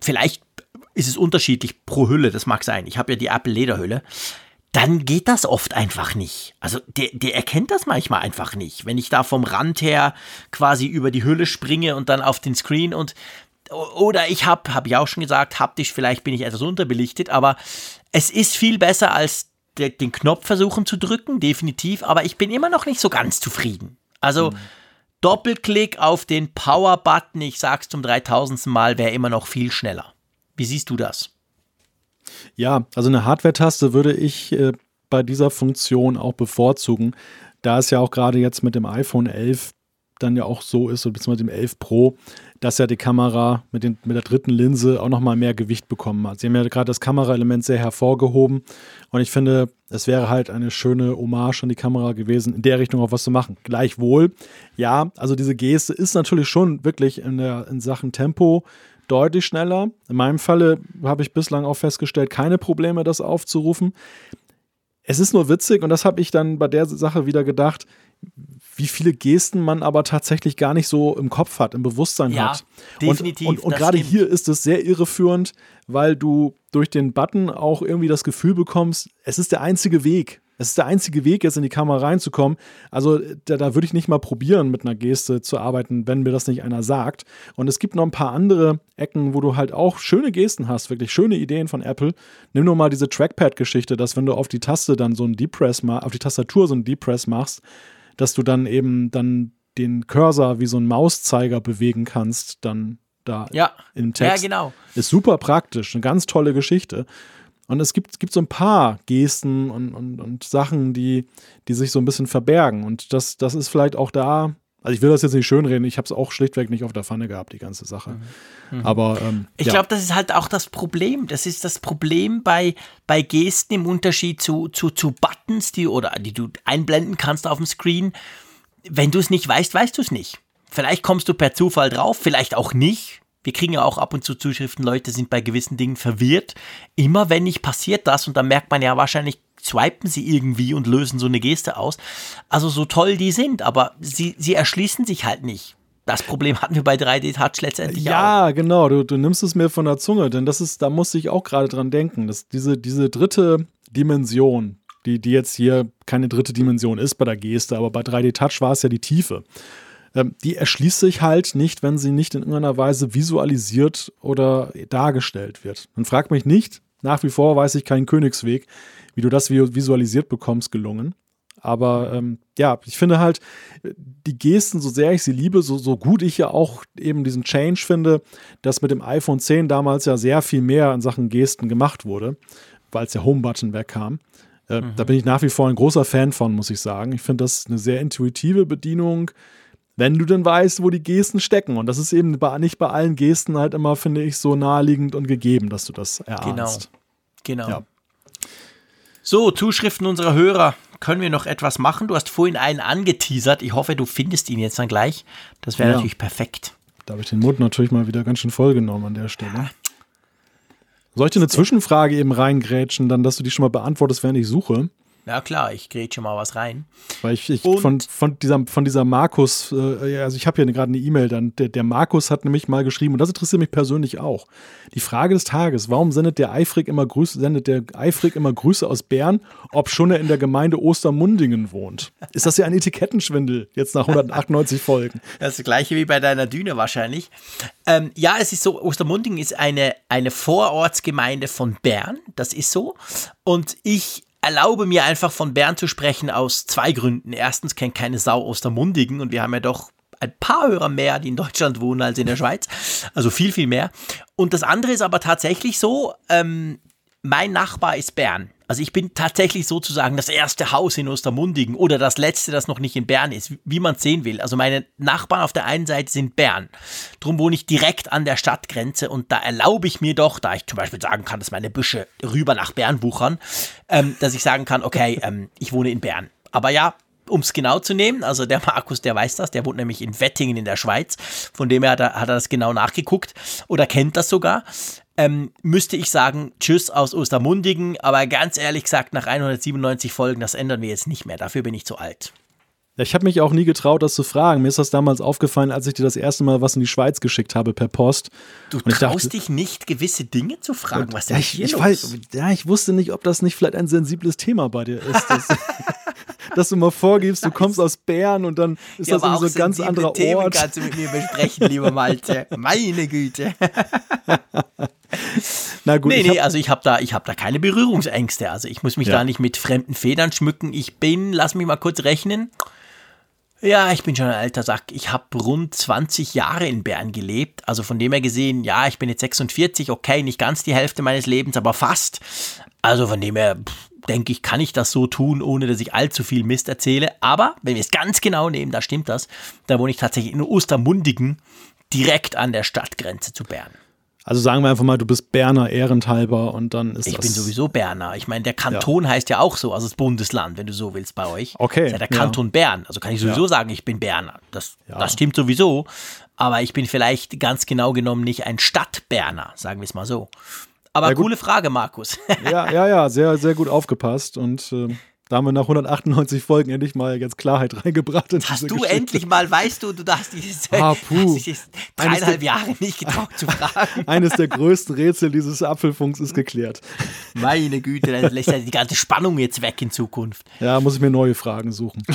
vielleicht ist es unterschiedlich pro Hülle, das mag sein. Ich habe ja die Apple Lederhülle. Dann geht das oft einfach nicht. Also der, der erkennt das manchmal einfach nicht. Wenn ich da vom Rand her quasi über die Hülle springe und dann auf den Screen und oder ich habe, habe ich auch schon gesagt, haptisch vielleicht bin ich etwas unterbelichtet, aber es ist viel besser als den Knopf versuchen zu drücken, definitiv, aber ich bin immer noch nicht so ganz zufrieden. Also mhm. Doppelklick auf den Power-Button, ich sag's zum 3000. Mal, wäre immer noch viel schneller. Wie siehst du das? Ja, also eine Hardware-Taste würde ich äh, bei dieser Funktion auch bevorzugen, da es ja auch gerade jetzt mit dem iPhone 11 dann ja auch so ist, beziehungsweise dem 11 Pro, dass ja die Kamera mit, den, mit der dritten Linse auch nochmal mehr Gewicht bekommen hat. Sie haben ja gerade das Kameraelement sehr hervorgehoben und ich finde, es wäre halt eine schöne Hommage an die Kamera gewesen, in der Richtung auch was zu machen. Gleichwohl, ja, also diese Geste ist natürlich schon wirklich in, der, in Sachen Tempo deutlich schneller. In meinem Falle habe ich bislang auch festgestellt, keine Probleme, das aufzurufen. Es ist nur witzig und das habe ich dann bei der Sache wieder gedacht wie viele Gesten man aber tatsächlich gar nicht so im Kopf hat, im Bewusstsein ja, hat. Definitiv. Und, und, und gerade hier ist es sehr irreführend, weil du durch den Button auch irgendwie das Gefühl bekommst, es ist der einzige Weg. Es ist der einzige Weg, jetzt in die Kamera reinzukommen. Also da, da würde ich nicht mal probieren, mit einer Geste zu arbeiten, wenn mir das nicht einer sagt. Und es gibt noch ein paar andere Ecken, wo du halt auch schöne Gesten hast, wirklich schöne Ideen von Apple. Nimm nur mal diese Trackpad-Geschichte, dass wenn du auf die Taste dann so einen Deep Press auf die Tastatur so einen Deep Press machst, dass du dann eben dann den Cursor wie so ein Mauszeiger bewegen kannst, dann da ja. im Text. Ja, genau. Ist super praktisch, eine ganz tolle Geschichte. Und es gibt, gibt so ein paar Gesten und, und, und Sachen, die, die sich so ein bisschen verbergen. Und das, das ist vielleicht auch da Also ich will das jetzt nicht schönreden, ich habe es auch schlichtweg nicht auf der Pfanne gehabt, die ganze Sache. Mhm. Aber ähm, ich ja. glaube, das ist halt auch das Problem. Das ist das Problem bei, bei Gesten im Unterschied zu, zu, zu Buttons, die oder die du einblenden kannst auf dem Screen. Wenn du es nicht weißt, weißt du es nicht. Vielleicht kommst du per Zufall drauf, vielleicht auch nicht. Wir kriegen ja auch ab und zu Zuschriften, Leute sind bei gewissen Dingen verwirrt. Immer wenn nicht passiert das und dann merkt man ja wahrscheinlich, swipen sie irgendwie und lösen so eine Geste aus. Also so toll die sind, aber sie, sie erschließen sich halt nicht. Das Problem hatten wir bei 3D Touch letztendlich ja, auch. Ja, genau. Du, du nimmst es mir von der Zunge, denn das ist, da musste ich auch gerade dran denken, dass diese, diese dritte Dimension, die, die jetzt hier keine dritte Dimension ist bei der Geste, aber bei 3D Touch war es ja die Tiefe. Ähm, die erschließt sich halt nicht, wenn sie nicht in irgendeiner Weise visualisiert oder dargestellt wird. Man fragt mich nicht, nach wie vor weiß ich keinen Königsweg, wie du das visualisiert bekommst, gelungen. Aber ähm, ja, ich finde halt, die Gesten, so sehr ich sie liebe, so, so gut ich ja auch eben diesen Change finde, dass mit dem iPhone 10 damals ja sehr viel mehr in Sachen Gesten gemacht wurde, weil es der Home-Button wegkam. Äh, mhm. Da bin ich nach wie vor ein großer Fan von, muss ich sagen. Ich finde das eine sehr intuitive Bedienung, wenn du denn weißt, wo die Gesten stecken. Und das ist eben nicht bei allen Gesten halt immer, finde ich, so naheliegend und gegeben, dass du das erahnst. Genau. Genau. Ja. So, Zuschriften unserer Hörer. Können wir noch etwas machen? Du hast vorhin einen angeteasert. Ich hoffe, du findest ihn jetzt dann gleich. Das wäre ja. natürlich perfekt. Da habe ich den Mund natürlich mal wieder ganz schön vollgenommen an der Stelle. Soll ich dir eine Zwischenfrage eben reingrätschen, dann, dass du die schon mal beantwortest, während ich suche? Ja klar, ich grätsche mal was rein. Weil ich, ich von, von, dieser, von dieser Markus, äh, also ich habe hier gerade eine E-Mail, dann der, der Markus hat nämlich mal geschrieben, und das interessiert mich persönlich auch. Die Frage des Tages, warum sendet der Eifrig immer Grüße, sendet der Eifrig immer Grüße aus Bern, ob schon er in der Gemeinde Ostermundingen wohnt? Ist das ja ein Etikettenschwindel, jetzt nach 198 Folgen? Das, ist das gleiche wie bei deiner Düne wahrscheinlich. Ähm, ja, es ist so, Ostermundingen ist eine, eine Vorortsgemeinde von Bern, das ist so. Und ich erlaube mir einfach von Bern zu sprechen aus zwei Gründen. Erstens kennt keine Sau Ostermundigen und wir haben ja doch ein paar Hörer mehr, die in Deutschland wohnen als in der Schweiz. Also viel, viel mehr. Und das andere ist aber tatsächlich so, ähm, mein Nachbar ist Bern. Also ich bin tatsächlich sozusagen das erste Haus in Ostermundigen oder das letzte, das noch nicht in Bern ist, wie man sehen will. Also meine Nachbarn auf der einen Seite sind Bern. Drum wohne ich direkt an der Stadtgrenze und da erlaube ich mir doch, da ich zum Beispiel sagen kann, dass meine Büsche rüber nach Bern wuchern, ähm, dass ich sagen kann, okay, ähm, ich wohne in Bern. Aber ja, um es genau zu nehmen, also der Markus, der weiß das, der wohnt nämlich in Wettingen in der Schweiz, von dem her hat er, hat er das genau nachgeguckt oder kennt das sogar ähm, müsste ich sagen, tschüss aus Ostermundigen. Aber ganz ehrlich gesagt, nach 197 Folgen, das ändern wir jetzt nicht mehr. Dafür bin ich zu alt. Ich habe mich auch nie getraut, das zu fragen. Mir ist das damals aufgefallen, als ich dir das erste Mal was in die Schweiz geschickt habe per Post. Du traust dachte, dich nicht, gewisse Dinge zu fragen. Was denn ja, ich, ich weiß, ja, ich wusste nicht, ob das nicht vielleicht ein sensibles Thema bei dir ist. Dass, dass du mal vorgibst, du kommst aus Bern und dann ist ja, das so ein ganz anderer Themen Ort. kannst du mit mir besprechen, lieber Malte. Meine Güte. Na gut. Nee, nee, also ich habe da, hab da keine Berührungsängste. Also ich muss mich ja. da nicht mit fremden Federn schmücken. Ich bin, lass mich mal kurz rechnen. Ja, ich bin schon ein alter Sack. Ich habe rund 20 Jahre in Bern gelebt. Also von dem her gesehen, ja, ich bin jetzt 46, okay, nicht ganz die Hälfte meines Lebens, aber fast. Also von dem her, denke ich, kann ich das so tun, ohne dass ich allzu viel Mist erzähle. Aber wenn wir es ganz genau nehmen, da stimmt das. Da wohne ich tatsächlich in Ostermundigen, direkt an der Stadtgrenze zu Bern. Also sagen wir einfach mal, du bist Berner ehrenthalber und dann ist ich das. Ich bin sowieso Berner. Ich meine, der Kanton ja. heißt ja auch so, also das Bundesland, wenn du so willst bei euch. Okay. ist ja der Kanton ja. Bern. Also kann ich sowieso ja. sagen, ich bin Berner. Das, das stimmt sowieso. Aber ich bin vielleicht ganz genau genommen nicht ein Stadtberner, sagen wir es mal so. Aber coole Frage, Markus. ja, ja, ja, sehr, sehr gut aufgepasst und äh, da haben wir nach 198 Folgen endlich mal jetzt Klarheit reingebracht. In hast du Geschichte. endlich mal, weißt du, du darfst dieses ah, puh. Dreieinhalb Jahre nicht getraut zu fragen. Eines der größten Rätsel dieses Apfelfunks ist geklärt. Meine Güte, dann lässt er die ganze Spannung jetzt weg in Zukunft. Ja, muss ich mir neue Fragen suchen.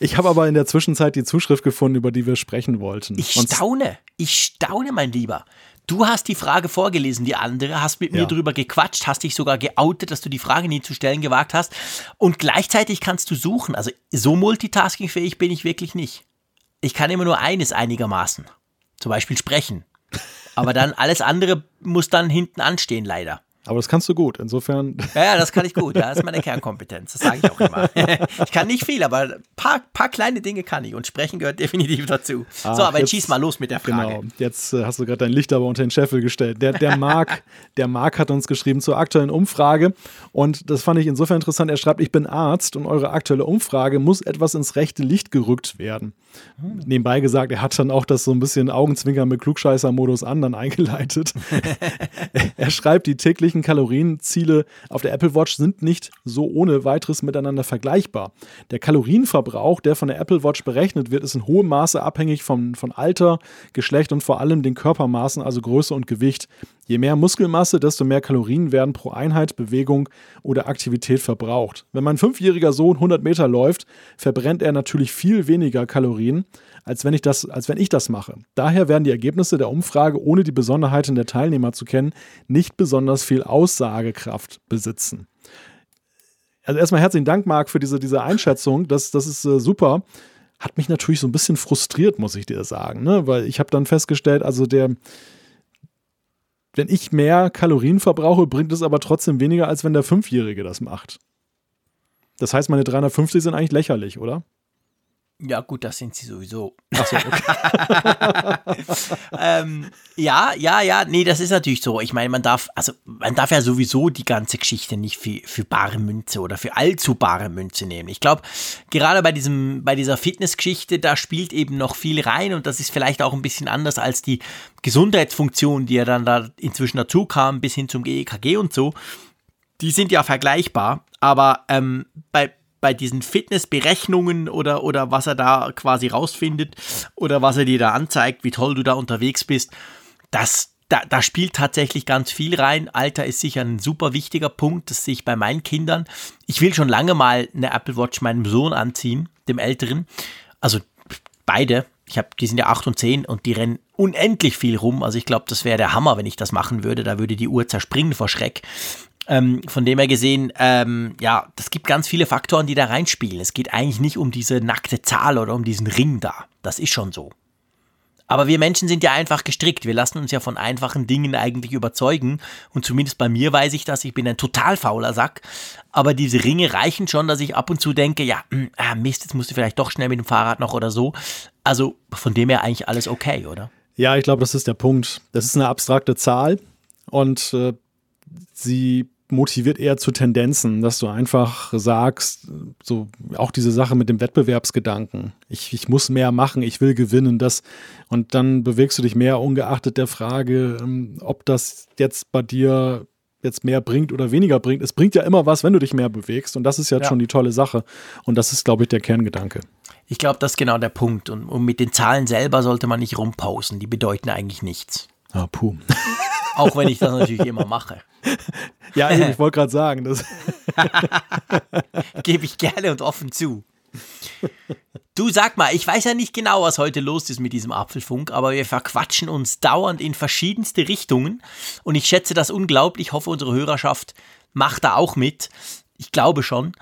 ich habe aber in der Zwischenzeit die Zuschrift gefunden, über die wir sprechen wollten. Ich staune, ich staune, mein Lieber. Du hast die Frage vorgelesen, die andere, hast mit ja. mir drüber gequatscht, hast dich sogar geoutet, dass du die Frage nie zu stellen gewagt hast. Und gleichzeitig kannst du suchen. Also so multitaskingfähig bin ich wirklich nicht. Ich kann immer nur eines einigermaßen. Zum Beispiel sprechen. Aber dann alles andere muss dann hinten anstehen, leider. Aber das kannst du gut, insofern. Ja, ja, das kann ich gut. Das ist meine Kernkompetenz. Das sage ich auch immer. ich kann nicht viel, aber ein paar, paar kleine Dinge kann ich und sprechen gehört definitiv dazu. Ach, so, aber jetzt, schieß mal los mit der Frage. Genau, jetzt äh, hast du gerade dein Licht aber unter den Scheffel gestellt. Der, der, Marc, der Marc hat uns geschrieben zur aktuellen Umfrage und das fand ich insofern interessant. Er schreibt, ich bin Arzt und eure aktuelle Umfrage muss etwas ins rechte Licht gerückt werden. Hm. Nebenbei gesagt, er hat dann auch das so ein bisschen Augenzwinkern mit Klugscheißer-Modus an dann eingeleitet. er schreibt, die täglichen Kalorienziele auf der Apple Watch sind nicht so ohne weiteres miteinander vergleichbar. Der Kalorienverbrauch, der von der Apple Watch berechnet wird, ist in hohem Maße abhängig von, von Alter, Geschlecht und vor allem den Körpermaßen, also Größe und Gewicht. Je mehr Muskelmasse, desto mehr Kalorien werden pro Einheit Bewegung oder Aktivität verbraucht. Wenn mein fünfjähriger Sohn 100 Meter läuft, verbrennt er natürlich viel weniger Kalorien, als wenn ich das, als wenn ich das mache. Daher werden die Ergebnisse der Umfrage, ohne die Besonderheiten der Teilnehmer zu kennen, nicht besonders viel Aussagekraft besitzen. Also erstmal herzlichen Dank, Marc, für diese, diese Einschätzung. Das, das ist äh, super. Hat mich natürlich so ein bisschen frustriert, muss ich dir sagen, ne? weil ich habe dann festgestellt, also der, wenn ich mehr Kalorien verbrauche, bringt es aber trotzdem weniger, als wenn der Fünfjährige das macht. Das heißt, meine 350 sind eigentlich lächerlich, oder? Ja, gut, das sind sie sowieso. Achso, okay. ähm, ja, ja, ja, nee, das ist natürlich so. Ich meine, man darf, also man darf ja sowieso die ganze Geschichte nicht für, für bare Münze oder für allzu bare Münze nehmen. Ich glaube, gerade bei diesem, bei dieser Fitnessgeschichte, da spielt eben noch viel rein und das ist vielleicht auch ein bisschen anders als die Gesundheitsfunktion, die ja dann da inzwischen dazu kam, bis hin zum GEKG und so. Die sind ja vergleichbar, aber ähm, bei, bei diesen Fitnessberechnungen oder, oder was er da quasi rausfindet oder was er dir da anzeigt, wie toll du da unterwegs bist, das, da, da spielt tatsächlich ganz viel rein. Alter ist sicher ein super wichtiger Punkt, das sehe ich bei meinen Kindern. Ich will schon lange mal eine Apple Watch meinem Sohn anziehen, dem Älteren. Also beide. Ich habe, die sind ja 8 und 10 und die rennen unendlich viel rum. Also ich glaube, das wäre der Hammer, wenn ich das machen würde. Da würde die Uhr zerspringen vor Schreck. Ähm, von dem her gesehen, ähm, ja, das gibt ganz viele Faktoren, die da reinspielen. Es geht eigentlich nicht um diese nackte Zahl oder um diesen Ring da. Das ist schon so. Aber wir Menschen sind ja einfach gestrickt. Wir lassen uns ja von einfachen Dingen eigentlich überzeugen. Und zumindest bei mir weiß ich das. Ich bin ein total fauler Sack. Aber diese Ringe reichen schon, dass ich ab und zu denke, ja, hm, ah, Mist, jetzt musst du vielleicht doch schnell mit dem Fahrrad noch oder so. Also von dem her eigentlich alles okay, oder? Ja, ich glaube, das ist der Punkt. Das ist eine abstrakte Zahl. Und äh, sie motiviert eher zu Tendenzen, dass du einfach sagst, so auch diese Sache mit dem Wettbewerbsgedanken. Ich, ich muss mehr machen, ich will gewinnen, das und dann bewegst du dich mehr ungeachtet der Frage, ähm, ob das jetzt bei dir jetzt mehr bringt oder weniger bringt. Es bringt ja immer was, wenn du dich mehr bewegst und das ist jetzt ja. schon die tolle Sache und das ist, glaube ich, der Kerngedanke. Ich glaube, das ist genau der Punkt und, und mit den Zahlen selber sollte man nicht rumpausen, die bedeuten eigentlich nichts. Ah, puh. Auch wenn ich das natürlich immer mache. Ja, ich wollte gerade sagen, das gebe ich gerne und offen zu. Du sag mal, ich weiß ja nicht genau, was heute los ist mit diesem Apfelfunk, aber wir verquatschen uns dauernd in verschiedenste Richtungen und ich schätze das unglaublich. Ich hoffe, unsere Hörerschaft macht da auch mit. Ich glaube schon.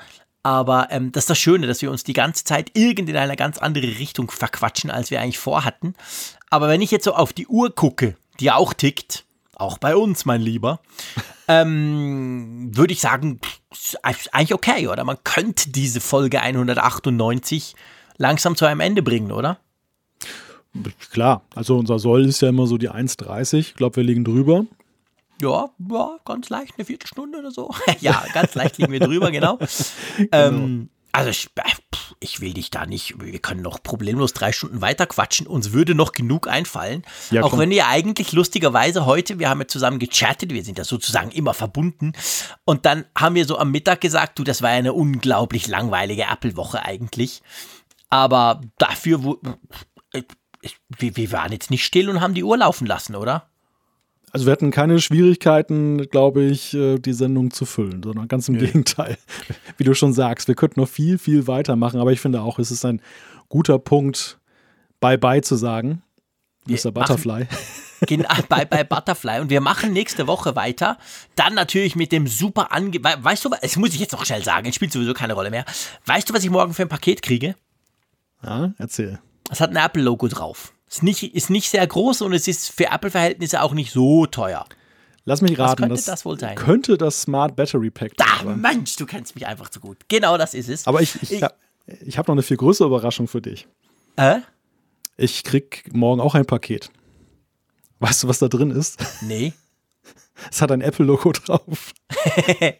Aber ähm, das ist das Schöne, dass wir uns die ganze Zeit irgend in eine ganz andere Richtung verquatschen, als wir eigentlich vorhatten. Aber wenn ich jetzt so auf die Uhr gucke, die auch tickt, auch bei uns, mein Lieber, ähm, würde ich sagen, eigentlich okay, oder? Man könnte diese Folge 198 langsam zu einem Ende bringen, oder? Klar, also unser Soll ist ja immer so die 1,30. Ich glaube, wir liegen drüber. Ja, ja, ganz leicht, eine Viertelstunde oder so. ja, ganz leicht liegen wir drüber, genau. genau. Ähm, also ich, äh, ich, will dich da nicht, wir können noch problemlos drei Stunden weiter quatschen, uns würde noch genug einfallen. Ja, auch wenn wir eigentlich lustigerweise heute, wir haben ja zusammen gechattet, wir sind ja sozusagen immer verbunden und dann haben wir so am Mittag gesagt, du, das war ja eine unglaublich langweilige Apple-Woche eigentlich, aber dafür, äh, wir, wir waren jetzt nicht still und haben die Uhr laufen lassen, oder? Also wir hatten keine Schwierigkeiten, glaube ich, äh, die Sendung zu füllen, sondern ganz im nee. Gegenteil. Wie du schon sagst, wir könnten noch viel, viel weitermachen, aber ich finde auch, es ist ein guter Punkt, Bye-bye zu sagen. Mr. Butterfly. Genau, bye bye Butterfly. Und wir machen nächste Woche weiter. Dann natürlich mit dem super Ange... Weißt du, das muss ich jetzt noch schnell sagen, es spielt sowieso keine Rolle mehr. Weißt du, was ich morgen für ein Paket kriege? Ja, erzähl. Es hat ein Apple-Logo drauf. Ist nicht, ist nicht sehr groß und es ist für Apple-Verhältnisse auch nicht so teuer. Lass mich raten. könnte das wohl sein? Könnte das Smart Battery Pack sein. Mensch, du kennst mich einfach zu gut. Genau das ist es. Aber ich, ich, Ich- ich habe noch eine viel größere Überraschung für dich. Äh? Ich krieg morgen auch ein Paket. Weißt du, was da drin ist? Nee. Es hat ein Apple-Logo drauf.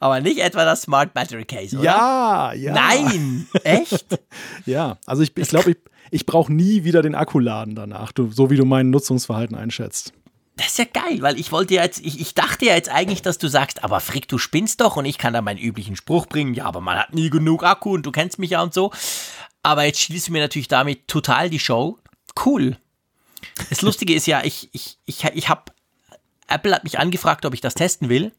Aber nicht etwa das Smart Battery Case, oder? Ja, ja. Nein! Echt? Ja, also ich, ich glaube, ich, ich brauche nie wieder den Akku laden danach, du, so wie du mein Nutzungsverhalten einschätzt. Das ist ja geil, weil ich wollte ja jetzt, ich, ich dachte ja jetzt eigentlich, dass du sagst, aber Frick, du spinnst doch und ich kann da meinen üblichen Spruch bringen, ja, aber man hat nie genug Akku und du kennst mich ja und so. Aber jetzt schließt du mir natürlich damit total die Show. Cool. Das Lustige ist ja, ich, ich, ich, ich habe, Apple hat mich angefragt, ob ich das testen will.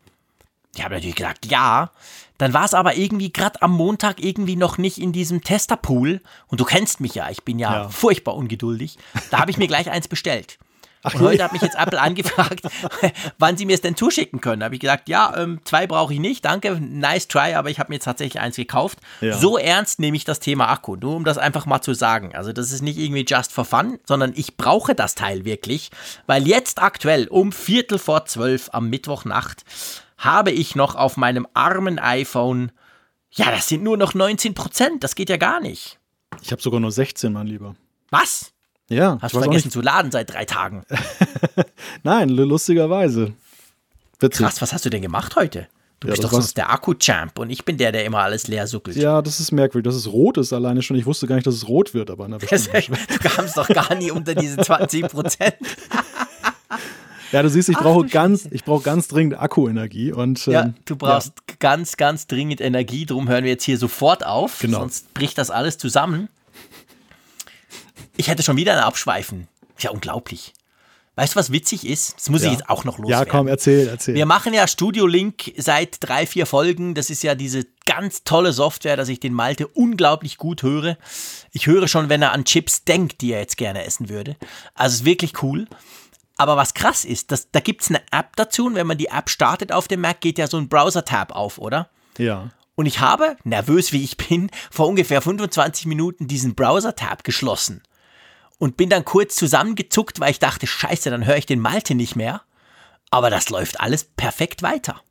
Ich habe natürlich gesagt, ja. Dann war es aber irgendwie gerade am Montag irgendwie noch nicht in diesem Testerpool. Und du kennst mich ja, ich bin ja, Ja. furchtbar ungeduldig. Da habe ich mir gleich eins bestellt. Ach, Und heute hat mich jetzt Apple angefragt, wann sie mir es denn zuschicken können. Da habe ich gesagt, ja, ähm, zwei brauche ich nicht, danke, nice try, aber ich habe mir jetzt tatsächlich eins gekauft. Ja. So ernst nehme ich das Thema Akku, nur um das einfach mal zu sagen. Also das ist nicht irgendwie just for fun, sondern ich brauche das Teil wirklich, weil jetzt aktuell um Viertel vor zwölf am Mittwochnacht habe ich noch auf meinem armen iPhone, ja, das sind nur noch 19 Prozent, das geht ja gar nicht. Ich habe sogar nur 16, mein Lieber. Was? Ja, Hast du vergessen zu laden seit drei Tagen? Nein, lustigerweise. Witzig. Krass, was hast du denn gemacht heute? Du Ja, bist doch sonst der Akku-Champ und ich bin der, der immer alles leer suckelt. Ja, das ist merkwürdig, dass es rot ist alleine schon. Ich wusste gar nicht, dass es rot wird, aber na, du kamst doch gar nie unter diese 20 Prozent. Ja, du siehst, ich Ach, brauche ganz, ich brauche ganz dringend Akkuenergie und Ja, ähm, du brauchst ganz, ganz dringend Energie. Drum hören wir jetzt hier sofort auf. Genau. Sonst bricht das alles zusammen. Ich hätte schon wieder ein Abschweifen. Ist ja unglaublich. Weißt du, was witzig ist? Das muss Ja. ich jetzt auch noch Ja, loswerden. komm, erzähl, erzähl. Wir machen ja Studio Link seit drei, vier Folgen. Das ist ja diese ganz tolle Software, dass ich den Malte unglaublich gut höre. Ich höre schon, wenn er an Chips denkt, die er jetzt gerne essen würde. Also es ist wirklich cool. Aber was krass ist, dass, da gibt es eine App dazu und wenn man die App startet auf dem Mac, geht ja so ein Browser-Tab auf, oder? ja. Und ich habe, nervös wie ich bin, vor ungefähr 25 Minuten diesen Browser-Tab geschlossen. Und bin dann kurz zusammengezuckt, weil ich dachte, scheiße, dann höre ich den Malte nicht mehr. Aber das läuft alles perfekt weiter.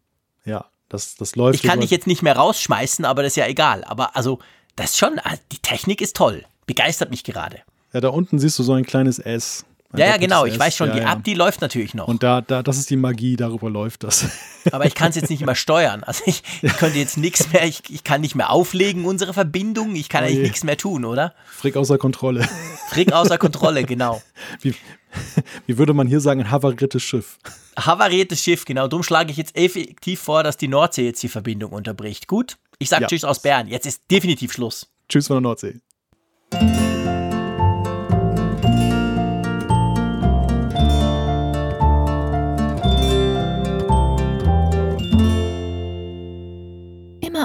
Ja, das, das läuft. Ich kann dich jetzt nicht mehr rausschmeißen, aber das ist ja egal. Aber also, das ist schon, also die Technik ist toll. Begeistert mich gerade. Ja, da unten siehst du so ein kleines S. Ja, ja, genau. Ich weiß schon, ja, die. App, die läuft natürlich noch. Und da, da, das ist die Magie, darüber läuft das. aber ich kann es jetzt nicht mehr steuern. Also ich, ich könnte jetzt nichts mehr, ich, ich kann nicht mehr auflegen, unsere Verbindung. Ich kann Oh eigentlich nichts mehr tun, oder? Frick außer Kontrolle. Frick außer Kontrolle, genau. Wie, wie würde man hier sagen, ein havariertes Schiff? Havariertes Schiff, genau. Darum schlage ich jetzt effektiv vor, dass die Nordsee jetzt die Verbindung unterbricht. Gut? Ich sage Ja. Tschüss aus Bern. Jetzt ist definitiv Schluss. Tschüss von der Nordsee.